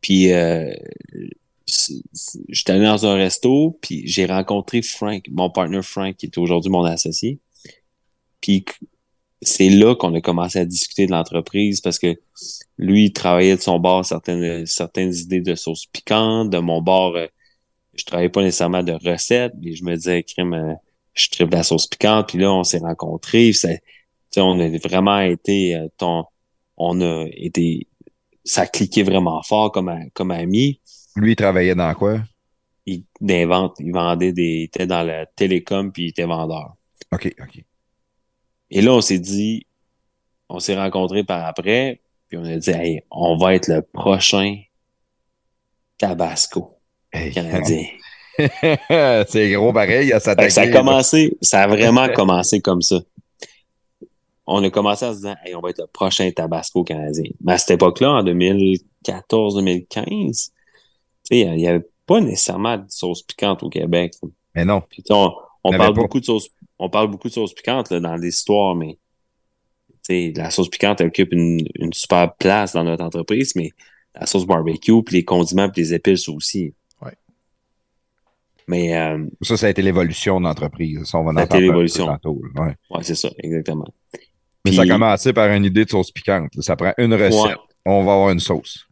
Puis euh, j'étais allé dans un resto, puis j'ai rencontré Frank, mon partner Frank, qui est aujourd'hui mon associé. Puis c'est là qu'on a commencé à discuter de l'entreprise parce que lui, il travaillait de son bord certaines, certaines idées de sauce piquante. De mon bord, euh, je travaillais pas nécessairement de recettes, mais je me disais, crème, euh, je tripe la sauce piquante. Puis là, on s'est rencontrés. Ça, on a vraiment été, euh, ton, on a été, ça a cliqué vraiment fort comme, comme ami. Lui, il travaillait dans quoi? Il, invente, il vendait des, il était dans la télécom puis il était vendeur. OK, OK. Et là, on s'est dit, on s'est rencontrés par après, puis on a dit, hey, on va être le prochain Tabasco canadien. c'est gros pareil, ça Ça a commencé, ça a vraiment commencé comme ça. On a commencé en se disant, hey, on va être le prochain Tabasco canadien. Mais à cette époque-là, en 2014-2015, il n'y avait pas nécessairement de sauce piquante au Québec. Mais non. on, parle beaucoup de sauce, on parle beaucoup de sauce piquante dans l'histoire, mais la sauce piquante occupe une, une, super place dans notre entreprise, mais la sauce barbecue, puis les condiments, puis les épices aussi. Ouais. Mais euh, ça, ça a été l'évolution de l'entreprise. Ça, on va ça a été l'évolution. Ouais, ouais c'est ça, exactement. Mais ça a commencé par une idée de sauce piquante. Ça prend une recette. On va avoir une sauce.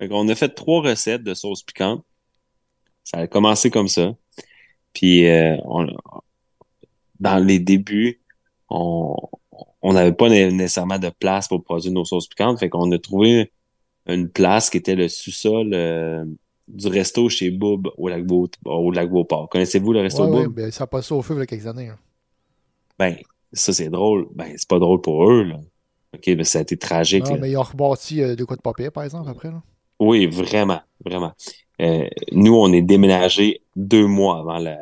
On a fait trois recettes de sauce piquante. Ça a commencé comme ça. Puis euh, on, dans les débuts, on n'avait pas nécessairement de place pour produire nos sauces piquantes. Fait qu'on a trouvé une place qui était le sous-sol euh, du resto chez Boub au lac, Beau, au lac Beauport. Connaissez-vous le resto ouais, Boub? ben, ça a passé au feu il y a quelques années. Hein. Ben, ça c'est drôle. Ben, c'est pas drôle pour eux. Là. OK, mais ça a été tragique. Non, mais ils ont rebâti euh, de quoi de papier, par exemple, après. Là. Oui, vraiment, vraiment. Euh, nous, on est déménagé deux mois avant la...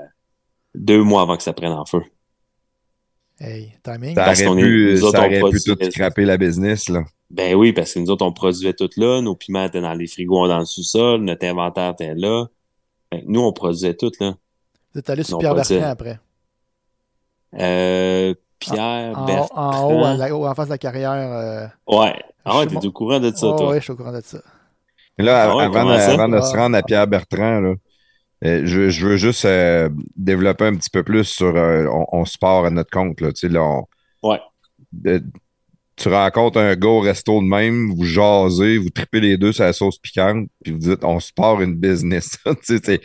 deux mois avant que ça prenne en feu. Hey, timing. Ça Parce aurait qu'on est- pu, nous autres, ça on aurait pu tout scraper la business, là. Ben oui, parce que nous autres, on produisait tout là. Nos piments étaient dans les frigos dans le sous-sol. Notre inventaire était là. Que nous, on produisait tout là. Vous êtes allé sur Pierre Bertrand après. Euh, Pierre, En, Bertrand. en haut, à la- en face de la carrière. euh, Ouais. Ah ouais, t'es au courant de ça, oh, toi. ouais, je suis au courant de ça. Et Là, Ah ouais, avant, avant de se Ah. rendre à Pierre Bertrand, là, euh, je, je veux juste euh, développer un petit peu plus sur euh, on, on se part à notre compte. Là, tu sais, là, on- Ouais. tu rencontres un gars au resto de même, vous jasez, vous tripez les deux sur la sauce piquante, puis vous dites on se part une business. Tu sais, c'est,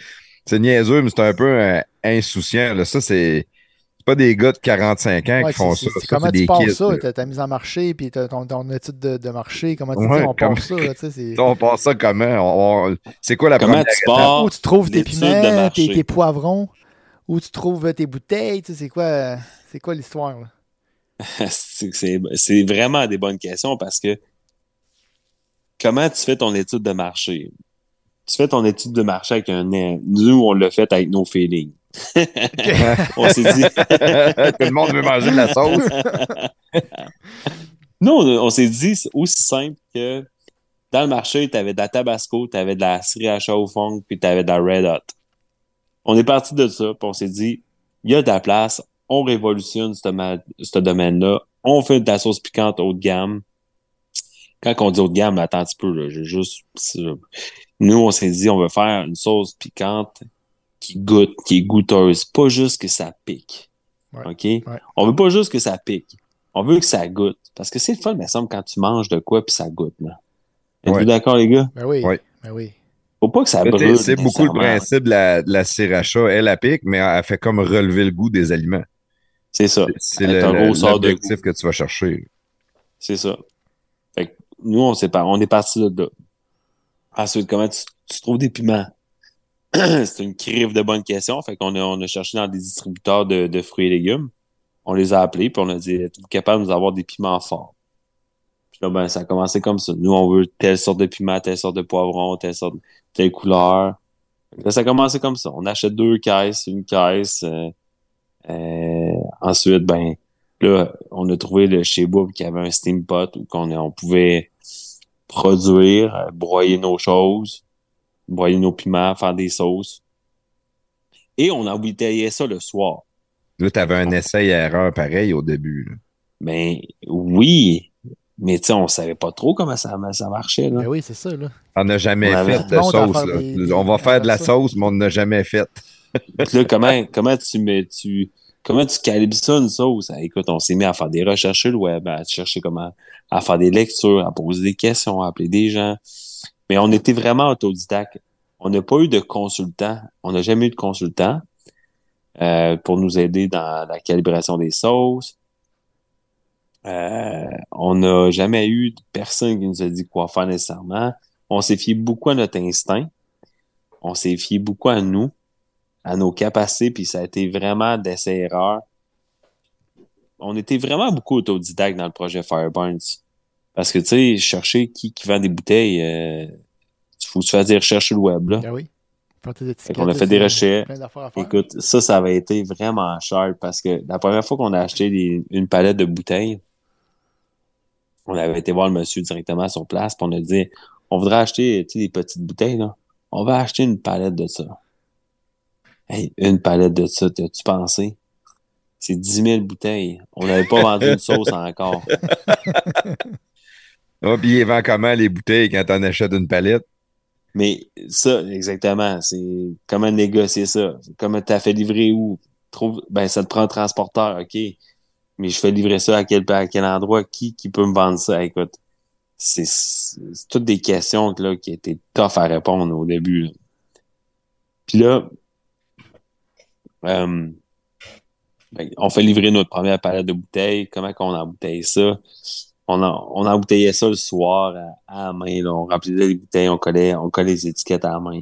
c'est niaiseux, mais c'est un peu euh, insouciant. Là. Ça, c'est pas des gars de 45 ans Ouais, qui font ça. comment tu des kids, ça? là. Ta, ta mise en marché, puis ta- ton, ton étude de, de marché, comment tu Ouais, dis on comme- ça? Là, On part ça comment? On- on- c'est quoi la Comment première tu pars? Où tu trouves tes piments, tes, tes poivrons, où tu trouves tes bouteilles, c'est quoi, c'est quoi l'histoire? là? c'est c'est- c'est vraiment des bonnes questions parce que comment tu fais ton étude de marché? Tu fais ton étude de marché avec un. Nous, on l'a fait avec nos feelings. on s'est dit. Tout le monde veut manger de la sauce. Nous, on, on s'est dit c'est aussi simple que dans le marché, tu avais de la Tabasco, tu avais de la Sriracha au fond, puis tu avais de la Red Hot. On est parti de ça, puis on s'est dit, il y a de la place, on révolutionne ce, ma- ce domaine-là, on fait de la sauce piquante haut de gamme. Quand on dit haut de gamme, attends un petit peu, là, juste... Nous, on s'est dit, on veut faire une sauce piquante qui goûte, qui est goûteuse, pas juste que ça pique. Ouais, OK? ouais. On veut pas juste que ça pique. On veut que ça goûte. Parce que c'est le fun, mais semble, quand tu manges de quoi puis ça goûte, là. Êtes-vous Ouais. d'accord, les gars? Ben oui, Ouais. ben oui. Faut pas que ça brûle. C'est beaucoup le principe de la, de la sriracha. Elle, elle pique, mais elle fait comme relever le goût des aliments. C'est ça. C'est Avec le- un le- gros sort de l'objectif que tu vas chercher. C'est ça. Fait que nous, on, s'est pas- on est parti de là. Ensuite, comment tu, tu trouves des piments? c'est une crive de bonnes questions. Fait qu'on a, on a cherché dans des distributeurs de, de fruits et légumes. On les a appelés, puis on a dit Êtes-vous capable de nous avoir des piments forts? Puis là, ben, ça a commencé comme ça. Nous, on veut telle sorte de piment, telle sorte de poivron, telle sorte, telle couleur. Ça a commencé comme ça. On achète deux caisses, une caisse. Euh, euh, ensuite, ben, là, on a trouvé le chez Bob qui avait un steam pot où on, on pouvait produire, euh, broyer nos choses, broyer nos piments, faire des sauces. Et on embouteillait ça le soir. Là, tu avais un essai-erreur pareil au début. Là. Ben oui, mais tu sais, on savait pas trop comment ça, ça marchait. Là. Ben oui, c'est ça. Là. On n'a jamais On fait de sauce. là. des- des- on va faire de la ça. sauce, mais on n'a jamais fait. Là, comment, comment tu mets, tu, comment tu calibres ça, une sauce? Ah, écoute, on s'est mis à faire des recherches sur le web, à chercher comment, à faire des lectures, à poser des questions, à appeler des gens. Mais on était vraiment autodidacte. On n'a pas eu de consultant. On n'a jamais eu de consultant euh, pour nous aider dans la calibration des sauces. Euh, on n'a jamais eu de personne qui nous a dit quoi faire nécessairement. On s'est fié beaucoup à notre instinct. On s'est fié beaucoup à nous à nos capacités, puis ça a été vraiment d'essai-erreur. On était vraiment beaucoup autodidactes dans le projet Fireburns. Parce que, tu sais, chercher qui, qui vend des bouteilles, euh, faut se faire des recherches sur le web, là. Ben oui. Qu'on a fait des recherches. À. Écoute, ça, ça avait été vraiment cher parce que la première fois qu'on a acheté des- une palette de bouteilles, on avait été voir le monsieur directement sur place, puis on a dit on voudrait acheter tu des petites bouteilles, là. On va acheter une palette de ça. Hey, une palette de ça, t'as-tu pensé? C'est 10 000 bouteilles. On n'avait pas vendu une sauce encore. Ah, puis il vend comment les bouteilles quand t'en achètes une palette? Mais ça, exactement, c'est comment négocier ça? Comment t'as fait livrer où? Trouve, ben, ça te prend un transporteur, OK. Mais je fais livrer ça à quel, quel endroit? Qui, qui peut me vendre ça? Écoute, c'est c'est toutes des questions là, qui étaient tough à répondre au début. là. Puis là, euh, ben, on fait livrer notre première palette de bouteilles. Comment qu'on embouteille ça? On, en, on embouteillait ça le soir à, à la main. Là. On remplissait les bouteilles, on collait, on collait les étiquettes à la main.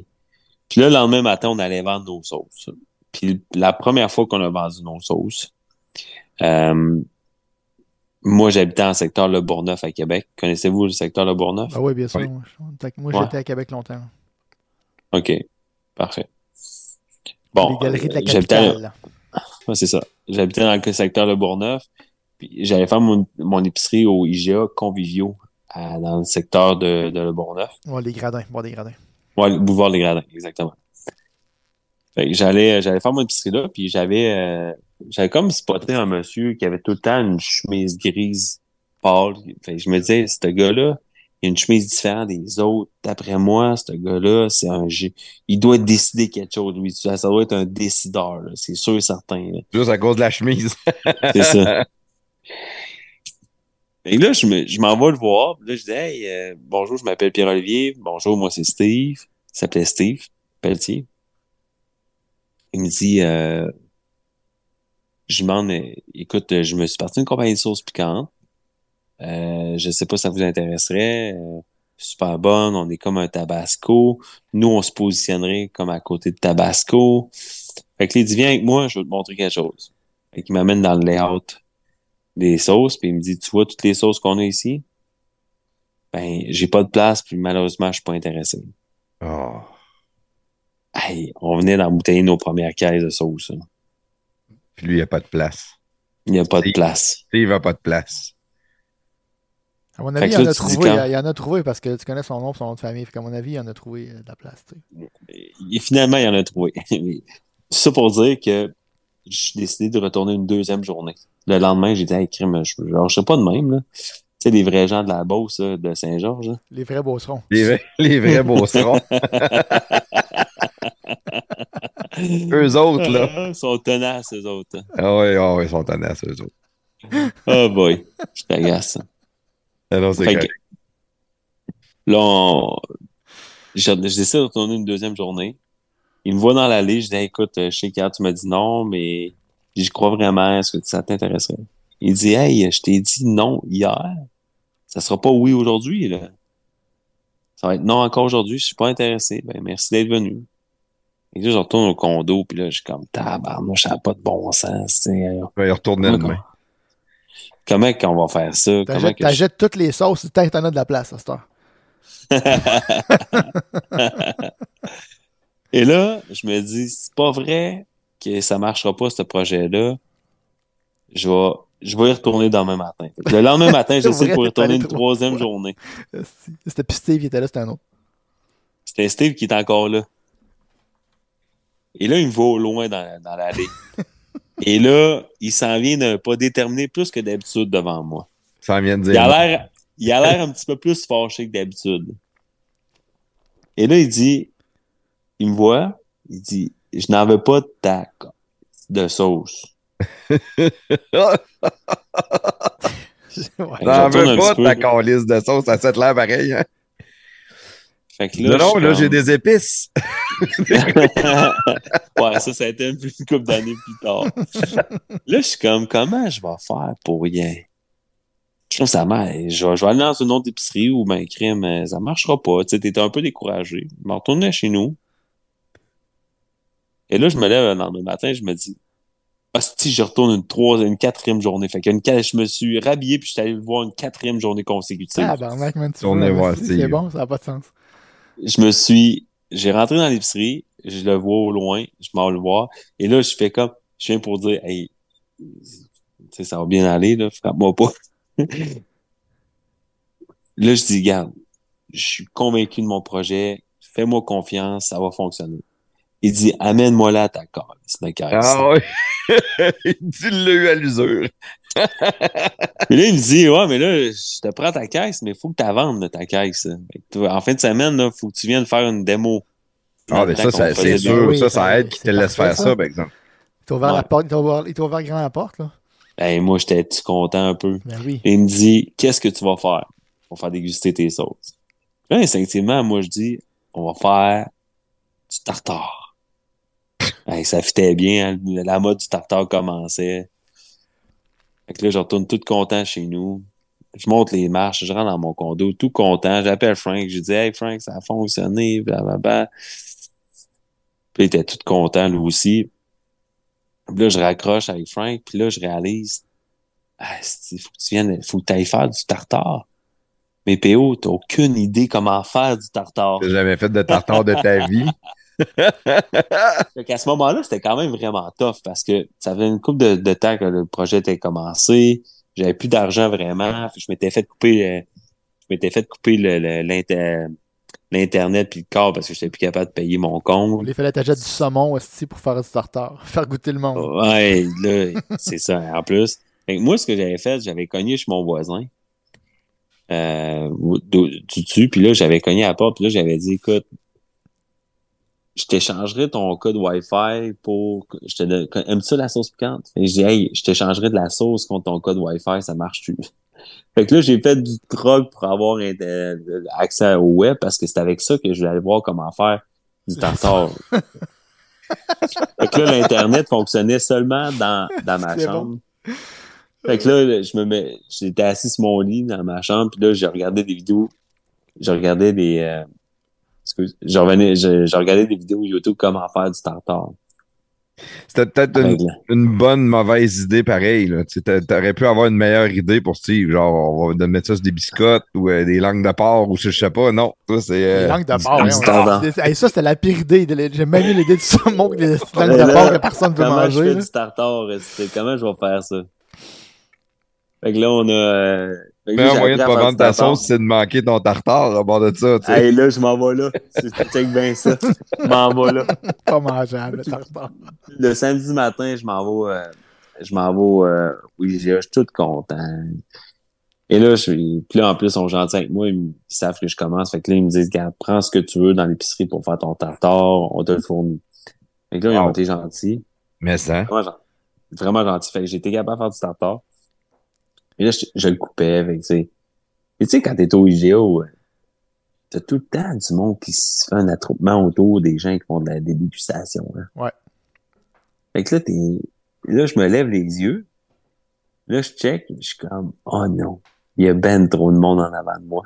Puis là, le lendemain matin, on allait vendre nos sauces. Puis la première fois qu'on a vendu nos sauces, euh, moi, j'habitais en secteur Le Bourgneuf à Québec. Connaissez-vous le secteur Le Bourgneuf? Ah oui, bien sûr. Oui. Moi, Ouais. j'étais à Québec longtemps. OK. Parfait. Bon, les galeries de la euh, à- capitale. Ouais, c'est ça. J'habitais dans le secteur de Bourgneuf. Puis j'allais faire mon, mon épicerie au IGA Convivio à- dans le secteur de, de Le Bourgneuf. Ouais, les gradins. Bon, des gradins. Ouais, le boulevard Les Gradins, exactement. Fait que j'allais, j'allais faire mon épicerie là, puis j'avais, euh, j'avais comme spoté un monsieur qui avait tout le temps une chemise grise pâle. Fait que je me disais, ce gars-là, il a une chemise différente des autres. D'après moi, ce gars-là, c'est un, il doit décider quelque chose, lui. Ça, doit être un décideur, là. c'est sûr et certain. là. Juste à cause de la chemise. C'est ça. Et là, je me- m'en vais le voir. Là, je dis Hey, euh, bonjour, je m'appelle Pierre-Olivier. Bonjour, moi c'est Steve. Il s'appelait Steve. Il me dit euh, Je demande écoute, je me suis parti d'une compagnie de sauce piquante. Euh, je sais pas si ça vous intéresserait. Euh, super bonne, on est comme un Tabasco. Nous, on se positionnerait comme à côté de Tabasco. Fait que il dit Viens avec moi, je vais te montrer quelque chose. Fait qu'il m'amène dans le layout des sauces, puis il me dit, tu vois toutes les sauces qu'on a ici? Ben, j'ai pas de place, puis malheureusement, je suis pas intéressé. Oh. Hey, on venait d'embouteiller nos premières caisses de sauce. là. Puis lui, il n'y a pas de place. Il n'y a pas de place. Steve n'a pas de place. À mon avis, il y en a trouvé. quand- Il y en a trouvé parce que tu connais son nom et son nom de famille. Fait qu'à mon avis, il y en a trouvé euh, de la place. tu sais. Et finalement, il y en a trouvé. Mais ça pour dire que j'ai décidé de retourner une deuxième journée. Le lendemain, j'ai dit, hey, crime, je ne serai pas de même, là. Tu sais, les vrais gens de la Beauce, de Saint-Georges, là. Les vrais beaucerons. Les, vrais- les vrais beaucerons. Eux autres, là. Ils sont tenaces, eux autres. hein. Ah oui, ah oui, ils sont tenaces, eux autres. Oh boy, je t'agace. Ah non, c'est Fait que-. Là, on... je décide de retourner une deuxième journée. Il me voit dans l'allée, je dis écoute, euh, je sais qu'hier tu m'as dit non, mais j'y crois vraiment, est-ce que ça t'intéresserait? Il dit Hey, je t'ai dit non hier. Ça sera pas oui aujourd'hui, là. Ça va être non encore aujourd'hui, je suis pas intéressé. Ben merci d'être venu. Et là, je retourne au condo, puis là, je suis comme, tabarnouche, ça n'a pas de bon sens. tu sais. Je vais y retourner Comment demain. Comment qu'on va faire ça? T'achètes je- toutes les sauces, tant que t'en as de la place à cette heure. Et là, je me dis, c'est pas vrai que ça marchera pas, ce projet-là. Je vais, je vais y retourner demain matin. Le lendemain matin, j'essaie pour y retourner une trois troisième fois. journée. C'était plus Steve qui était là, c'était un autre. C'était Steve qui est encore là. Et là, il me voit au loin dans, dans l'allée. Et là, il s'en vient d'un pas déterminé plus que d'habitude devant moi. Ça vient de Il dire. a l'air, il a l'air un petit peu plus fâché que d'habitude. Et là, il dit, il me voit, il dit, je n'en veux pas de ta de sauce. Ouais. Fait que T'en je retourne veux pas de ta calice de sauce, ça cette l'air pareil. Hein? Fait que non, là, non, je là, j'ai des épices. ouais, ça, ça a été une couple d'années plus tard. Là, je suis comme, comment je vais faire pour rien? Je trouve ça marche. Je vais, je vais aller dans une autre épicerie ou ben, crème, euh, ça marchera pas. Tu sais, t'étais un peu découragé. Je me retournais chez nous. Et là, je me lève le lendemain matin, je me dis, ah, si je retourne une troisième, une quatrième journée. Fait que je me suis rhabillé puis je suis allé le voir une quatrième journée consécutive. Ah, ben, mec, man, tu c'est- bon, ça n'a pas de sens. je me suis, j'ai rentré dans l'épicerie, je le vois au loin, je m'en vais le voir, et là, je fais comme, je viens pour dire, hey, tu sais, ça va bien aller, là, frappe-moi pas. là, je dis, garde, je suis convaincu de mon projet, fais-moi confiance, ça va fonctionner. Il dit, amène-moi là à ta carte, Ah oui. il dit il l'a eu à l'usure. Mais là, il me dit, ouais, mais là, je te prends ta caisse, mais il faut que tu la vendes, là, ta caisse. En fin de semaine, il faut que tu viennes faire une démo. Ah, mais ça, ça c'est sûr. Oui, ça, ça, aide qu'il te laisse faire ça. ça, par exemple. Il t'a ouvert Ouais. la porte, il t'a ouvert, il t'a ouvert grand la porte, là. Ben, moi, j'étais tout content un peu? Ben oui. Et il me dit, qu'est-ce que tu vas faire pour faire déguster tes sauces? Là, instinctivement, moi, je dis, on va faire du tartare. Hey, ça fitait bien, hein, la mode du tartare commençait. Fait que là, je retourne tout content chez nous. Je monte les marches, je rentre dans mon condo, tout content. J'appelle Frank, je dis, hey Frank, ça a fonctionné, blablabla. Puis il était tout content, lui aussi. Puis là, je raccroche avec Frank, puis là, je réalise, ah, il faut que tu viennes, faut que tu ailles faire du tartare. Mais PO, t'as aucune idée comment faire du tartare. T'as jamais fait de tartare de ta vie? Fait qu'à ce moment-là, c'était quand même vraiment tough parce que ça faisait une couple de, de temps que le projet était commencé. J'avais plus d'argent vraiment. Je m'étais fait couper, euh, je m'étais fait couper le- le- l'inter- l'internet puis le corps parce que j'étais plus capable de payer mon compte. Il fallait t'achètes du saumon aussi pour faire du tartare. Faire goûter le monde. Ouais, là, c'est ça, en plus. Fait que moi, ce que j'avais fait, j'avais cogné chez mon voisin. Euh, du dessus, puis là, j'avais cogné à la porte, puis là, j'avais dit, écoute, je t'échangerai ton code Wi-Fi pour. Je te donne- Aimes-tu ça, la sauce piquante? Que je dis, hey, je t'échangerai de la sauce contre ton code Wi-Fi, ça marche-tu? Fait que là, j'ai fait du troc pour avoir inter- accès au web parce que c'est avec ça que je voulais aller voir comment faire du tartare. fait que là, l'Internet fonctionnait seulement dans, dans ma chambre. Fait que là, je me mets, j'étais assis sur mon lit dans ma chambre, puis là, j'ai regardé des vidéos. Je regardais des, euh, excuse, je revenais, je, je regardais des vidéos YouTube comment faire du tartare. C'était peut-être une, bonne, mauvaise idée pareil. Là. Tu T'aurais pu avoir une meilleure idée pour Steve. Genre, on va mettre ça sur des biscottes ou euh, des langues de porc ou je sais pas. Non, ça, c'est. euh, Les langues de porc. hein. Hey, ça, c'était la pire idée. J'ai même eu l'idée du saumon que des langues de porc que personne ne veut Comment je manger. fais là. du tartare? C'était, comment je vais faire ça? Fait que là, on a, euh, Le meilleur moyen de pas vendre ta sauce, c'est de manquer ton tartare à bord de ça. tu sais. Hey, là, je m'en vais là. C'est- Check bien ça. Je m'en vais là. Pas mangeable, le tartare. le samedi matin, je m'en vais, euh, je m'en vais, euh, oui, je suis tout content. Et là, je suis, puis là, en plus, ils sont gentils avec moi, ils, savent que je commence. Fait que là, ils me disent, Regarde, prends ce que tu veux dans l'épicerie pour faire ton tartare, on te le fournit. Fait que là, ils ont été gentils. Mais ça? Vraiment, vraiment gentil. Fait que j'ai été capable de faire du tartare. Et là, je, je le coupais, fait que, tu sais. Et tu sais, quand t'es au IGA, euh, t'as tout le temps du monde qui se fait un attroupement autour des gens qui font de la, des dégustations, hein. Ouais. Fait que là, t'es, là, je me lève les yeux. Là, je check, je suis comme, oh non, il y a ben trop de monde en avant de moi.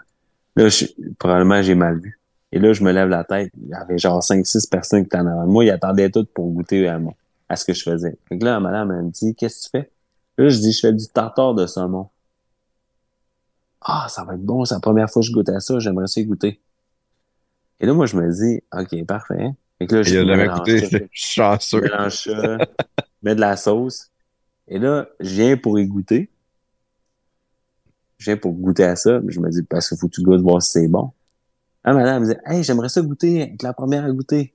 Là, je, probablement, j'ai mal vu. Et là, je me lève la tête. Il y avait genre 5-6 personnes qui étaient en avant de moi. Ils attendaient toutes pour goûter à, moi, à ce que je faisais. Fait que là, la madame, elle me dit, qu'est-ce que tu fais? Là, je dis, je fais du tartare de saumon. Ah, ça va être bon. C'est la première fois que je goûte à ça. J'aimerais ça y goûter. Et là, moi, je me dis, OK, parfait. Fait que là, je Il a jamais mélange goûté, c'est chanceux. Je mélange ça, mets de la sauce. Et là, je viens pour y goûter. Je viens pour goûter à ça. Mais je me dis, parce qu'il faut que tu goûtes voir si c'est bon. Ah, madame, elle me dit, hey, j'aimerais ça goûter, être la première à goûter.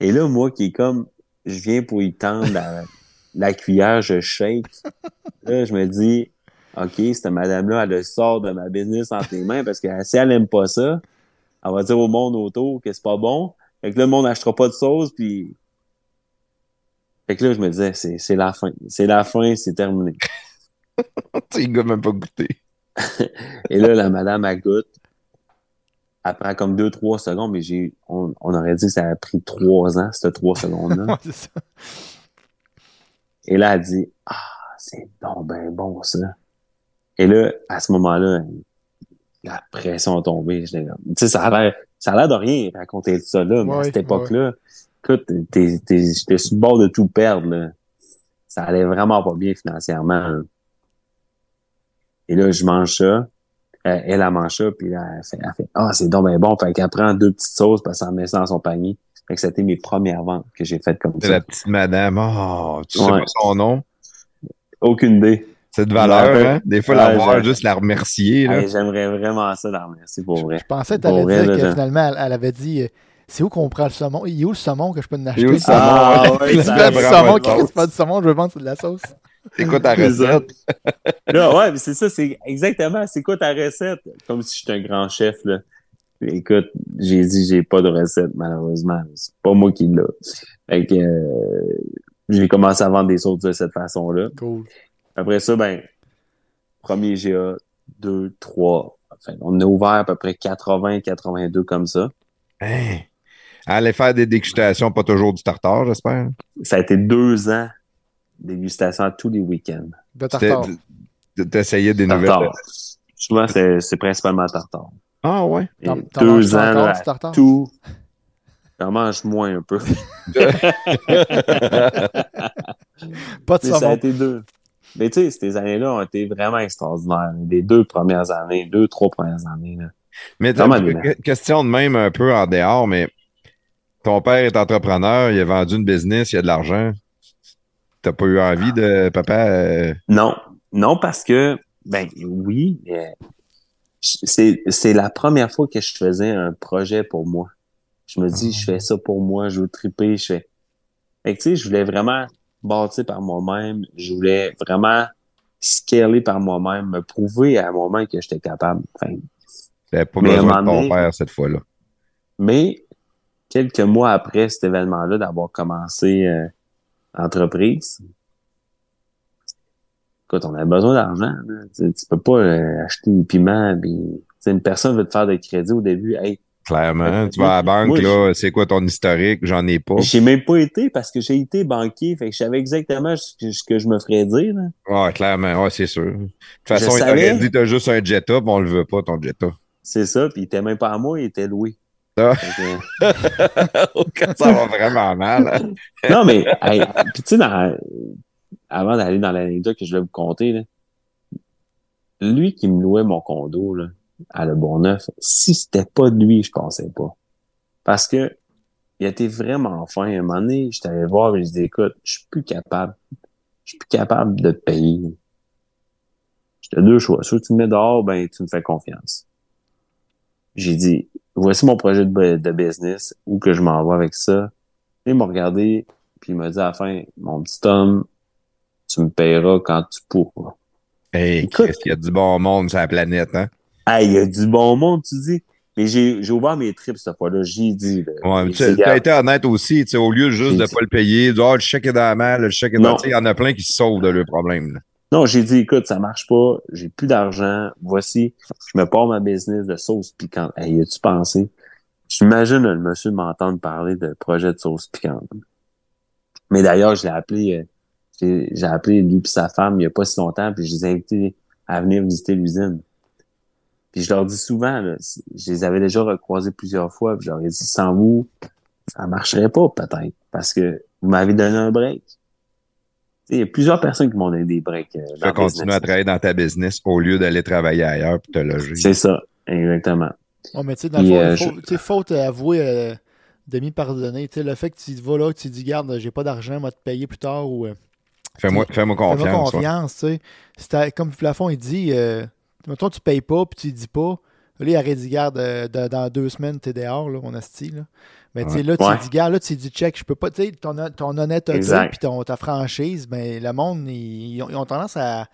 Et là, moi, qui est comme, je viens pour y tendre la, la cuillère, je shake. Là, je me dis, OK, cette madame-là, elle le sort de ma business entre les mains parce que si elle aime pas ça, elle va dire au monde autour que c'est pas bon. Fait que là, le monde n'achètera pas de sauce, puis... Fait que là, je me disais, c'est, la fin. C'est la fin, c'est terminé. Tu goûte même pas goûté. Et là, la madame, elle goûte. Prend comme deux, trois secondes, mais j'ai, on, on aurait dit que ça a pris trois ans, ces trois secondes-là. Ouais, c'est ça. Et là, elle dit, ah, c'est donc ben bon, ça. Et là, à ce moment-là, la pression a tombé. Tu sais, ça a l'air, ça a l'air de rien raconter ça là, mais à Ouais, cette époque-là, écoute, t'es, t'es, j'étais sur le bord de tout perdre, là. Ça allait vraiment pas bien financièrement, là. Et là, je mange ça. Euh, elle, elle mange ça, puis là, elle fait, elle fait ah, c'est donc ben bon. Fait qu'elle prend deux petites sauces, parce qu'elle met ça dans son panier. Fait que c'était mes premières ventes que j'ai faites comme C'est ça. la petite madame. Oh, tu sais pas son nom? Aucune idée. C'est de valeur, Ouais, hein? Des fois, ouais, la voir, juste la remercier, J'aimerais vraiment ça la remercier pour vrai. Je pensais que tu dire là, que finalement, elle, elle avait dit c'est où qu'on prend le saumon? Il est où le saumon que je peux en acheter? Où le saumon? Ah, ouais. ouais, Tu ça veux a du saumon, Chris, pas du saumon, je veux vendre c'est de la sauce. C'est quoi ta recette? Là, ouais, mais c'est ça, c'est exactement. C'est quoi ta recette? Comme si j'étais un grand chef, là. Écoute, j'ai dit, j'ai pas de recette, malheureusement. C'est pas moi qui l'a. Fait que, euh, j'ai commencé à vendre des sauces de cette façon-là. Cool. Après ça, ben, premier GA, deux, trois. Enfin, on a ouvert à peu près 80, 82 comme ça. Hein? Aller faire des dégustations, pas toujours du tartare, j'espère? Ça a été deux ans de dégustation tous les week-ends. De tartare. T'essayais des nouvelles. Tartare. Souvent, c'est c'est principalement tartare. Ah ouais. Deux ans, encore là, tout. J'en mange moins un peu. Pas de Mais ça a été deux. Mais tu sais, ces années-là ont été vraiment extraordinaires. Les deux premières années, deux, trois premières années. Là. Mais que- question de même un peu en dehors, mais ton père est entrepreneur, il a vendu une business, il a de l'argent. T'as pas eu envie de, papa, euh, Non, non, parce que, ben oui, mais c'est c'est la première fois que je faisais un projet pour moi. Je me dis, je fais ça pour moi, je veux triper, je fais. Fait que, tu sais, je voulais vraiment bâtir par moi-même, je voulais vraiment scaler par moi-même, me prouver à moi-même que j'étais capable. Enfin, t'avais pas besoin de ton père cette fois-là. Mais quelques mois après cet événement-là, d'avoir commencé euh, entreprise, écoute, on avait besoin d'argent. Tu, tu peux pas euh, acheter des piments. Sais, une personne veut te faire de crédit au début. Hey, Clairement. Euh, Tu vas à la banque, moi, là, c'est quoi ton historique? J'en ai pas. j'ai même pas été parce que j'ai été banquier. Fait que je savais exactement ce que, ce que je me ferais dire. là. Ouais, clairement, ouais, c'est sûr. De toute façon, Je il t'aurait dit t'as juste un Jetta, on le veut pas, ton Jetta. C'est ça. Puis il était même pas à moi, il était loué. Ah. Que, Ça va vraiment mal. hein? non, mais, hey, puis tu sais, dans- avant d'aller dans l'anecdote que je vais vous conter, là, lui qui me louait mon condo là, à Le Bonneuf, si c'était pas de lui, je pensais pas. Parce que il était vraiment fin. À un moment donné, je t'allais voir et je dis écoute, je suis plus capable. Je suis plus capable de te payer. J'ai deux choix. Soit tu me mets dehors, ben tu me fais confiance. J'ai dit voici mon projet de business, où que je m'en vais avec ça. Il m'a regardé, puis il m'a dit à la fin, mon petit homme, tu me payeras quand tu pourras. Hey, Écoute. qu'est-ce qu'il y a du bon monde sur la planète, hein? Ah, il y a du bon monde, tu dis. Mais j'ai, ouvert mes trips cette fois-là, j'ai dit. là. Ouais, tu sais, dit, t'as été honnête aussi, tu sais, au lieu juste de dit- pas le payer, de, ah, le chèque est dans la malle, le chèque est dans il y en a plein qui se sauvent de leur problème. là. Non, j'ai dit, écoute, ça marche pas, j'ai plus d'argent, voici, je me pars ma business de sauce piquante. Hey, y a-tu pensé? J'imagine le monsieur m'entendre parler de projet de sauce piquante. Mais d'ailleurs, je l'ai appelé, euh, j'ai, appelé lui et sa femme il y a pas si longtemps, puis je les ai invités à venir visiter l'usine. Puis je leur dis souvent, là, je les avais déjà recroisés plusieurs fois, puis je leur ai dit, sans vous, ça marcherait pas peut-être, parce que vous m'avez donné un break. Il y a plusieurs personnes qui m'ont donné des breaks. Euh, tu vas continuer à travailler dans ta business au lieu d'aller travailler ailleurs pour te loger. C'est ça, exactement. Oh, mais tu sais, dans le fond, euh, faut, je... faute avouer, euh, demi-pardonner. Tu sais, le fait que tu vas là, que tu dis, garde, j'ai pas d'argent, moi te payer plus tard ou. Euh, fais-moi fais confiance. Fais-moi confiance, tu sais. Comme Plafond, il dit, euh, toi, tu payes pas, puis tu dis pas. Là, il aurait dit, garde, dans deux semaines, t'es dehors, là, mon asti, là. Mais tu sais, là, tu dis, garde, là, tu dis, check, je peux pas, tu sais, ton, ton honnêteté, puis ta franchise, mais ben, le monde, ils, ont, tendance à,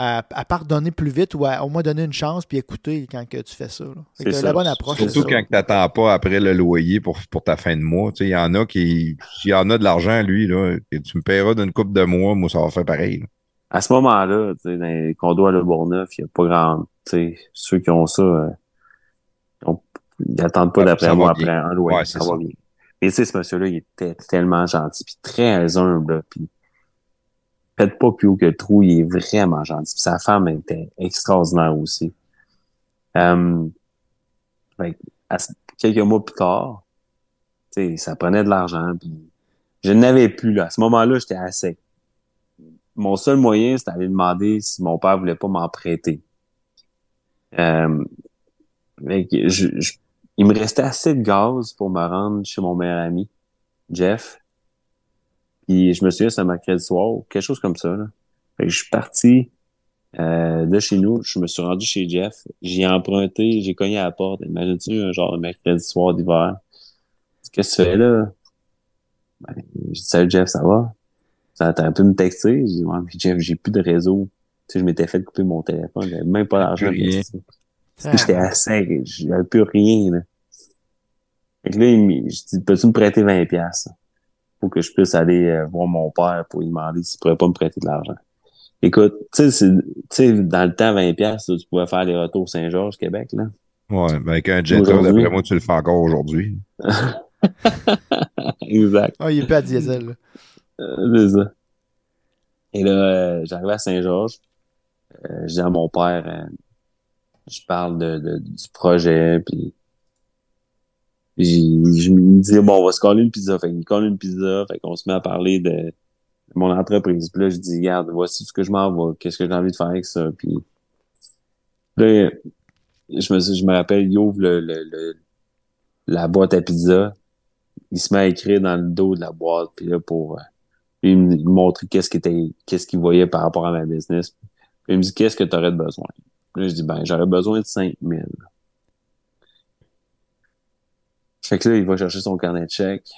à, pardonner plus vite ou à au moins donner une chance puis écouter quand que tu fais ça. C'est la bonne approche. Surtout quand tu n'attends pas après le loyer pour, pour ta fin de mois. Il y en a qui, s'il y en a de l'argent, lui, là, tu me paieras d'une coupe de mois, moi, ça va faire pareil. À ce moment-là, dans les condos à Le Bourneuf, il n'y a pas grand. Ceux qui ont ça, euh, ils n'attendent pas d'après moi après un loyer. ça, va bien. Mais tu sais, ce monsieur-là, il était tellement gentil, puis très humble, puis faites pas plus haut que le trou, il est vraiment gentil. sa femme était extraordinaire aussi. Euh, quelques mois plus tard, ça prenait de l'argent. je n'avais plus là. À ce moment-là, j'étais assez. Mon seul moyen, c'était d'aller demander si mon père voulait pas m'en prêter. Euh, il me restait assez de gaz pour me rendre chez mon meilleur ami, Jeff. Puis je me souviens, c'est un mercredi soir, quelque chose comme ça. Là. Fait que je suis parti euh, de chez nous, je me suis rendu chez Jeff. J'ai emprunté, j'ai cogné à la porte. Imagine-tu un genre de mercredi soir d'hiver. Qu'est-ce que tu fais là? Ben, je dis Salut Jeff, ça va? Ça un peu me texter. Je dis ouais, mais Jeff, j'ai plus de réseau. Tu sais, je m'étais fait couper mon téléphone, j'avais même pas d'argent. J'étais à sec, j'avais plus rien. Là. Fait que là, il je dis, peux-tu me prêter 20$? Pour que je puisse aller euh, voir mon père pour lui demander s'il pourrait pas me prêter de l'argent. Écoute, tu sais, dans le temps, 20 pièces, tu pouvais faire les retours Saint-Georges, Québec, là. Ouais, mais avec un Jetta, d'après moi, tu le fais encore aujourd'hui. exact. Ah, il est pas à diesel. Euh, c'est ça. Et là, euh, j'arrive à Saint-Georges. je dis à mon père, je parle de, de, du projet, puis je me dis, bon, on va se coller une pizza. Fait qu'il colle une pizza. Fait qu'on se met à parler de, mon entreprise. Puis là, je dis, regarde, voici ce que je m'en. Qu'est-ce que j'ai envie de faire avec ça? Puis là, je me, je me rappelle, il ouvre le, le, la boîte à pizza. Il se met à écrire dans le dos de la boîte. Puis là, pour lui, me montrer qu'est-ce qu'il était, qu'est-ce qu'il voyait par rapport à ma business. Puis il me dit, qu'est-ce que tu aurais besoin? Puis là, je dis, ben, j'aurais besoin de 5000. Fait que là, il va chercher son carnet de chèque.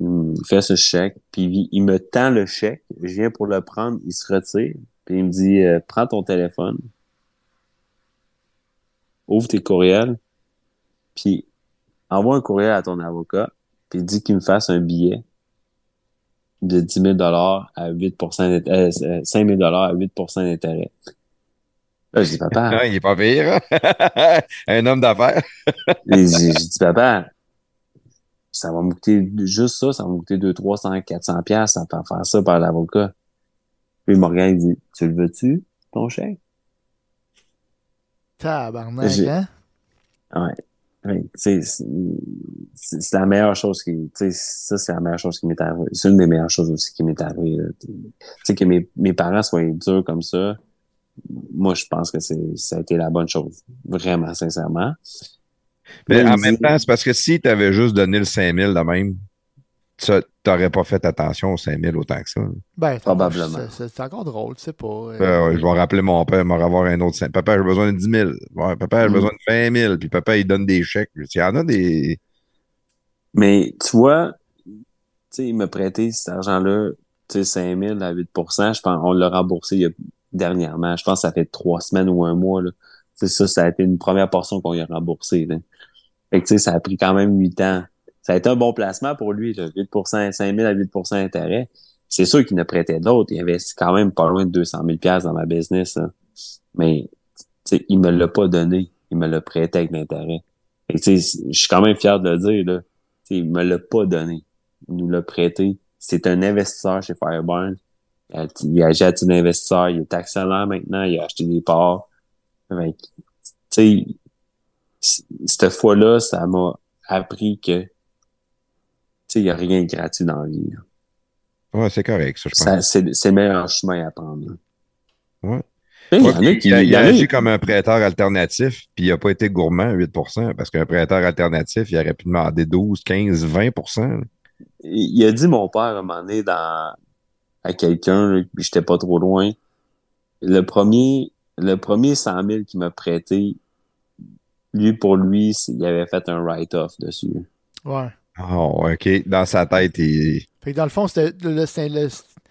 Il fait ce chèque, puis il me tend le chèque. Je viens pour le prendre, il se retire, puis il me dit euh, Prends ton téléphone, ouvre tes courriels, puis envoie un courriel à ton avocat, puis dis qu'il me fasse un billet de 10 000 à 8% euh, 5 000 à 8% d'intérêt. Là, je dis, papa. il est pas pire. Hein? un homme d'affaires. je dis, papa, ça va me coûter juste ça, ça va me coûter 200, 300, 400 pièces à faire ça par l'avocat. Puis Morgan dit, tu le veux-tu, ton chèque? Tabarnak, hein? Ouais. c'est la meilleure chose qui, ça, c'est la meilleure chose qui m'est arrivée. C'est une des meilleures choses aussi qui m'est arrivée. Tu sais, que mes, mes parents soient durs comme ça, moi, je pense que c'est, ça a été la bonne chose. Vraiment, sincèrement. Mais en même temps, c'est parce que si tu avais juste donné le 5000 de même, tu n'aurais pas fait attention aux 5000 autant que ça. Ben, probablement. C'est encore drôle, tu sais pas. Euh. Ben je vais rappeler mon père, m'en avoir un autre 5. Papa, j'ai besoin de 10 000. papa, j'ai mm. besoin de 20 000. Puis papa, il donne des chèques. Il y en a des. Mais tu vois, tu sais, il m'a prêté cet argent-là, tu sais, 5 000 à 8 je pense, on l'a remboursé dernièrement. Je pense que ça fait trois semaines ou un mois. Là. ça, ça a été une première portion qu'on a remboursé. Là. Fait que, ça a pris quand même 8 ans. Ça a été un bon placement pour lui, 8% 5 000 à 8% d'intérêt. C'est sûr qu'il ne prêtait d'autres. Il investit quand même pas loin de 200 000 dans ma business. Mais il me l'a pas donné. Il me l'a prêté avec l'intérêt. Je suis quand même fier de le dire. Là. T'sais, il me l'a pas donné. Il nous l'a prêté. C'est un investisseur chez Fireburn. Il a acheté un investisseur. Il est actionnaire maintenant. Il a acheté des parts. sais, cette fois-là, ça m'a appris que, tu sais, il n'y a rien de gratuit dans la vie. Ouais, c'est correct, ça, je pense. c'est, le meilleur chemin à prendre. là. Ouais. Il Ouais, a il il il agi comme un prêteur alternatif, puis il n'a pas été gourmand à 8% parce qu'un prêteur alternatif, il aurait pu demander 12, 15, 20 là. il a dit mon père à un moment donné dans, à quelqu'un, là, puis j'étais pas trop loin. Le premier, le premier 100 000 qu'il m'a prêté, lui, pour lui, il avait fait un write-off dessus. Ouais. Oh, OK. Dans sa tête, il... Fait que dans le fond, c'était le- c'est le-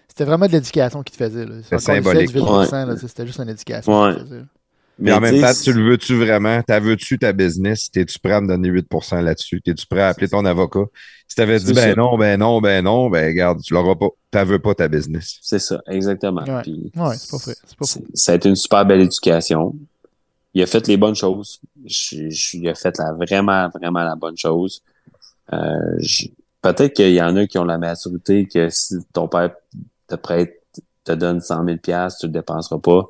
c'était vraiment de l'éducation qu'il te faisait. il symbolique. disait du 8%, là, c'était juste une éducation Ouais. qu'il te faisait. là. Mais en même temps, tu le veux-tu vraiment? T'as veux-tu ta business? T'es-tu prêt à me donner 8% là-dessus? T'es-tu prêt à appeler ton avocat? Si t'avais dit ben ça. non, ben non, ben non, ben regarde, tu l'auras pas. T'as veux pas ta business. C'est ça, exactement. Ouais. C'est pas vrai. C'est pas ça a été une super belle éducation. Il a fait les bonnes choses. Je, je- il a fait la, vraiment, vraiment la bonne chose. Euh, Peut-être qu'il y en a qui ont la maturité que si ton père te prête, te donne 100 000 piastres, tu le dépenseras pas.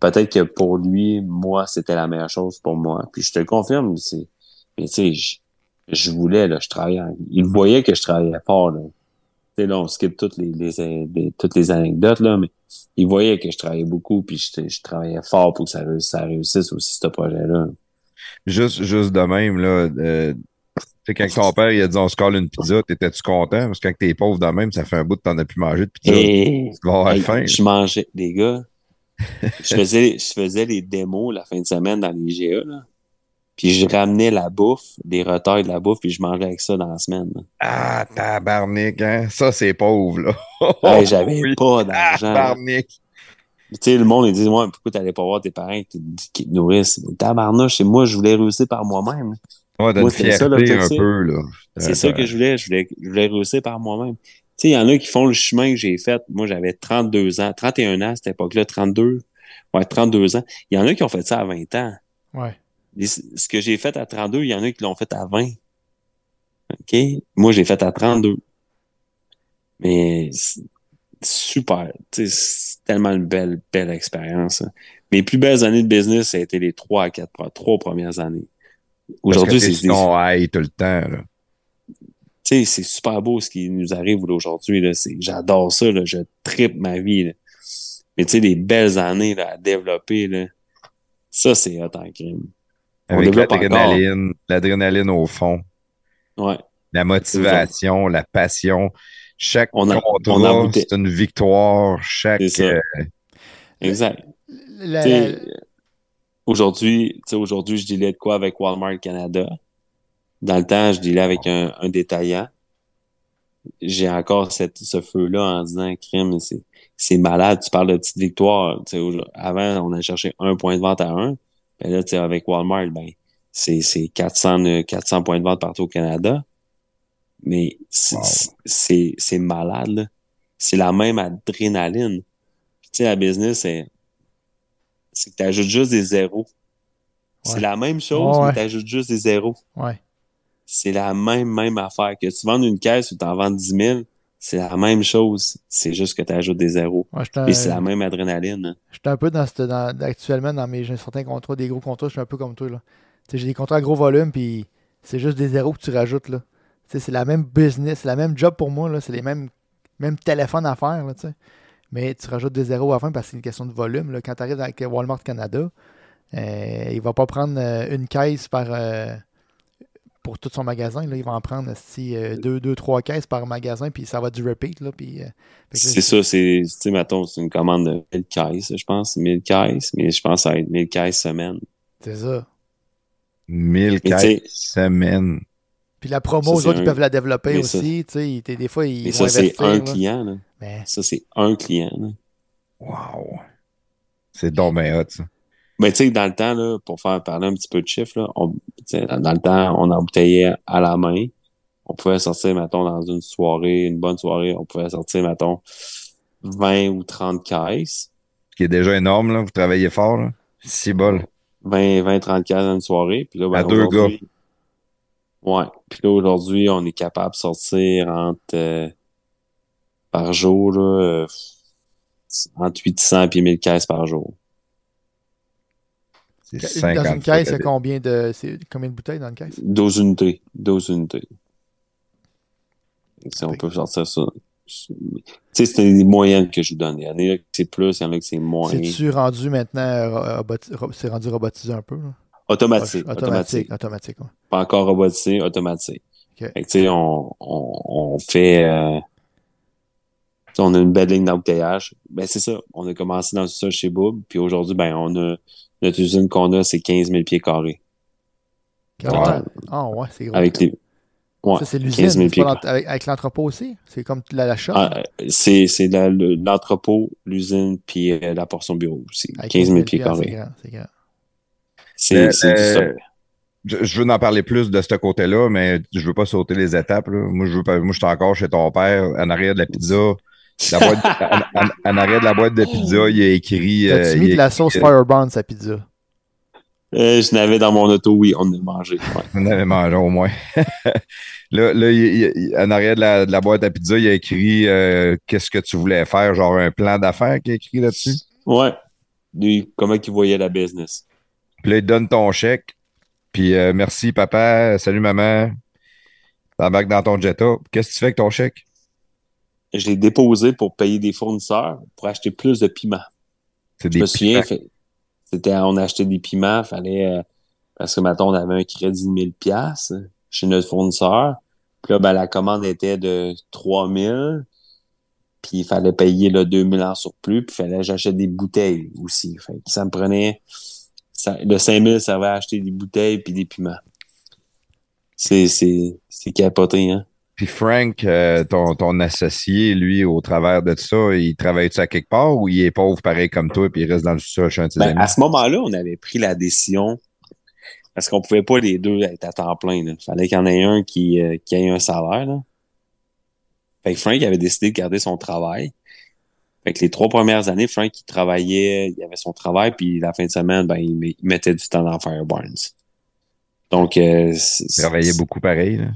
Peut-être que pour lui, moi, c'était la meilleure chose pour moi. Puis je te le confirme, c'est, mais tu sais, je, je voulais, là, je travaillais. Il voyait que je travaillais fort, là. Tu sais, là, on skip toutes les, les- les- toutes les anecdotes, là, mais il voyait que je travaillais beaucoup, puis je, je travaillais fort pour que ça, réussisse- ça réussisse aussi, ce projet-là. Juste, juste de même, là, euh, tu sais, quand ton père il a dit on se colle une pizza, t'étais-tu content? Parce que quand t'es pauvre de même, ça fait un bout que t'en as plus mangé de pizza. Et Tu vas avoir hey, faim. je mangeais, les gars, je faisais, je faisais les démos la fin de semaine dans les GA, là. Puis je ramenais la bouffe, des retards de la bouffe, puis je mangeais avec ça dans la semaine. là. Ah, tabarnak, hein? Ça, c'est pauvre, là. Hey, j'avais Oui. pas Ah, d'argent. tabarnak. Tu sais, le monde, ils disent, ouais, pourquoi t'allais pas voir tes parents qui te, qui te nourrissent? C'est moi, je voulais réussir par moi-même. Ouais, Moi, c'était ça, fierté un peu, là. C'est ça que je voulais. Je voulais, je voulais réussir par moi-même. Tu sais, il y en a qui font le chemin que j'ai fait. Moi, j'avais 32 ans, 31 ans à cette époque-là, 32. Ouais, 32 ans. Il y en a qui ont fait ça à 20 ans. Ouais. Les- ce que j'ai fait à 32, il y en a qui l'ont fait à 20. OK? Moi, j'ai fait à 32. Mais c'est super. C'est tellement une belle, belle expérience. hein. Mes plus belles années de business, ça a été les trois à quatre, trois premières années. Aujourd'hui, c'est c'est on high tout le temps, là. tu sais, c'est super beau ce qui nous arrive aujourd'hui. J'adore ça. Là. Je tripe ma vie. Là. Mais tu sais, des belles années là, à développer, là, ça, c'est hot en crime. On Avec l'adrénaline, l'adrénaline au fond, Ouais. la motivation, la passion. Chaque On a- contrat, c'est une victoire. Chaque. Euh, Exact. Aujourd'hui, tu sais, aujourd'hui, je dealais de quoi avec Walmart Canada? Dans le temps, je dealais avec un, un détaillant. J'ai encore cette, ce feu-là en disant, crime, c'est, c'est malade. Tu parles de petite victoire. Tu sais, au- avant, on a cherché un point de vente à un. Ben là, tu sais, avec Walmart, ben, c'est, c'est 400, euh, 400 points de vente partout au Canada. Mais c'est, Wow. c'est, c'est malade, là. C'est la même adrénaline. Tu sais, la business, c'est, c'est que tu ajoutes juste des zéros. C'est la même chose, ouais. mais tu ajoutes juste des zéros. Ouais. C'est la même, même affaire. Que tu vendes une caisse ou tu en vends 10 000, c'est la même chose. C'est juste que tu ajoutes des zéros. Ouais, Et c'est la même adrénaline. hein. j'étais un peu dans, cette, dans actuellement dans mes j'ai certains contrats, des gros contrats, je suis un peu comme toi j'ai des contrats à gros volume puis c'est juste des zéros que tu rajoutes là. C'est la même business, c'est la même job pour moi c'est les mêmes mêmes téléphones à faire là. Mais tu rajoutes des zéros à la fin parce que c'est une question de volume là. Quand tu arrives avec Walmart Canada, euh, il va pas prendre euh, une caisse par euh, pour tout son magasin là, il va en prendre si euh, deux, deux, trois caisses par magasin puis ça va du repeat là puis euh, C'est ça, c'est, tu sais, mettons, c'est une commande de 1000 caisses, je pense. 1000 caisses, mais je pense que ça va être 1000 caisses semaine. C'est ça. 1000 Mais tu caisses semaine. Puis la promo, Ça, autres, ils un- peuvent la développer mais aussi. Tu sais, ils- des fois, ils vont ça, c'est un là. client. Là. Mais Ça, c'est un client. Là. Wow. C'est donc bien hot, ça. Mais tu sais, dans le temps, là, pour faire parler un petit peu de chiffres, là, on, dans le temps, on embouteillait à la main. On pouvait sortir, mettons, dans une soirée, une bonne soirée, on pouvait sortir, mettons, 20 ou 30 caisses. Ce qui est déjà énorme, là. Vous travaillez fort, là. Si bol. 20, 20, 30 caisses dans une soirée. Puis là, ben, À deux aujourd'hui- Ouais. Puis là, aujourd'hui, on est capable de sortir entre, euh, par jour, là, euh, entre 800 et 1000 caisses par jour. C'est Dans 50 une caisse, il y a combien de, c'est combien de bouteilles dans une caisse? 12 unités. 12 unités. Si on peut sortir ça. Tu sais, c'est des moyennes que je vous donne. Il y en a que c'est plus, il y en a que c'est moins. C'est-tu rendu maintenant, euh, c'est rendu robotisé un peu? là? Automatique. Automatique. Automatique. Automatique, ouais. Pas encore robotisé, automatique. Ok. Fait que, tu sais, on, on, on fait. euh, on a une belle ligne d'embouteillage. Ben, c'est ça. On a commencé dans ça chez Bob. Puis aujourd'hui, ben, on a. Notre usine qu'on a, c'est 15 000 pieds carrés. Ah ouais, c'est gros. Avec les. Ouais, ça, c'est 15 l'usine. 000 c'est pieds pas l'ent- Avec, avec l'entrepôt aussi? C'est comme la, la shop? Ah, c'est c'est la- le- l'entrepôt, l'usine, puis euh, la portion bureau aussi. Avec 15 000 pieds carrés. grand, c'est grand. C'est Euh, c'est du sol. Je, je veux en parler plus de ce côté-là, mais je veux pas sauter les étapes. là. Moi, je veux pas, moi, je suis encore chez ton père, en arrière de la pizza. La boîte, en, en- en arrière de la boîte de pizza, il y a écrit. euh, T'as-tu il mis a de la sauce euh, Firebrand sa pizza? Euh, je n'avais dans mon auto, oui, on a mangé. ouais. On avait mangé au moins. là, là il- il- il- en arrière de la, de la boîte à pizza, il y a écrit euh, qu'est-ce que tu voulais faire, genre un plan d'affaires qui est écrit là-dessus? Ouais. Lui, comment il voyait la business? Puis là, il te donne ton chèque. Puis euh, merci papa, salut maman. T'embarques dans ton Jetta. Qu'est-ce que tu fais avec ton chèque? Je l'ai déposé pour payer des fournisseurs pour acheter plus de piments. C'est Je des me souviens, c'était, on achetait des piments, fallait, euh, parce que maintenant on avait un crédit de 1000 pièces chez notre fournisseur. Puis là, ben, la commande était de 3000. Puis il fallait payer le 2000 en surplus. Puis il fallait que j'achète des bouteilles aussi. Fait que ça me prenait, ça, le 5000 servait à acheter des bouteilles puis des piments. C'est, c'est, c'est capoté, hein. Puis Frank, euh, ton, ton associé, lui, au travers de ça, il travaille-tu à quelque part ou il est pauvre pareil comme toi puis il reste dans le sous chez un Ben, à ce moment-là, on avait pris la décision parce qu'on pouvait pas les deux être à temps plein. Il fallait qu'il y en ait un qui, euh, qui ait un salaire. Là. Fait que Frank avait décidé de garder son travail. Fait que les trois premières années, Frank, il travaillait, il avait son travail, puis la fin de semaine, ben, il, met- il mettait du temps dans Firebarns. Donc, euh, Il travaillait beaucoup pareil. là.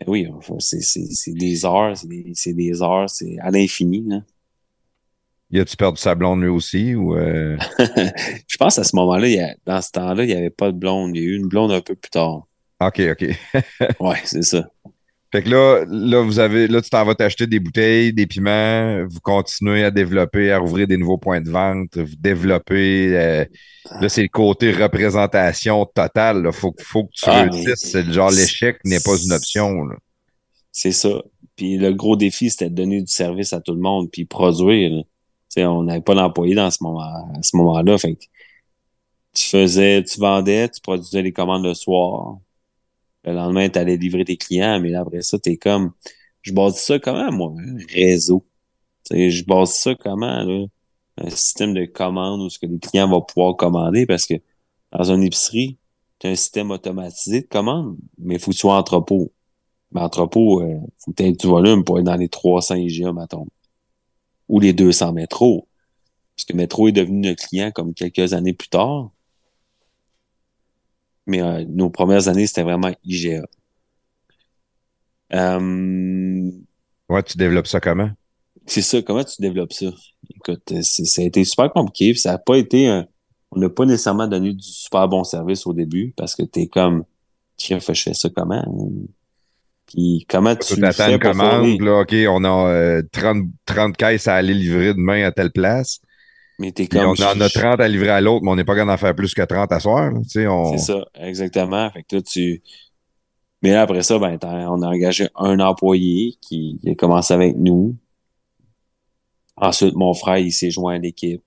Ben oui, c'est des heures, c'est des, des heures, c'est à l'infini. Il a-tu perdu sa blonde lui aussi ou euh, Je pense à ce moment-là, dans ce temps-là, il n'y avait pas de blonde. Il y a eu une blonde un peu plus tard. OK, OK. Ouais, c'est ça. Fait que là, là, vous avez, là, tu t'en vas t'acheter des bouteilles, des piments, vous continuez à développer, à rouvrir des nouveaux points de vente, vous développez. euh, là, c'est le côté représentation totale. Là. Faut, que- faut que tu Ah, réussisses. C'est le genre l'échec n'est pas une option. C'est ça. Puis le gros défi, c'était de donner du service à tout le monde, puis produire. là. Tu sais, on n'avait pas d'employés dans ce moment, à ce moment-là. Fait que tu faisais, tu vendais, tu produisais les commandes le soir. Le lendemain, tu allais livrer tes clients, mais là, après ça, t'es comme, je base ça comment, moi? Un réseau. Tu sais, je base ça comment, là? Un système de commande où ce que les clients vont pouvoir commander parce que dans une épicerie, tu as un système automatisé de commande, mais il faut que tu sois entrepôt. Mais entrepôt, euh, faut que tu aies du volume pour être dans les 300 IGA, mettons. Ou les 200 métros. Parce que Métro est devenu notre client comme quelques années plus tard. Mais euh, nos premières années, c'était vraiment IGA. Euh, Ouais, tu développes ça comment? c'est ça, comment tu développes ça? Écoute, euh, ça a été super compliqué. Ça n'a pas été un. On n'a pas nécessairement donné du super bon service au début parce que t'es comme Tiens, je fais ça comment? Puis comment tu Tu fais une commande, là, OK, on a euh, 30, 30 caisses à aller livrer demain à telle place. Mais t'es comme. on en a 30 à livrer à l'autre, mais on n'est pas capable d'en faire plus que 30 à soir. là. Tu sais, on... C'est ça, exactement. Fait que tu. Mais là, après ça, ben, on a engagé un employé qui, qui a commencé avec nous. Ensuite, mon frère, il s'est joint à l'équipe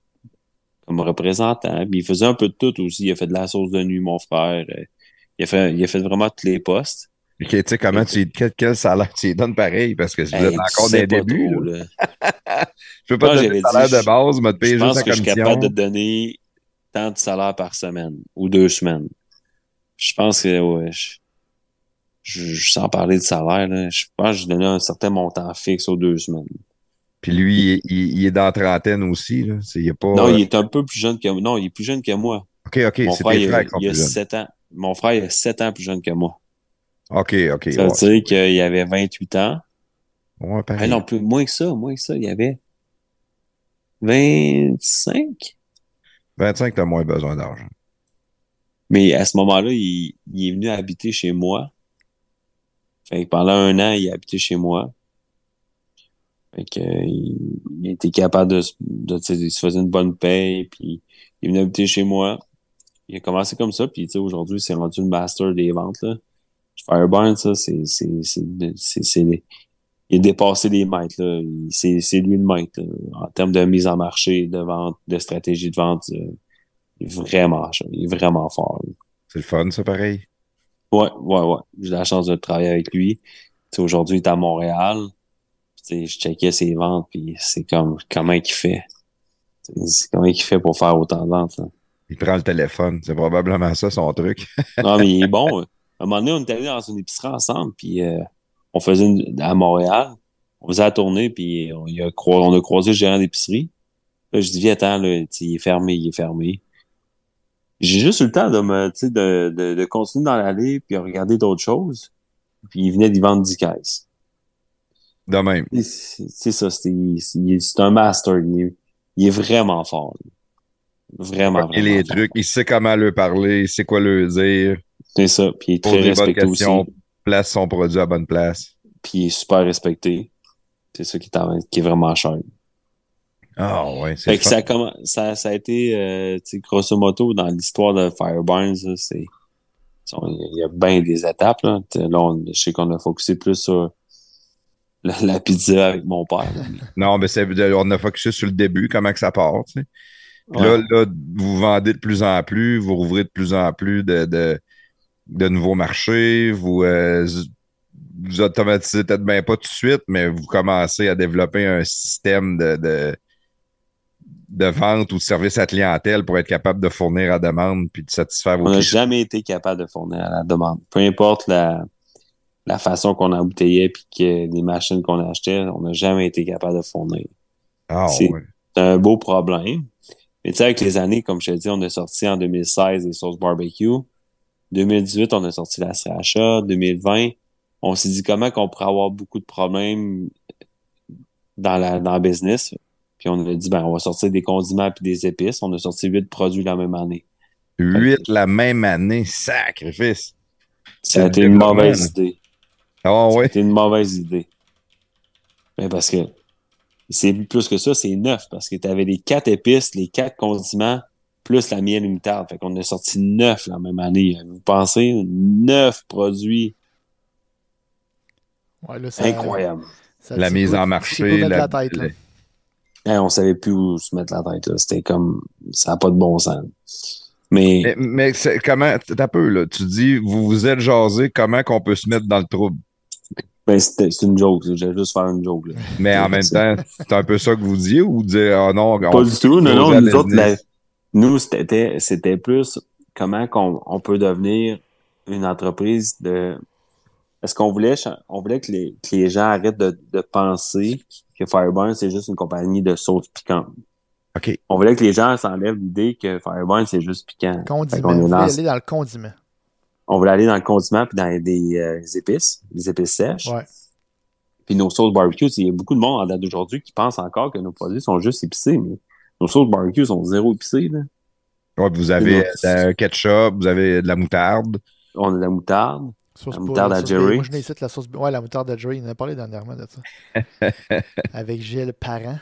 comme représentant. Puis il faisait un peu de tout aussi. Il a fait de la sauce de nuit, mon frère. Euh, Il a fait, il a fait vraiment tous les postes. OK, tu sais, comment tu quel, quel salaire tu lui donnes pareil? Parce que vous Hey, encore pas débuts, trop, là. je peux pas Moi, te donner le salaire dit, de base, mais te payer Je juste que la je suis commission. capable de te donner tant de salaire par semaine ou deux semaines. Je pense que, ouais, je, je, je- sans parler de salaire, là, je pense que je donnais un certain montant fixe aux deux semaines. Puis lui, il, est dans la trentaine aussi. Là. C'est, il est pas... Non, il est un peu plus jeune que moi. Non, il est plus jeune que moi. OK, OK, Mon frère, il, il a. 7 ans. Mon frère, il a 7 ans plus jeune que moi. OK, OK. Ça veut ouais. dire qu'il avait 28 ans. Ouais, Ah pareil. non, plus, moins que ça, moins que ça. Il avait 25. 25, t'as moins besoin d'argent. Mais à ce moment-là, il, il est venu habiter chez moi. Fait que pendant un an, il a habité chez moi. Fait que, euh, il, il était capable de, se- de, tu sais, il se faisait une bonne paye, puis il est venu habiter chez moi. Il a commencé comme ça, puis tu sais, aujourd'hui, c'est rendu le master des ventes, là. Fireburn, ça, c'est, c'est, c'est, c'est, il a dépassé les maîtres, là. C'est, c'est lui le maître, là. En termes de mise en marché, de vente, de stratégie de vente, euh, il est vraiment, il est vraiment fort. C'est le fun, ça, pareil? Ouais, ouais, ouais. J'ai la chance de travailler avec lui. Aujourd'hui, il est à Montréal. Je checkais ses ventes, puis c'est comme, comment il fait? C'est comment il fait pour faire autant de ventes, là? Il prend le téléphone. C'est probablement ça, son truc. Non, mais il est bon. À un moment donné, on était allés dans une épicerie ensemble, puis euh, on faisait une, à Montréal. On faisait la tournée, puis on, il a croi- on a croisé le gérant d'épicerie. Là, je dis, viens, attends, là, il est fermé, il est fermé. J'ai juste eu le temps de me, de, de, de continuer dans l'allée, puis regarder d'autres choses. Puis il venait d'y vendre 10 caisses. De même. C'est ça, c'est un master. Il est, il est vraiment fort. là. Vraiment, vraiment les fort. trucs, il sait comment leur parler, il sait quoi leur dire, C'est ça. Puis il est très respecté aussi. place son produit à bonne place. Puis il est super respecté. C'est ça qui est, en- qui est vraiment cher. Ah ouais, c'est ça, ça, ça a été, euh, grosso modo, dans l'histoire de Fireburns, c'est, il y a bien des étapes, là. On- je sais qu'on a focusé plus sur la, la pizza avec mon père. là. Non, mais on a focusé sur le début, comment que ça part, tu sais. Puis Ouais. Là, là, vous vendez de plus en plus, vous rouvrez de plus en plus de, de, de nouveaux marchés, vous, euh, vous automatisez peut-être bien pas tout de suite, mais vous commencez à développer un système de, de, de vente ou de service à clientèle pour être capable de fournir à demande puis de satisfaire vos On n'a jamais été capable de fournir à la demande. Peu importe la, la façon qu'on embouteillait puis que les machines qu'on achetait, on n'a jamais été capable de fournir. Ah, c'est- ouais. Un beau problème. Mais tu sais, avec les années, comme je te dis, on a sorti en 2016 les sauces barbecue. 2018, on a sorti la sriracha. 2020, on s'est dit comment qu'on pourrait avoir beaucoup de problèmes dans la dans le business. Puis on a dit, ben, on va sortir des condiments puis des épices. On a sorti huit produits la même année. Huit la même année, sacrifice. Ça a été une mauvaise idée. Ah ouais? C'était une mauvaise idée. Mais parce que c'est plus que ça, c'est neuf. Parce que tu avais les quatre épices, les quatre condiments, plus la miel et moutarde. Fait qu'on a sorti neuf la même année. Vous pensez? Neuf produits? Ouais, là, ça- Incroyable. ça- La mise en marché. la- la tête, là. Hein, on savait plus où se mettre la tête. là. C'était comme... Ça n'a pas de bon sens. Mais, Mais, mais c'est comment, t'as peu, là. Tu dis, vous vous êtes jasé, comment qu'on peut se mettre dans le trouble? ben, c'était c'est une joke. là. J'allais juste faire une joke. Là. Mais en même temps, c'est un peu ça que vous disiez ou dire, ah non, on Pas du tout, non, non. Nous autres, la-. Nous, c'était, c'était plus comment qu'on, on peut devenir une entreprise de. Est-ce qu'on voulait, on voulait que les, que les gens arrêtent de, de penser que Fireburn, c'est juste une compagnie de sauce piquante. OK. On voulait que les gens s'enlèvent l'idée que Fireburn, c'est juste piquant. Condiment. voulez dans- aller dans le condiment. on voulait aller dans le condiment puis dans des euh, épices, des épices sèches. Ouais. Puis nos sauces barbecue, il y a beaucoup de monde en date d'aujourd'hui qui pense encore que nos produits sont juste épicés, mais nos sauces barbecue sont zéro épicées. Là. Ouais, vous avez un ketchup, vous avez de la moutarde. On a de la moutarde. Sauce La moutarde à Jerry. Moi, je ici la sauce. Ouais, la moutarde à Jerry. Il en a parlé dernièrement de ça. Avec Gilles Parent.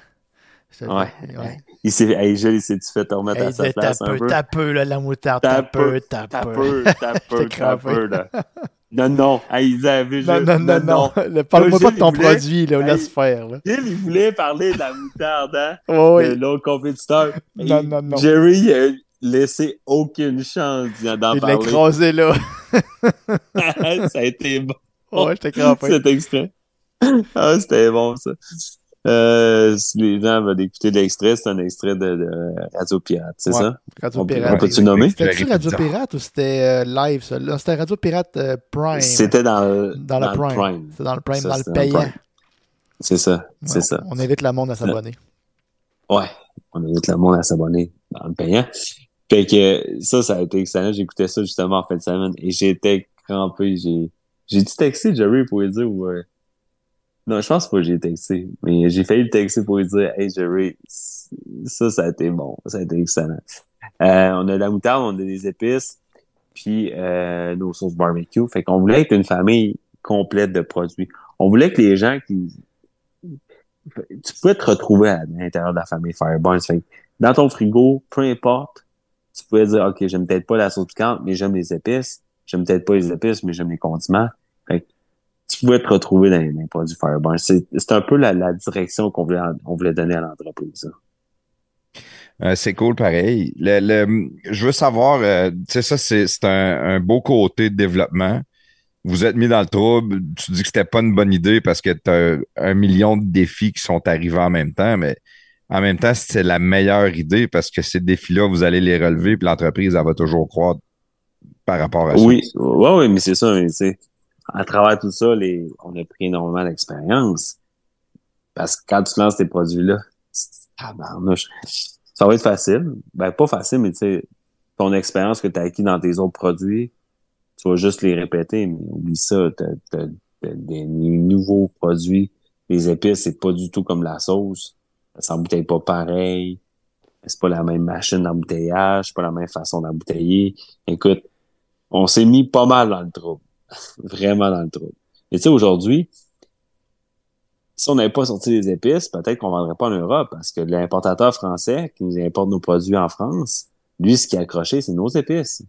Ouais. ouais. Il s'est, hey, Gilles, il s'est-tu fait te remettre Hey, à sa place T'as un peu, peu? t'as peu, là, la moutarde. T'as T'as peu, t'as peu. t'as peu, J'étais t'as crampé. peu, là. Non, non. Hey, il avait Non, Gilles, non, non, non. Le- Parle-moi pas de ton voulait- produit, là. Hey. Laisse faire, là. Gilles, il voulait parler de la moutarde, hein? De oui. l'autre compétiteur. Non, Et non, non. Jerry, il a laissé aucune chance d'en Il l'a parler. écrasé, là. ça a été bon. Ouais, j'étais crampé. cet extrait. Ah, c'était bon, ça. Euh, si les gens veulent écouter l'extrait, c'est un extrait de, de Radio Pirate, c'est Ouais. ça? Radio On peut- Pirate. on peut-tu nommer? C'était-tu La Radio. Pirate ou c'était euh, live, ça? C'était Radio Pirate euh, Prime. C'était dans, le- Dans le Prime. C'est dans le Prime, Ça, dans c'était le payant. Prime. C'est ça, c'est Ouais, ça. On invite le monde à s'abonner. Ouais, on invite le monde à s'abonner dans le payant. Fait que ça, ça a été excellent. J'écoutais ça justement en fin de semaine et j'étais crampé. J'ai, j'ai dû texter Jerry pour lui dire ou, euh, non, je pense pas que j'ai texté, mais j'ai failli le texter pour lui dire, hey Jerry, ça, ça a été bon. Ça a été excellent. Euh, on a de la moutarde, on a des épices. puis euh, nos sauces barbecue. Fait qu'on voulait être une famille complète de produits. On voulait que les gens qui... Tu pouvais te retrouver à l'intérieur de la famille Fireburns. Fait que dans ton frigo, peu importe, tu pouvais dire, OK, j'aime peut-être pas la sauce piquante, mais j'aime les épices. J'aime peut-être pas les épices, mais j'aime les condiments. Tu pouvais te retrouver dans les, produits Fireburns. C'est un peu la, la direction qu'on voulait, on voulait donner à l'entreprise. Euh, c'est cool, pareil. Le, le, je veux savoir, euh, tu sais, ça, c'est un, un, beau côté de développement. Vous êtes mis dans le trouble. Tu dis que c'était pas une bonne idée parce que tu as un million de défis qui sont arrivés en même temps, mais en même temps, c'est la meilleure idée parce que ces défis-là, vous allez les relever, puis l'entreprise, elle va toujours croire par rapport à ça. Oui, oui, oui, mais c'est ça. Mais, à travers tout ça, les, on a pris énormément d'expérience. Parce que quand tu lances tes produits-là, ça va être facile. Ben, pas facile, mais tu sais, ton expérience que tu as acquis dans tes autres produits, tu vas juste les répéter, mais oublie ça, tu as, des nouveaux produits. Les épices, c'est pas du tout comme la sauce. Ça s'embouteille pas pareil. C'est pas la même machine d'embouteillage, pas la même façon d'embouteiller. Écoute, on s'est mis pas mal dans le trouble. Vraiment dans le trouble. Et tu sais, aujourd'hui, si on n'avait pas sorti les épices, peut-être qu'on ne vendrait pas en Europe parce que l'importateur français qui nous importe nos produits en France, lui, ce qui a accroché, c'est nos épices.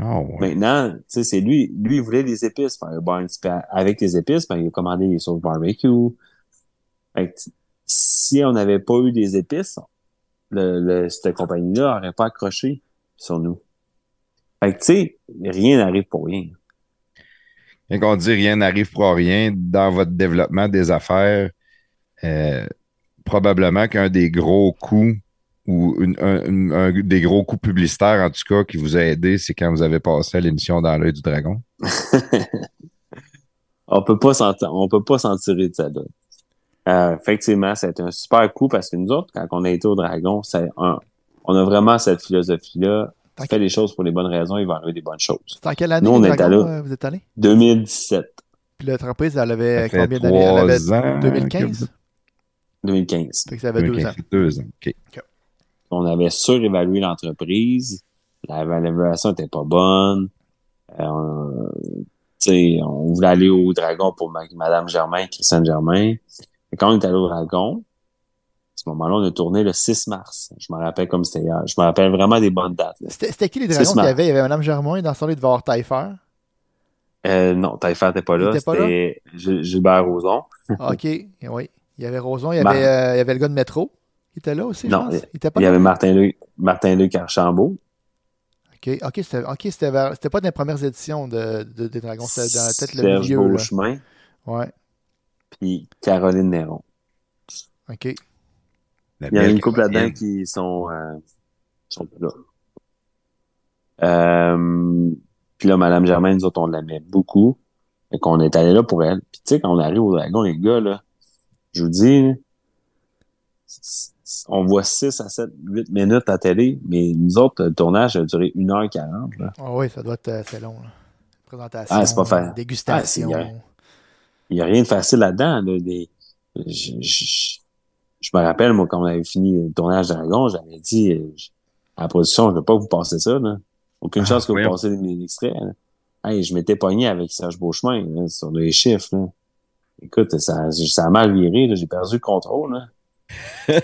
Oh, Maintenant, tu sais, c'est lui, lui, il voulait des épices, avec les épices, ben, il a commandé des sauces barbecue. si on n'avait pas eu des épices, le, cette compagnie-là n'aurait pas accroché sur nous. Fait que, tu sais, rien n'arrive pour rien. Et qu'on dit rien n'arrive pour rien dans votre développement des affaires, euh, probablement qu'un des gros coups ou un, des gros coups publicitaires, en tout cas, qui vous a aidé, c'est quand vous avez passé à l'émission Dans l'œil du dragon. on peut pas on peut pas s'en tirer de ça là. Euh, effectivement, c'est un super coup parce que nous autres, quand on a été au dragon, on a vraiment cette philosophie-là tu fais les choses pour les bonnes raisons, il va arriver des bonnes choses. C'est en quelle année Nous, on est allé, euh, vous êtes allé? 2017. Puis l'entreprise, elle avait combien d'années? Elle avait ans, 2015? 2015. Fait que ça avait deux ans. Deux ans, OK. On avait surévalué l'entreprise. L'évaluation n'était pas bonne. Euh, on voulait aller au Dragon pour Madame Germain, Christiane Germain. Et quand on est allé au Dragon, ce moment-là, on a tourné le 6 mars. Je me rappelle comme c'était hier. Je me rappelle vraiment des bonnes dates. C'était qui les dragons qu'il y avait? Il y avait Mme Germain dans son lit devant avoir Taillefer? Euh, non, Taillefer n'était pas là. C'était Gilbert Roson. Ah, OK, oui. Il y avait Roson, il y avait, euh, il y avait le gars de métro qui était là aussi, non, je pense. Il, était pas il y avait Martin-Luc Martin Luc Archambault. OK, OK, c'était okay, pas dans les premières éditions de, de des Dragons, c'était peut-être le milieu. Là. Ouais. Puis Caroline Néron. OK. Il y a une couple là-dedans qui sont, euh, sont là. Euh, puis là, Madame Germaine, nous autres, on l'aimait beaucoup. et qu'on est allé là pour elle. Puis tu sais, quand on arrive au Dragon, les gars, là, je vous dis, on voit 6 à 7, 8 minutes à télé, mais nous autres, le tournage a duré 1h40. Là. Ah oui, ça doit être assez long. Là. Présentation, ah, c'est pas fait. dégustation. Ah, il n'y a, rien de facile là-dedans. Là. Des, je me rappelle, moi, quand on avait fini le tournage Dragon, j'avais dit euh, à la production, je ne veux pas que vous passez ça. Là. Aucune ah, chance que vous passez mes extraits. Hey, je m'étais pogné avec Serge Beauchemin sur les chiffres. Là. Écoute, ça, ça a mal viré. J'ai perdu le contrôle. Là.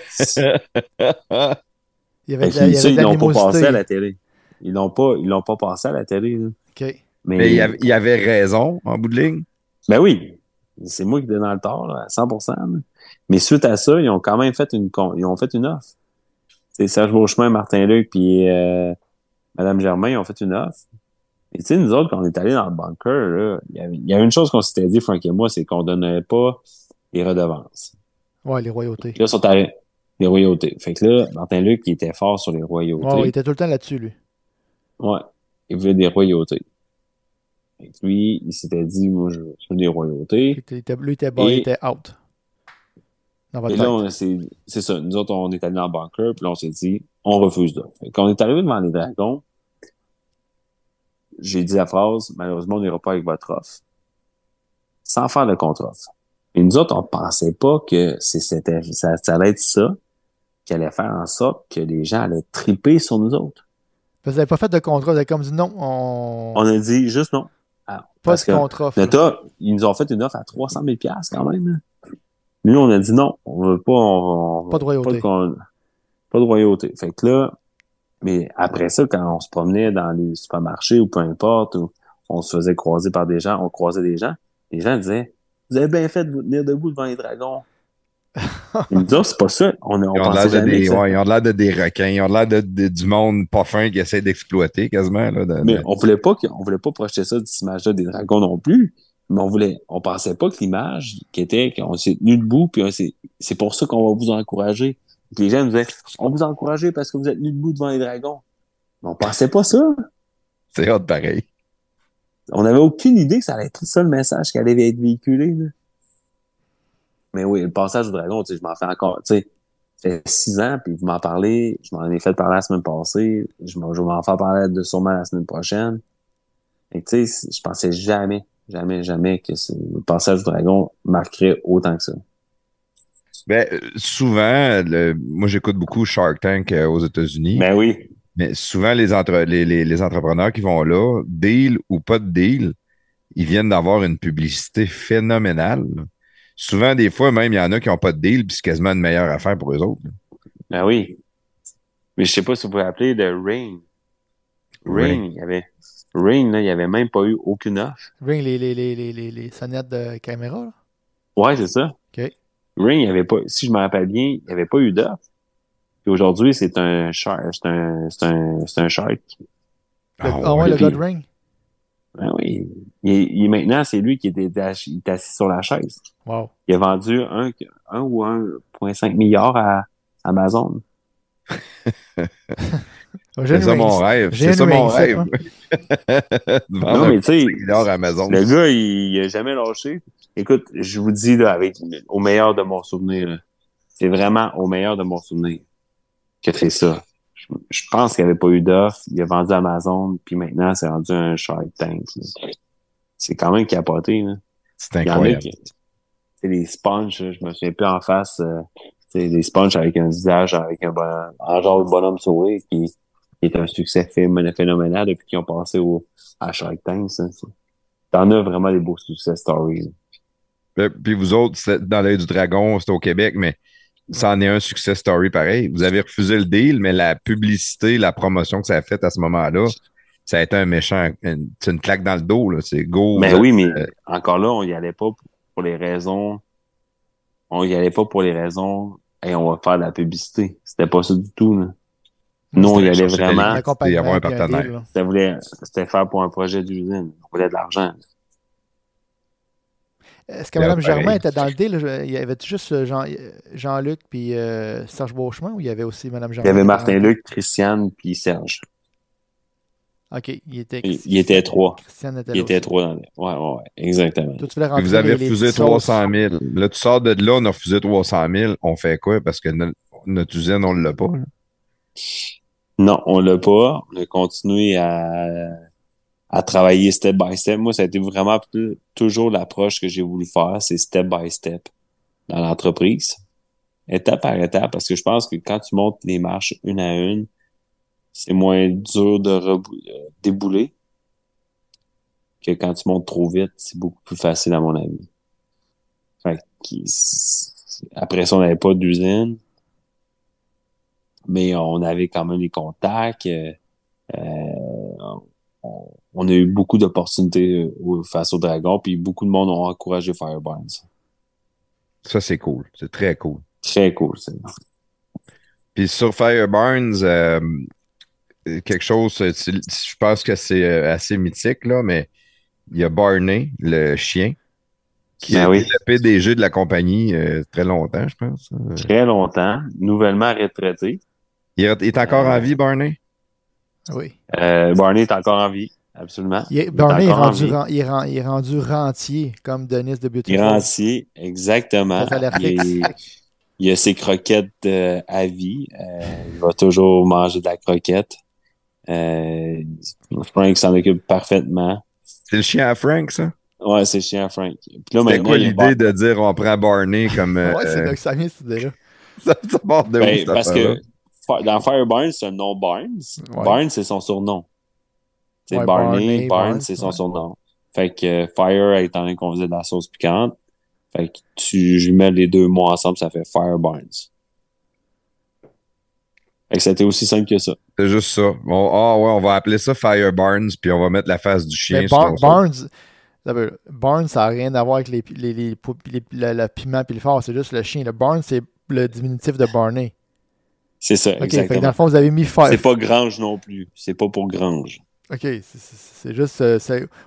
il y avait, il y avait ils l'ont pas passé à la télé. Ils l'ont pas, ils l'ont pas passé à la télé. Là. Mais, il, y avait, il, avait, raison en bout de ligne. Ben oui. C'est moi qui étais dans le tort, là, à 100%. Là. Mais suite à ça, ils ont quand même fait une ils ont fait une offre. C'est Serge Beauchemin, Martin Luc, puis euh, Madame Germain, ils ont fait une offre. Et tu sais, nous autres, quand on est allés dans le bunker, il y, a une chose qu'on s'était dit, Frank et moi, c'est qu'on donnait pas les redevances. Ouais, les royautés. là, sont allés, les royautés. Fait que là, Martin Luc, il était fort sur les royautés. Ouais, il était tout le temps là-dessus, lui. Ouais. Il voulait des royautés. Et lui, il s'était dit, moi, je veux des royautés. lui, il était, il était out et là, c'est ça. Nous autres, on est allés le bunker, puis là, on s'est dit, on refuse là. Quand on est arrivé devant les dragons, j'ai dit la phrase, malheureusement, on n'ira pas avec votre offre. Sans faire le contre-offre. Et nous autres, on pensait pas que c'était, ça, ça allait être ça qui allait faire en sorte que les gens allaient triper sur nous autres. Vous n'avez pas fait de contrat, vous avez comme dit non, on. On a dit juste non. Pas de. Nota, ils nous ont fait une offre à 300 000 quand même. Nous, on a dit non, on veut pas. on- on- Pas de royauté. Pas de, pas de royauté. Fait que là, mais après ça, quand on se promenait dans les supermarchés ou peu importe, ou on se faisait croiser par des gens, on croisait des gens, les gens disaient Vous avez bien fait de vous tenir debout devant les dragons. Ils nous disaient, c'est pas ça. On, on Ils ont l'air de des, que ça- ouais, ils ont l'air de des requins. Ils ont l'air de, de- du monde pas fin qui essaie d'exploiter quasiment. Là, de- Mais de- on voulait pas on voulait pas projeter ça, cette image-là des dragons non plus. Mais on voulait, on pensait pas que l'image qui était qu'on s'est tenu debout, puis c'est pour ça qu'on va vous encourager. Puis les gens nous disaient, on vous encourage parce que vous êtes tenu debout devant les dragons. Mais on pensait pas ça. C'est hot pareil. On n'avait aucune idée que ça allait être ça le message qui allait être véhiculé. là. Mais oui, le passage au dragon, tu sais, je m'en fais encore, tu sais, ça fait six ans, puis vous m'en parlez, je m'en ai fait parler la semaine passée, je m'en je vais m'en faire parler de sûrement la semaine prochaine. Et tu sais, je pensais jamais, jamais, jamais que le passage du dragon marquerait autant que ça. Ben, euh, souvent, le- moi j'écoute beaucoup Shark Tank euh, aux États-Unis, Ben oui. mais souvent les, entre- les, les- les entrepreneurs qui vont là, deal ou pas de deal, ils viennent d'avoir une publicité phénoménale. Souvent, des fois, même, il y en a qui n'ont pas de deal, puis c'est quasiment une meilleure affaire pour eux autres. Ben oui. Mais je sais pas si vous pouvez appeler de Rain. Rain, Rain. il y avait, Rain, là, il y avait même pas eu aucune offre. Ring les, les, les, les, les, les sonnettes de caméra. Là? Ouais, c'est ça. OK. Ring, il y avait pas, si je me rappelle bien, il n'y avait pas eu d'offre. Puis aujourd'hui, c'est un shark, c'est un, c'est un, c'est un shark. Le- ah ouais, le de Ring. Ben oui. Il, est- il est- maintenant, c'est lui qui était, ach- il est assis sur la chaise. Wow. Il a vendu un, un ou 1,5 milliard à Amazon. C'est ça mon rêve. C'est ça mon rêve. Non, mais tu sais, le gars, il, il a jamais lâché. Écoute, je vous dis, là, avec, au meilleur de mon souvenir, là, c'est vraiment au meilleur de mon souvenir que c'est ça. Je, je pense qu'il n'y avait pas eu d'offre. Il a vendu Amazon, puis maintenant, c'est rendu un Shark Tank. là. C'est quand même capoté. C'est incroyable. C'est des sponges, je me souviens plus en face. euh, c'est des sponges avec un visage, avec un genre de bonhomme sourire qui, qui est un succès phé- phénoménal depuis qu'ils ont passé au, à Shark Tank. T'en as vraiment des beaux success stories. là. Euh, Puis vous autres, dans l'œil du dragon, c'était au Québec, mais ça en est un success story pareil. Vous avez refusé le deal, mais la publicité, la promotion que ça a faite à ce moment-là, ça a été un méchant, c'est une claque dans le dos, là. C'est go. Mais vous- oui, mais euh, encore là, on y allait pas pour les raisons. On y allait pas pour les raisons. Et on va faire de la publicité. C'était pas ça du tout. Là. Nous, on y allait vraiment. L'accompagnement, y avoir un puis partenaire. C'était voulait, c'était faire pour un projet d'usine. On voulait de l'argent. Est-ce que Mme. Germain était dans le deal? Il y avait juste euh, Jean, Jean-Luc puis euh, Serge Beauchemin ou il y avait aussi Mme Il Germain? y avait qui était dans Martin le deal? Luc, Christiane, puis Serge. OK, il était... Il, il était trois. Il était trois dans les... Ouais, ouais, ouais, exactement. Toi, tu vous avez les- refusé petites 300 sauces. 000. Là, tu sors de là, on a refusé 300 000. On fait quoi? Parce que notre, notre usine, on l'a pas. là. Non, on l'a pas. On a continué à, à travailler step by step. Moi, ça a été vraiment plus- toujours l'approche que j'ai voulu faire, c'est step by step dans l'entreprise. Étape par étape, parce que je pense que quand tu montes les marches une à une, c'est moins dur de euh, débouler que quand tu montes trop vite, c'est beaucoup plus facile à mon avis. Fait c'est- après ça, on n'avait pas d'usine mais on avait quand même des contacts. euh, euh, on, on a eu beaucoup d'opportunités face au Dragon, puis beaucoup de monde ont encouragé Fireburns. Ça, c'est cool. C'est très cool. Très cool, ça. Puis sur Fireburns, euh, quelque chose, c'est- je pense que c'est euh, assez mythique, là, mais il y a Barney, le chien, qui Ben a oui. été le PDG de la compagnie euh, très longtemps, je pense. Euh, Très longtemps, nouvellement retraité. Il est, encore Euh, en vie, Barney? Oui. Euh, Barney est encore en vie, absolument. Il est, Barney est rendu, vie. ren- il, est ren- il est rendu rentier, comme Denis de Il est Beautiful. rentier, exactement. Il, il a ses croquettes euh, à vie. Euh, il va toujours manger de la croquette. Euh, Frank s'en occupe parfaitement. C'est le chien à Frank, ça? Ouais, c'est chien Frank. Puis là, C'est maintenant, quoi l'idée de dire on prend Barney comme. euh, Ouais, c'est là que ça vient, cette idée-là. ça, ça part de où, Ben, cette parce que dans Fire Barnes, c'est un nom Barnes. Ouais. Barnes, c'est son surnom. C'est Ouais, Barney, Barney, Barnes, Barnes, c'est son ouais. surnom. Fait que euh, Fire, étant donné qu'on faisait de la sauce piquante, fait que tu je mets les deux mots ensemble, ça fait Fire Barnes. Fait que c'était aussi simple que ça. C'est juste ça. Ah ouais, on va appeler ça Fire Barnes, puis on va mettre la face du chien Mais Bar-. Barnes, d'abord, Barnes, ça n'a rien à voir avec les, les, les, les- le, le piment et le fort, c'est juste le chien. Le Barnes, c'est le diminutif de Barney. C'est ça, Ok, fait que exactement. dans le fond, vous avez mis Fire. C'est pas Grange non plus. C'est pas pour Grange. Ok, c'est- juste. euh,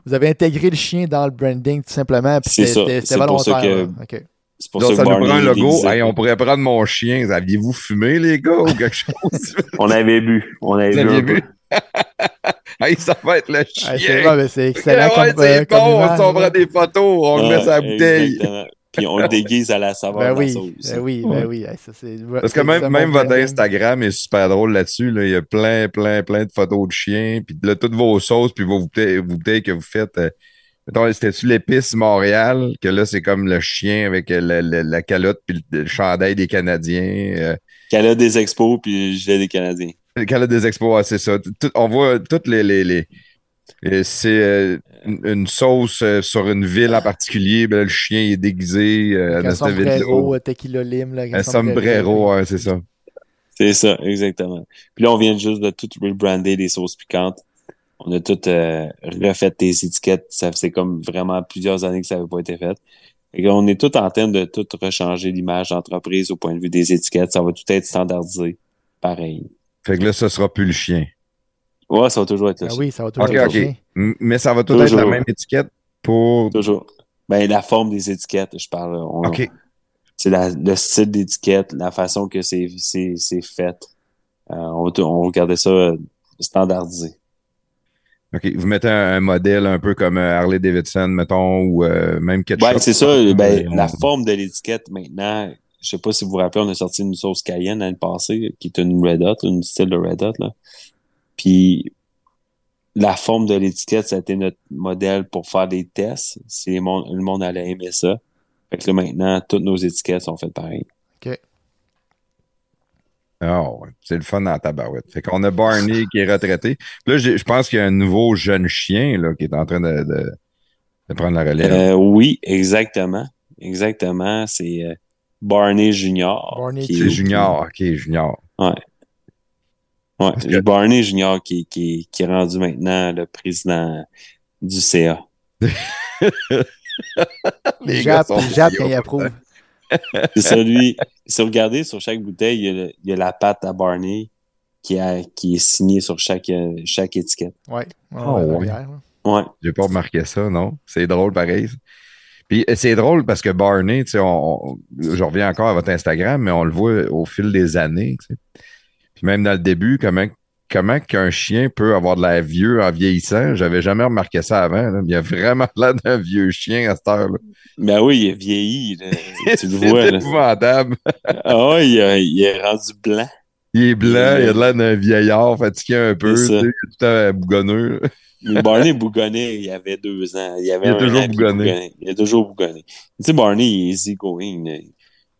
vous avez intégré le chien dans le branding tout simplement. puis C'est c'était- ça. C'est pour ça volontaire. que-. Ok. C'est pour Donc, ça ça que nous prend un logo. Hey, on pourrait prendre mon chien. Aviez-vous fumé, les gars, ou quelque chose? On avait bu. On avait Vous bu. aviez vu? hey, ça va être le chien. Ah, c'est bon, mais c'est excellent Ouais, comme, euh, comme bon, on prend des photos, on le met sur la bouteille. exactement. Puis on le déguise à la saveur Ben de la oui, sauce. ben oui, ben oui. Hey, ça, c'est- Parce que même, votre. Instagram est super drôle là-dessus. Là. Il y a plein, plein, plein de photos de chiens. Puis là, toutes vos sauces, puis vos bouteilles, vos bouteilles que vous faites. euh, C'était-tu l'épice Montréal? Que là, c'est comme le chien avec euh, la, la- la calotte puis le, le chandail des Canadiens. euh, Qu'elle a des expos puis je l'ai des Canadiens. le calotte des expos, ouais, c'est ça. Tout- on voit toutes les... les, c'est euh, une, une sauce euh, sur une ville en particulier. Ben, là, le chien est déguisé euh, dans un cette ville-là. sombrero, euh, tequila lime. Là, avec Un sombrero, c'est ça. C'est ça, exactement. Puis là, on vient juste de tout rebrander les sauces piquantes. On a tout euh, refait des étiquettes. Ça faisait comme vraiment plusieurs années que ça n'avait pas été fait. Et on est tout en train de tout rechanger l'image d'entreprise au point de vue des étiquettes. Ça va tout être standardisé. Pareil. Fait que là, ce sera plus le chien. Ouais, ça va toujours être le Ah chien. oui, ça va toujours Ok, être ok. chien. Mais ça va tout être la Toujours. même étiquette pour. Toujours. Ben, la forme des étiquettes, je parle. On- OK. c'est la- le style d'étiquette, la façon que c'est c'est c'est fait. Euh, on, va tout- on va regarder ça euh, standardisé. OK. Vous mettez un, un modèle un peu comme euh, Harley Davidson, mettons, ou euh, même quelque Ouais, chose. c'est ça. Ben, Euh, la forme de l'étiquette maintenant, je sais pas si vous vous rappelez, on a sorti une sauce cayenne l'année passée, qui est une Red Hot, une style de Red Hot. Là. Puis la forme de l'étiquette, ça a été notre modèle pour faire des tests. Si le monde, le monde allait aimer ça. Fait que là, maintenant, toutes nos étiquettes sont faites pareil. Ah ouais, c'est le fun dans la tabarouette. Fait qu'on a Barney qui est retraité. Puis là, je pense qu'il y a un nouveau jeune chien là, qui est en train de, de, de prendre la relève. Euh, oui, exactement. Exactement. C'est euh, Barney Junior. Barney qui est- c'est Junior. OK, Junior. Ouais, que- Barney Junior qui, qui, qui est rendu maintenant le président du CA. Les Il gars jappe, sont C'est ça, lui. Si vous regardez sur chaque bouteille, il y a, le- il y a la patte à Barney qui, a, qui est signée sur chaque, euh, chaque étiquette. Ouais. ouais, Ah, ouais. J'ai pas remarqué ça, non? C'est drôle pareil. Puis euh, c'est drôle parce que Barney, tu sais, on, on- je reviens encore à votre Instagram, mais on le voit au fil des années. tu sais. Puis même dans le début, comment, comment qu'un chien peut avoir de l'air vieux en vieillissant, j'avais jamais remarqué ça avant. là. Il a vraiment l'air d'un vieux chien à cette heure-là. Ben oui, il est vieilli. tu le C'est vois. Là. épouvantable. Ah ouais, il, il est rendu blanc. Il est blanc, il a l'air d'un vieillard fatigué un peu, tu C'est sais, il est tout temps bougonneux. Barney bougonnait, il avait deux ans. Il, avait Il a un toujours bougonné. Il a toujours bougonné. Tu sais, Barney, il est easy going. là.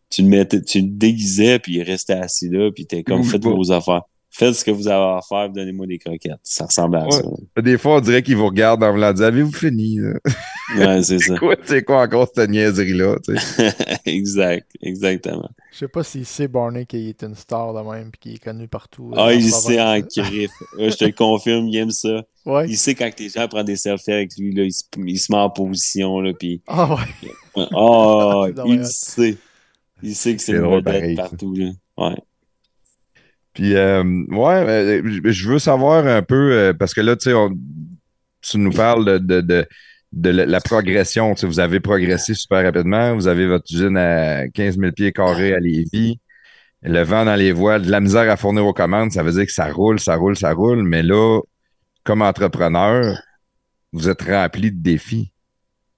Tu le mettais, tu le déguisais, puis il restait assis là, puis t'es comme, faites vos affaires. Faites ce que vous avez à faire, donnez-moi des croquettes. Ça ressemble à Ouais. ça. Des fois, on dirait qu'il vous regarde en voulant dire Avez-vous fini? là? Ouais, c'est ça. C'est quoi, c'est quoi encore cette niaiserie-là? exact, exactement. Je sais pas s'il sait Barney qu'il est une star de même et qu'il est connu partout. euh, Ah, il sait en griffe. Ouais, je te le confirme, il aime ça. Ouais. Il sait quand les gens prennent des selfies avec lui, là, il, se, il se met en position, là, puis Ah ouais. oh, C'est il sait. Il sait que c'est pareil, ça. partout, là. Ouais. Puis, euh, ouais, euh, je- veux savoir un peu, euh, parce que là, tu sais, on- tu nous parles de, de, de, de la, progression. Tu sais, vous avez progressé super rapidement. Vous avez votre usine à 15 000 pieds carrés à Lévis. Le vent dans les voiles, de la misère à fournir aux commandes, ça veut dire que ça roule, ça roule, ça roule. Mais là, comme entrepreneur, vous êtes rempli de défis.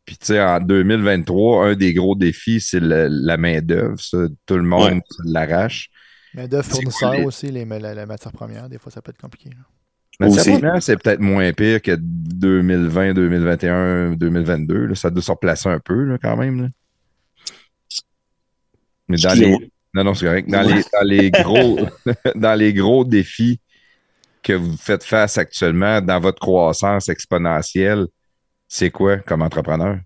Puis, tu sais, en 2023, un des gros défis, c'est la main-d'œuvre. Tout le monde Ouais. l'arrache. Mais de fournisseurs cool, aussi, les, la, la matière première, des fois, ça peut être compliqué. là. Mais Aussi. ça, première, c'est peut-être moins pire que 2020, 2021, 2022. là. Ça doit se replacer un peu là, quand même. là. Mais dans les. Non, non, c'est correct. Dans les, dans les gros, dans les gros défis que vous faites face actuellement dans votre croissance exponentielle, c'est quoi comme entrepreneur?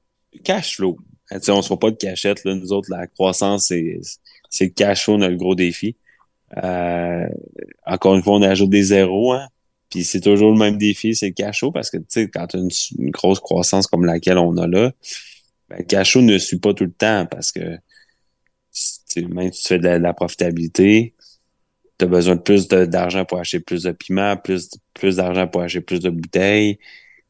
Cash flow. On ne se voit pas de cachette. Là. Nous autres, la croissance, c'est c'est le cash flow, notre gros défi. Euh, encore une fois, on ajoute des zéros, hein. Puis c'est toujours le même défi, c'est le cash flow, parce que tu sais, quand tu as une, une, grosse croissance comme laquelle on a là, ben, le cash flow ne suit pas tout le temps parce que même si tu fais de la, de la profitabilité, tu as besoin de plus d'argent pour acheter plus de piments, plus, plus d'argent pour acheter plus de bouteilles.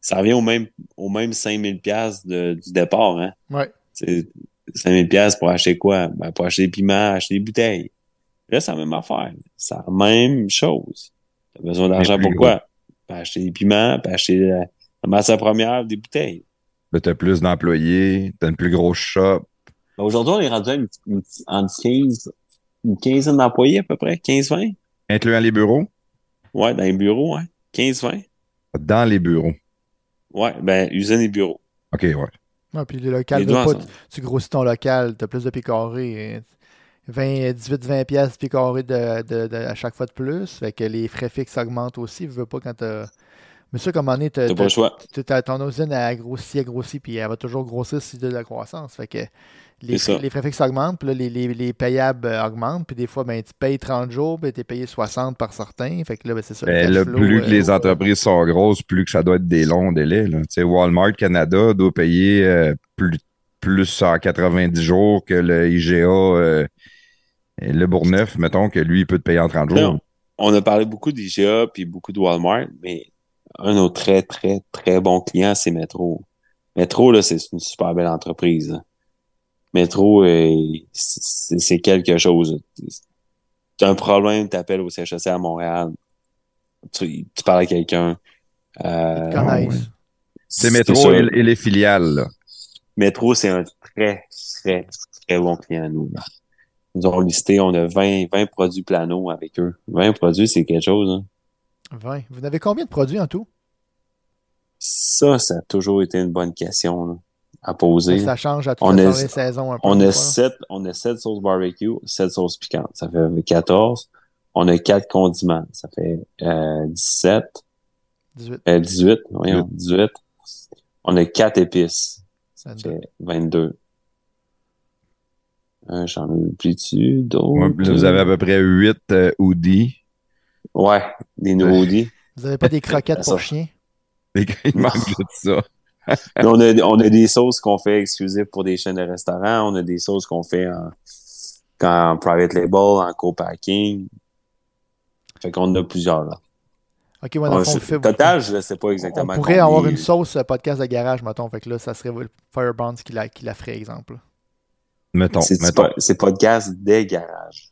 Ça revient au même, au même 5000 pièces du départ. Hein? Ouais. 5000 pièces pour acheter quoi? Ben, pour acheter des piments, acheter des bouteilles. Là, c'est la même affaire. C'est la même chose. Tu as besoin d'argent pour quoi? Pour acheter des piments, pour acheter la, la matière première, des bouteilles. Tu as plus d'employés, tu as une plus grosse shop. Ben, Aujourd'hui, on est rendu à une, une, entre 15, une quinzaine d'employés à peu près, 15-20. Incluant les bureaux? Ouais, dans les bureaux, hein. 15-20. Dans les bureaux. Ouais, ben, usine et bureaux. OK, ouais. Ah, puis le local, deux pas, tu, grossis ton local, tu as plus de pieds carrés. 20, 18, 20 pièces pieds carrés de, de, de- à chaque fois de plus. Fait que les frais fixes augmentent aussi. Je veux pas quand t'as. Mais ça, comme on est, T'as pas le choix. ton usine a grossi, a grossi, puis elle va toujours grossir si de la croissance. Fait que les, frais, les frais fixes augmentent, puis là, les, les, les payables euh, augmentent, puis des fois, ben, tu payes 30 jours, puis tu es payé 60 par certains. Fait que là, ben, c'est ça. le Ben, là, flow, plus euh, que les entreprises sont grosses, plus que ça doit être des longs délais. Là. Tu sais, Walmart Canada doit payer euh, plus, plus en 90 jours que le IGA, euh, le Bourgneuf, mettons, que lui, il peut te payer en 30 jours. Non. On a parlé beaucoup d'IGA puis beaucoup de Walmart, mais un de nos très, très, très bons clients, c'est Metro. Metro, là, c'est une super belle entreprise. là. Metro, euh, c'est quelque chose. Tu as un problème, tu appelles au CHSC à Montréal. Tu, tu parles à quelqu'un. Euh. C'est ça. Métro et, et les filiales. Là. Métro, c'est un très, très, très bon client à nous. Nous ont listé, on a 20, 20 produits plano avec eux. 20 produits, c'est quelque chose. Hein. 20. Vous avez combien de produits en tout? Ça, ça a toujours été une bonne question là, à poser. Ça change à toutes les saisons. Un peu, On a fois, là. 7, on a sept sauces barbecue, 7 sauces piquantes. Ça fait 14. On a 4 condiments. Ça fait euh, 17. 18. Euh, 18. Voyons, 18. On a 4 épices. Ça 22. fait 22. Euh, J'en ai dessus d'autres? Ouais, vous avez à peu près 8 euh, hoodies. Ouais, des nouveaux dits. Vous n'avez pas des croquettes pour chiens? Les gars, il manque de ça. On, a, on a des sauces qu'on fait exclusives pour des chaînes de restaurants. On a des sauces qu'on fait en, en private label, en co-packing. Fait qu'on en a plusieurs, là. Ok, moi, dans On- le fond, on fait- total, je ne sais pas On exactement. pourrait combien. avoir une sauce euh, podcast de garage, mettons. Fait que là, ça serait le Firebrands qui la, qui la ferait, exemple. Mettons, C'est mettons. pas- c'est podcast des garages.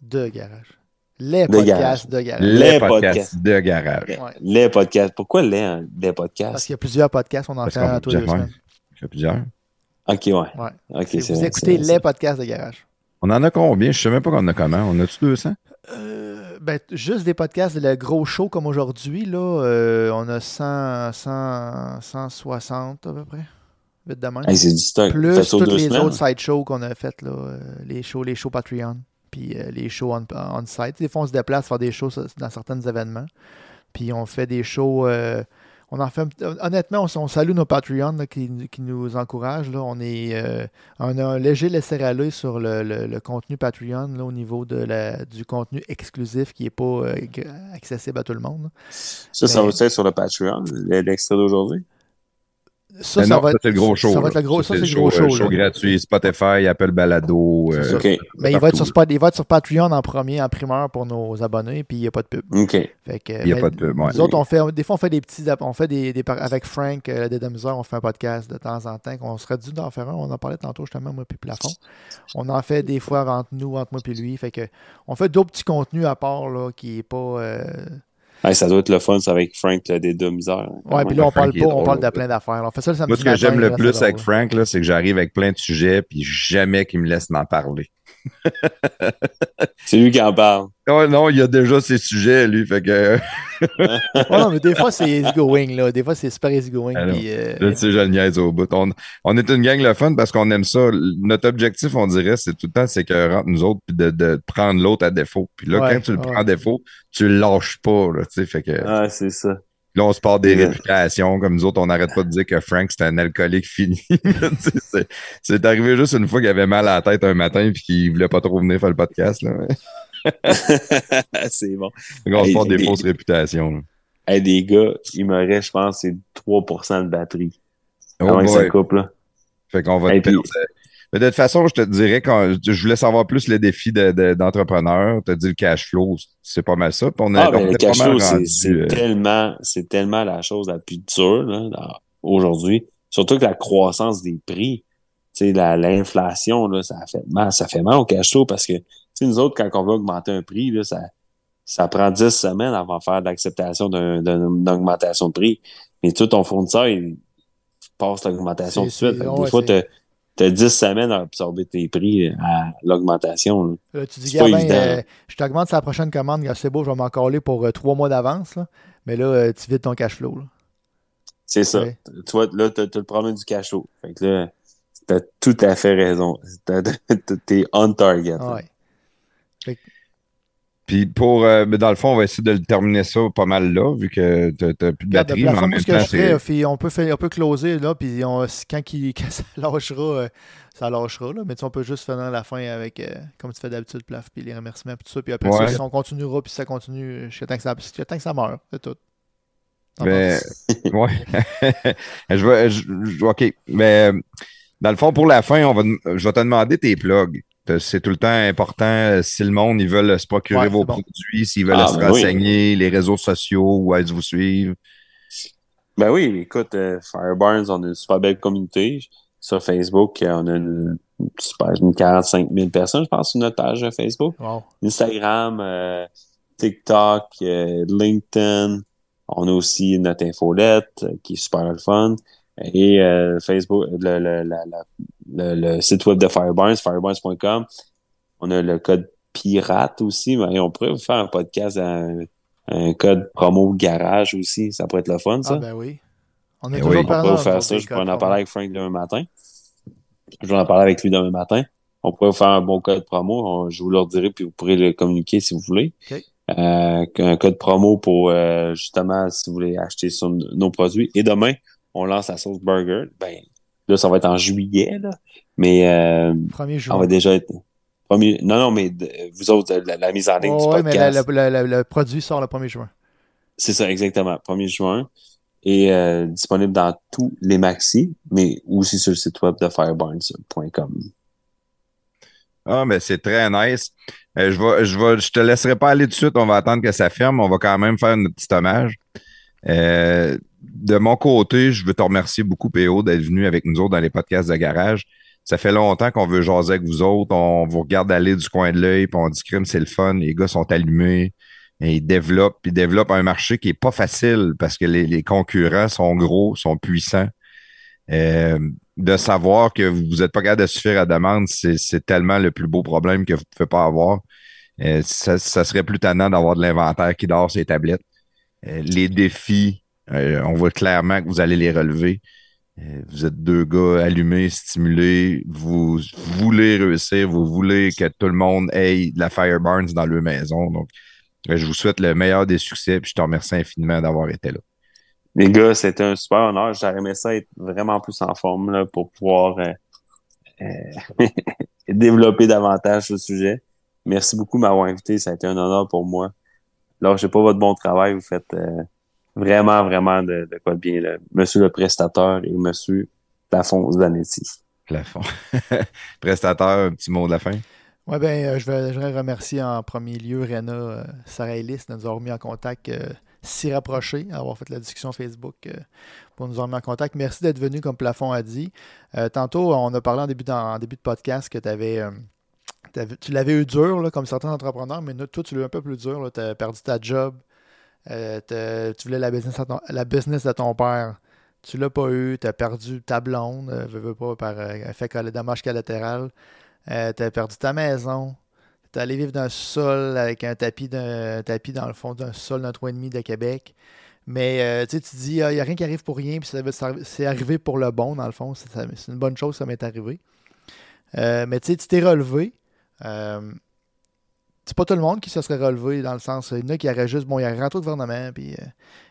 De garage. Les De podcasts de garage. Les, Les podcasts podcasts. de garage. Ouais. Les podcasts. Pourquoi les, hein, les Parce podcasts? qu'il y a plusieurs podcasts, on en Parce fait qu'on un tous les deux semaines. Il y a plusieurs. Ok, ouais. Vous vrai, écoutez les podcasts de garage. On en a combien? Je sais même pas qu'on en a comment. On a-tu 200? Euh, ben, juste des podcasts, le gros show comme aujourd'hui, là, euh, on a 100, 100, 160 à peu près. Vite de même. Hey, c'est du stock. Plus ça toutes les semaines. autres side shows qu'on a faites, là, euh, les shows, les shows Patreon, puis euh, les shows on, on site. Des fois, on se déplace faire des shows dans certains événements. Puis on fait des shows. euh, on en fait, honnêtement, on, on salue nos Patreons là, qui, qui nous encouragent. Là. On, est, euh, on a un léger laisser-aller sur le, le- le contenu Patreon là, au niveau de la, du contenu exclusif qui n'est pas euh, accessible à tout le monde. Ça, ça Mais- va être sur le Patreon, l'extrait d'aujourd'hui? Ça, Mais ça non, va ça, être, c'est le gros show. Ça va être le gros, ça, c'est le show, gros euh, show. gratuit, Spotify, Apple Balado. Euh. Mais il va, être sur, Spot- il va être sur Patreon en premier, en primeur pour nos abonnés, puis il n'y a pas de pub. OK. Fait que, Il y a mais pas de pub, ouais. Nous autres, on fait, des fois, on fait des petits. On fait des, avec Frank, euh, des on fait un podcast de temps en temps. On serait dû d'en faire un. On en parlait tantôt, justement, moi, puis Plafond. On en fait des fois entre nous, entre moi, puis lui. Fait que, on fait d'autres petits contenus à part, là, qui est pas. euh, Hey, ça doit être le fun, ça, avec Frank, là, des deux misères. Ouais, puis là, on Frank, parle pas, on parle de plein d'affaires. là. On fait ça le samedi Moi, ce que j'aime le là, plus avec. Frank, là, c'est que j'arrive avec plein de sujets, puis jamais qu'il me laisse m'en parler. C'est lui qui en parle. Ouais, non, il a déjà ses sujets, lui. Fait que. Ouais, non, mais des fois, c'est easygoing, là. Des fois, c'est super easygoing. Euh, Là, tu sais, je le niaise au bout. On, on est une gang le fun parce qu'on aime ça. Notre objectif, on dirait, c'est tout le temps, c'est que rentre nous autres, puis de, de prendre l'autre à défaut. Puis là, Ouais, quand tu le ouais. prends à défaut, tu le lâches pas, là, tu sais. Fait que Ah, c'est ça. Là, on se part des réputations. Comme nous autres, on n'arrête pas de dire que Frank, c'est un alcoolique fini. C'est- arrivé juste une fois qu'il avait mal à la tête un matin puis qu'il voulait pas trop venir faire le podcast, là. c'est bon. Fait qu'on se porte des fausses réputations. Hey, des gars, il me reste, je pense, c'est 3% de batterie. Oh Comment ça boy. coupe, là? Fait qu'on va Et te perdre. Mais de toute façon, je te dirais, quand je voulais savoir plus les défis de- de- d'entrepreneur, tu as dit le cash flow, c'est pas mal ça. Puis on a- Ah, on ben, le cash flow, c'est euh, tellement, c'est tellement la chose la plus dure aujourd'hui. Surtout que la croissance des prix, tu sais, la- l'inflation, là, ça fait mal, ça fait mal au cash flow parce que, tu sais, nous autres, quand on veut augmenter un prix, là, ça, ça prend 10 semaines avant de faire de l'acceptation d'un- d'un- d'une augmentation de prix. Mais tout ton fournisseur, il passe l'augmentation tout de suite. ouais, des fois, tu as 10 semaines à absorber tes prix à l'augmentation. là. Là, tu dis, Gabin, euh, je t'augmente la prochaine commande, c'est beau, je vais m'en coller pour euh, trois mois d'avance. là. Mais là, euh, tu vides ton cash flow. C'est ça. Ouais. Tu vois, là, t'as, t'as le problème du cachot. Fait que là, t'as tout à fait raison. T'as- t'as- T'es on target. Ouais. Puis pour, euh, mais dans le fond, on va essayer de le terminer ça pas mal là, vu que tu n'as plus de batterie, mais en même ce que temps, je puis on peut, faire, on peut closer, là, puis on- quand, ça lâchera, euh, ça lâchera, là, mais tu sais, on peut juste finir la fin avec, euh, comme tu fais d'habitude, plaf, puis les remerciements, puis tout ça, puis après Ouais. ça, si on continuera, puis ça continue, jusqu'à temps que ça, jusqu'à temps que ça meurt, c'est tout. T'en Ben, ouais. je vais, je- je- OK. Mais euh, dans le fond, pour la fin, on va, je vais te demander tes plugs. C'est tout le temps important. euh, Si le monde, ils veulent se procurer Ouais, vos bon. produits, s'ils veulent Ah, se ben oui. renseigner, les réseaux sociaux, où est-ce vous suivre. Ben oui, écoute, euh, Fireburns, on a une super belle communauté. Sur Facebook, euh, on a une, une super, une 45 000 personnes, je pense, sur notre page euh, Facebook. Wow. Instagram, euh, TikTok, euh, LinkedIn. On a aussi notre infolette euh, qui est super fun. Et euh, Facebook, le, le, la- la- le, le site web de Fireburns, fireburns.com. On a le code pirate aussi. Mais on pourrait vous faire un podcast, un, un code promo garage aussi. Ça pourrait être le fun, ça. Ah ben oui. On a Eh toujours oui. On pourrait faire ça. Je pourrais en parler avec Frank demain matin. Je vais en parler avec lui demain matin. On pourrait vous faire un bon code promo. On- je vous le redirai, puis vous pourrez le communiquer si vous voulez. Euh, un code promo pour euh, justement si vous voulez acheter sur nos produits. Et demain, on lance la sauce burger. Ben, là, ça va être en juillet, là. Mais euh, Premier jour. on va déjà être. Premier... Non, non, mais vous autres, la, la mise en ligne du mais podcast. la- la- la- le produit sort le 1er juin. C'est ça, exactement. 1er juin. Et euh, disponible dans tous les maxi, mais aussi sur le site web de fireburns.com. Ah, mais c'est très nice. Euh, je, vais, je, vais, je te laisserai pas aller tout de suite. On va attendre que ça ferme. On va quand même faire notre petit hommage. Euh, de mon côté, je veux te remercier beaucoup, PO, d'être venu avec nous autres dans les podcasts de garage. Ça fait longtemps qu'on veut jaser avec vous autres. On vous regarde aller du coin de l'œil, puis on dit crime, c'est le fun. Les gars sont allumés. Et ils développent, ils développent un marché qui est pas facile parce que les, concurrents sont gros, sont puissants. Euh, de savoir que vous n'êtes pas capable de suffire à la demande, c'est tellement le plus beau problème que vous ne pouvez pas avoir. Euh, ça, serait plus tannant d'avoir de l'inventaire qui dort sur tablettes. Euh, les défis, euh, on voit clairement que vous allez les relever. Euh, vous êtes deux gars allumés, stimulés, vous voulez réussir, vous voulez que tout le monde ait de la Fireburns dans leur maison. Donc, euh, je vous souhaite le meilleur des succès, puis je te remercie infiniment d'avoir été là. Les gars, c'était un super honneur. J'aurais aimé ça être vraiment plus en forme là, pour pouvoir euh, euh, développer davantage ce sujet. Merci beaucoup de m'avoir invité. Ça a été un honneur pour moi. Alors, je sais pas votre bon travail. Vous faites euh, vraiment, vraiment de, de quoi de bien. Là. Monsieur le prestateur et monsieur Plafond Zanetti. Plafond. Prestateur, un petit mot de la fin. Oui, ben, euh, je, voudrais remercier en premier lieu Rena euh, Sarah Ellis de nous avoir mis en contact euh, si rapprochés, avoir fait la discussion Facebook euh, pour nous avoir mis en contact. Merci d'être venu, comme Plafond a dit. Euh, tantôt, on a parlé en début, de, en début de podcast que avais, euh, t'avais- tu l'avais eu dur, là, comme certains entrepreneurs, mais toi, tu l'as eu un peu plus dur. Tu as perdu ta job. Euh, tu voulais la business, la business de ton père. Tu l'as pas eu. Tu as perdu ta blonde, euh, veux, veux pas, par euh, fait colla- dommage collatéral. euh, tu as perdu ta maison, tu es allé vivre dans sol avec un tapis, d'un, tapis dans le fond d'un sol d'un 3,5 de Québec. Mais euh, tu dis, il n'y a rien qui arrive pour rien, puis c'est arrivé pour le bon, dans le fond. C'est, une bonne chose, ça m'est arrivé. Euh, mais tu t'es relevé. C'est pas tout le monde qui se serait relevé dans le sens. Il y en a qui auraient juste, bon, il rentré au gouvernement, puis euh,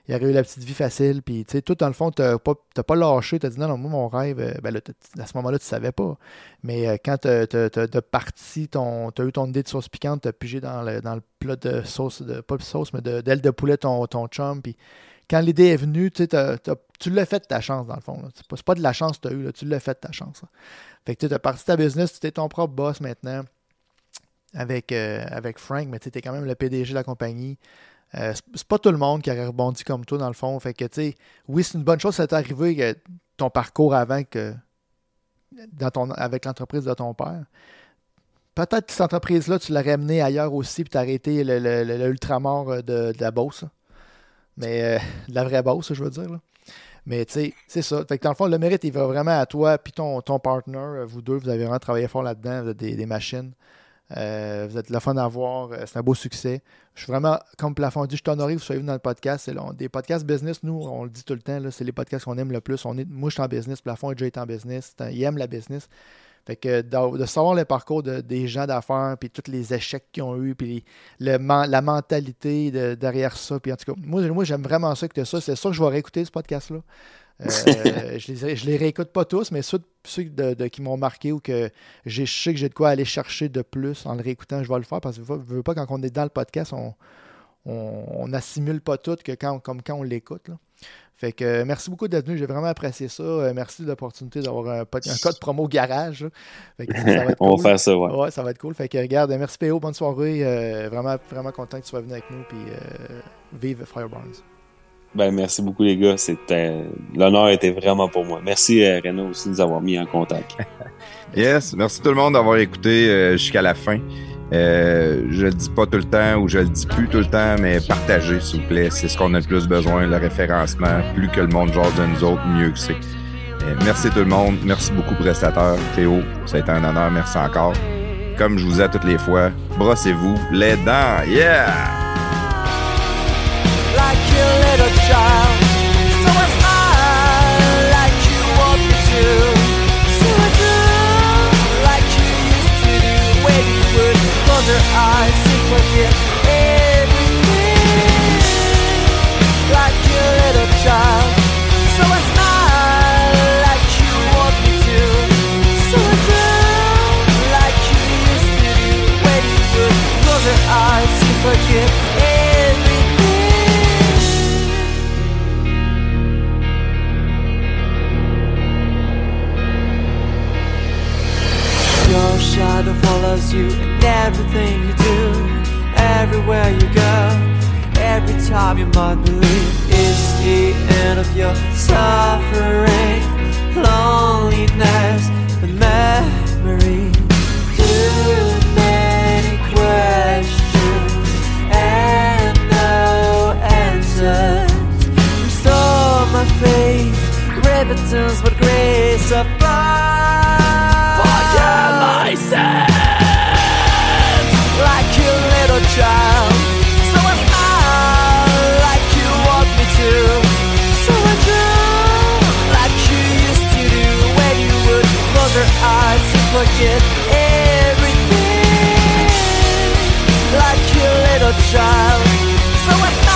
il y aurait eu la petite vie facile, puis tu sais, tout dans le fond, t'as pas, pas lâché, t'as dit non, non, moi, mon rêve, euh, ben là, à ce moment-là, tu savais pas. Mais euh, quand t'as as, parti, ton, t'as eu ton idée de sauce piquante, t'as pigé dans le, dans le plat de sauce, de, pas de sauce, mais d'aile de, poulet, ton, ton chum, puis quand l'idée est venue, tu l'as fait de ta chance, dans le fond. C'est pas, pas de la chance que tu as eu, tu l'as fait de ta chance. Fait que tu as parti ta business, tu es ton propre boss maintenant avec, euh, avec Frank, mais tu es quand même le PDG de la compagnie. Euh, c'est pas tout le monde qui aurait rebondi comme toi, dans le fond. Fait que, tu oui, c'est une bonne chose, ça t'est arrivé ton parcours avant que dans ton, avec l'entreprise de ton père. Peut-être que cette entreprise-là, tu l'aurais amenée ailleurs aussi, puis t'as arrêté l'ultramar le, de, de, la Beauce. Mais euh, de la vraie Beauce, je veux dire. Mais tu sais, c'est ça. Fait que dans le fond, le mérite, il va vraiment à toi, puis ton, ton partner, vous deux, vous avez vraiment travaillé fort là-dedans, êtes des machines. Euh, vous êtes le fun à voir. Euh, c'est un beau succès. Je suis vraiment, comme Plafond dit, je suis honoré vous soyez venu dans le podcast. C'est des podcasts business, nous, on le dit tout le temps, c'est les podcasts qu'on aime le plus. On est, moi, je suis en business. Plafond est déjà en business. il aime la business. Fait que de, savoir le parcours des gens d'affaires, puis tous les échecs qu'ils ont eu, puis la mentalité derrière ça. Puis en tout cas, moi, moi j'aime vraiment ça que tu ça. C'est ça que je vais réécouter ce podcast-là. Euh, je, les, les réécoute pas tous, mais ceux, de, qui m'ont marqué ou que je sais que j'ai de quoi aller chercher de plus en le réécoutant, je vais le faire parce que je veux pas quand on est dans le podcast, on, on, assimile pas tout que quand, comme quand on l'écoute. Fait que merci beaucoup d'être venu, j'ai vraiment apprécié ça. Euh, merci de l'opportunité d'avoir un, code promo garage. on va faire ça, ouais. ouais. ça va être cool. Fait que regarde, merci PO, bonne soirée. Euh, vraiment, vraiment content que tu sois venu avec nous. Puis vive Fireburns. Ben, merci beaucoup, les gars. C'était, l'honneur était vraiment pour moi. Merci, euh, Renaud, aussi, de nous avoir mis en contact. yes. Merci tout le monde d'avoir écouté euh, jusqu'à la fin. Euh, je le dis pas tout le temps ou je le dis plus tout le temps, mais partagez, s'il vous plaît. C'est ce qu'on a le plus besoin, le référencement. Plus que le monde genre de nous autres, mieux que c'est. Euh, merci tout le monde. Merci beaucoup, prestataire. Théo, ça a été un honneur. Merci encore. Comme je vous ai toutes les fois, brossez-vous les dents. Yeah! little shadow follows you in everything you do, everywhere you go. Every time you might believe it's the end of your suffering, loneliness, and memory. Too many questions faith, repentance, but grace of God my sins Like a little child. So I. Smile like you want me to. So I. Drown like you used to do When you would close your eyes and forget everything. Like a little child. So I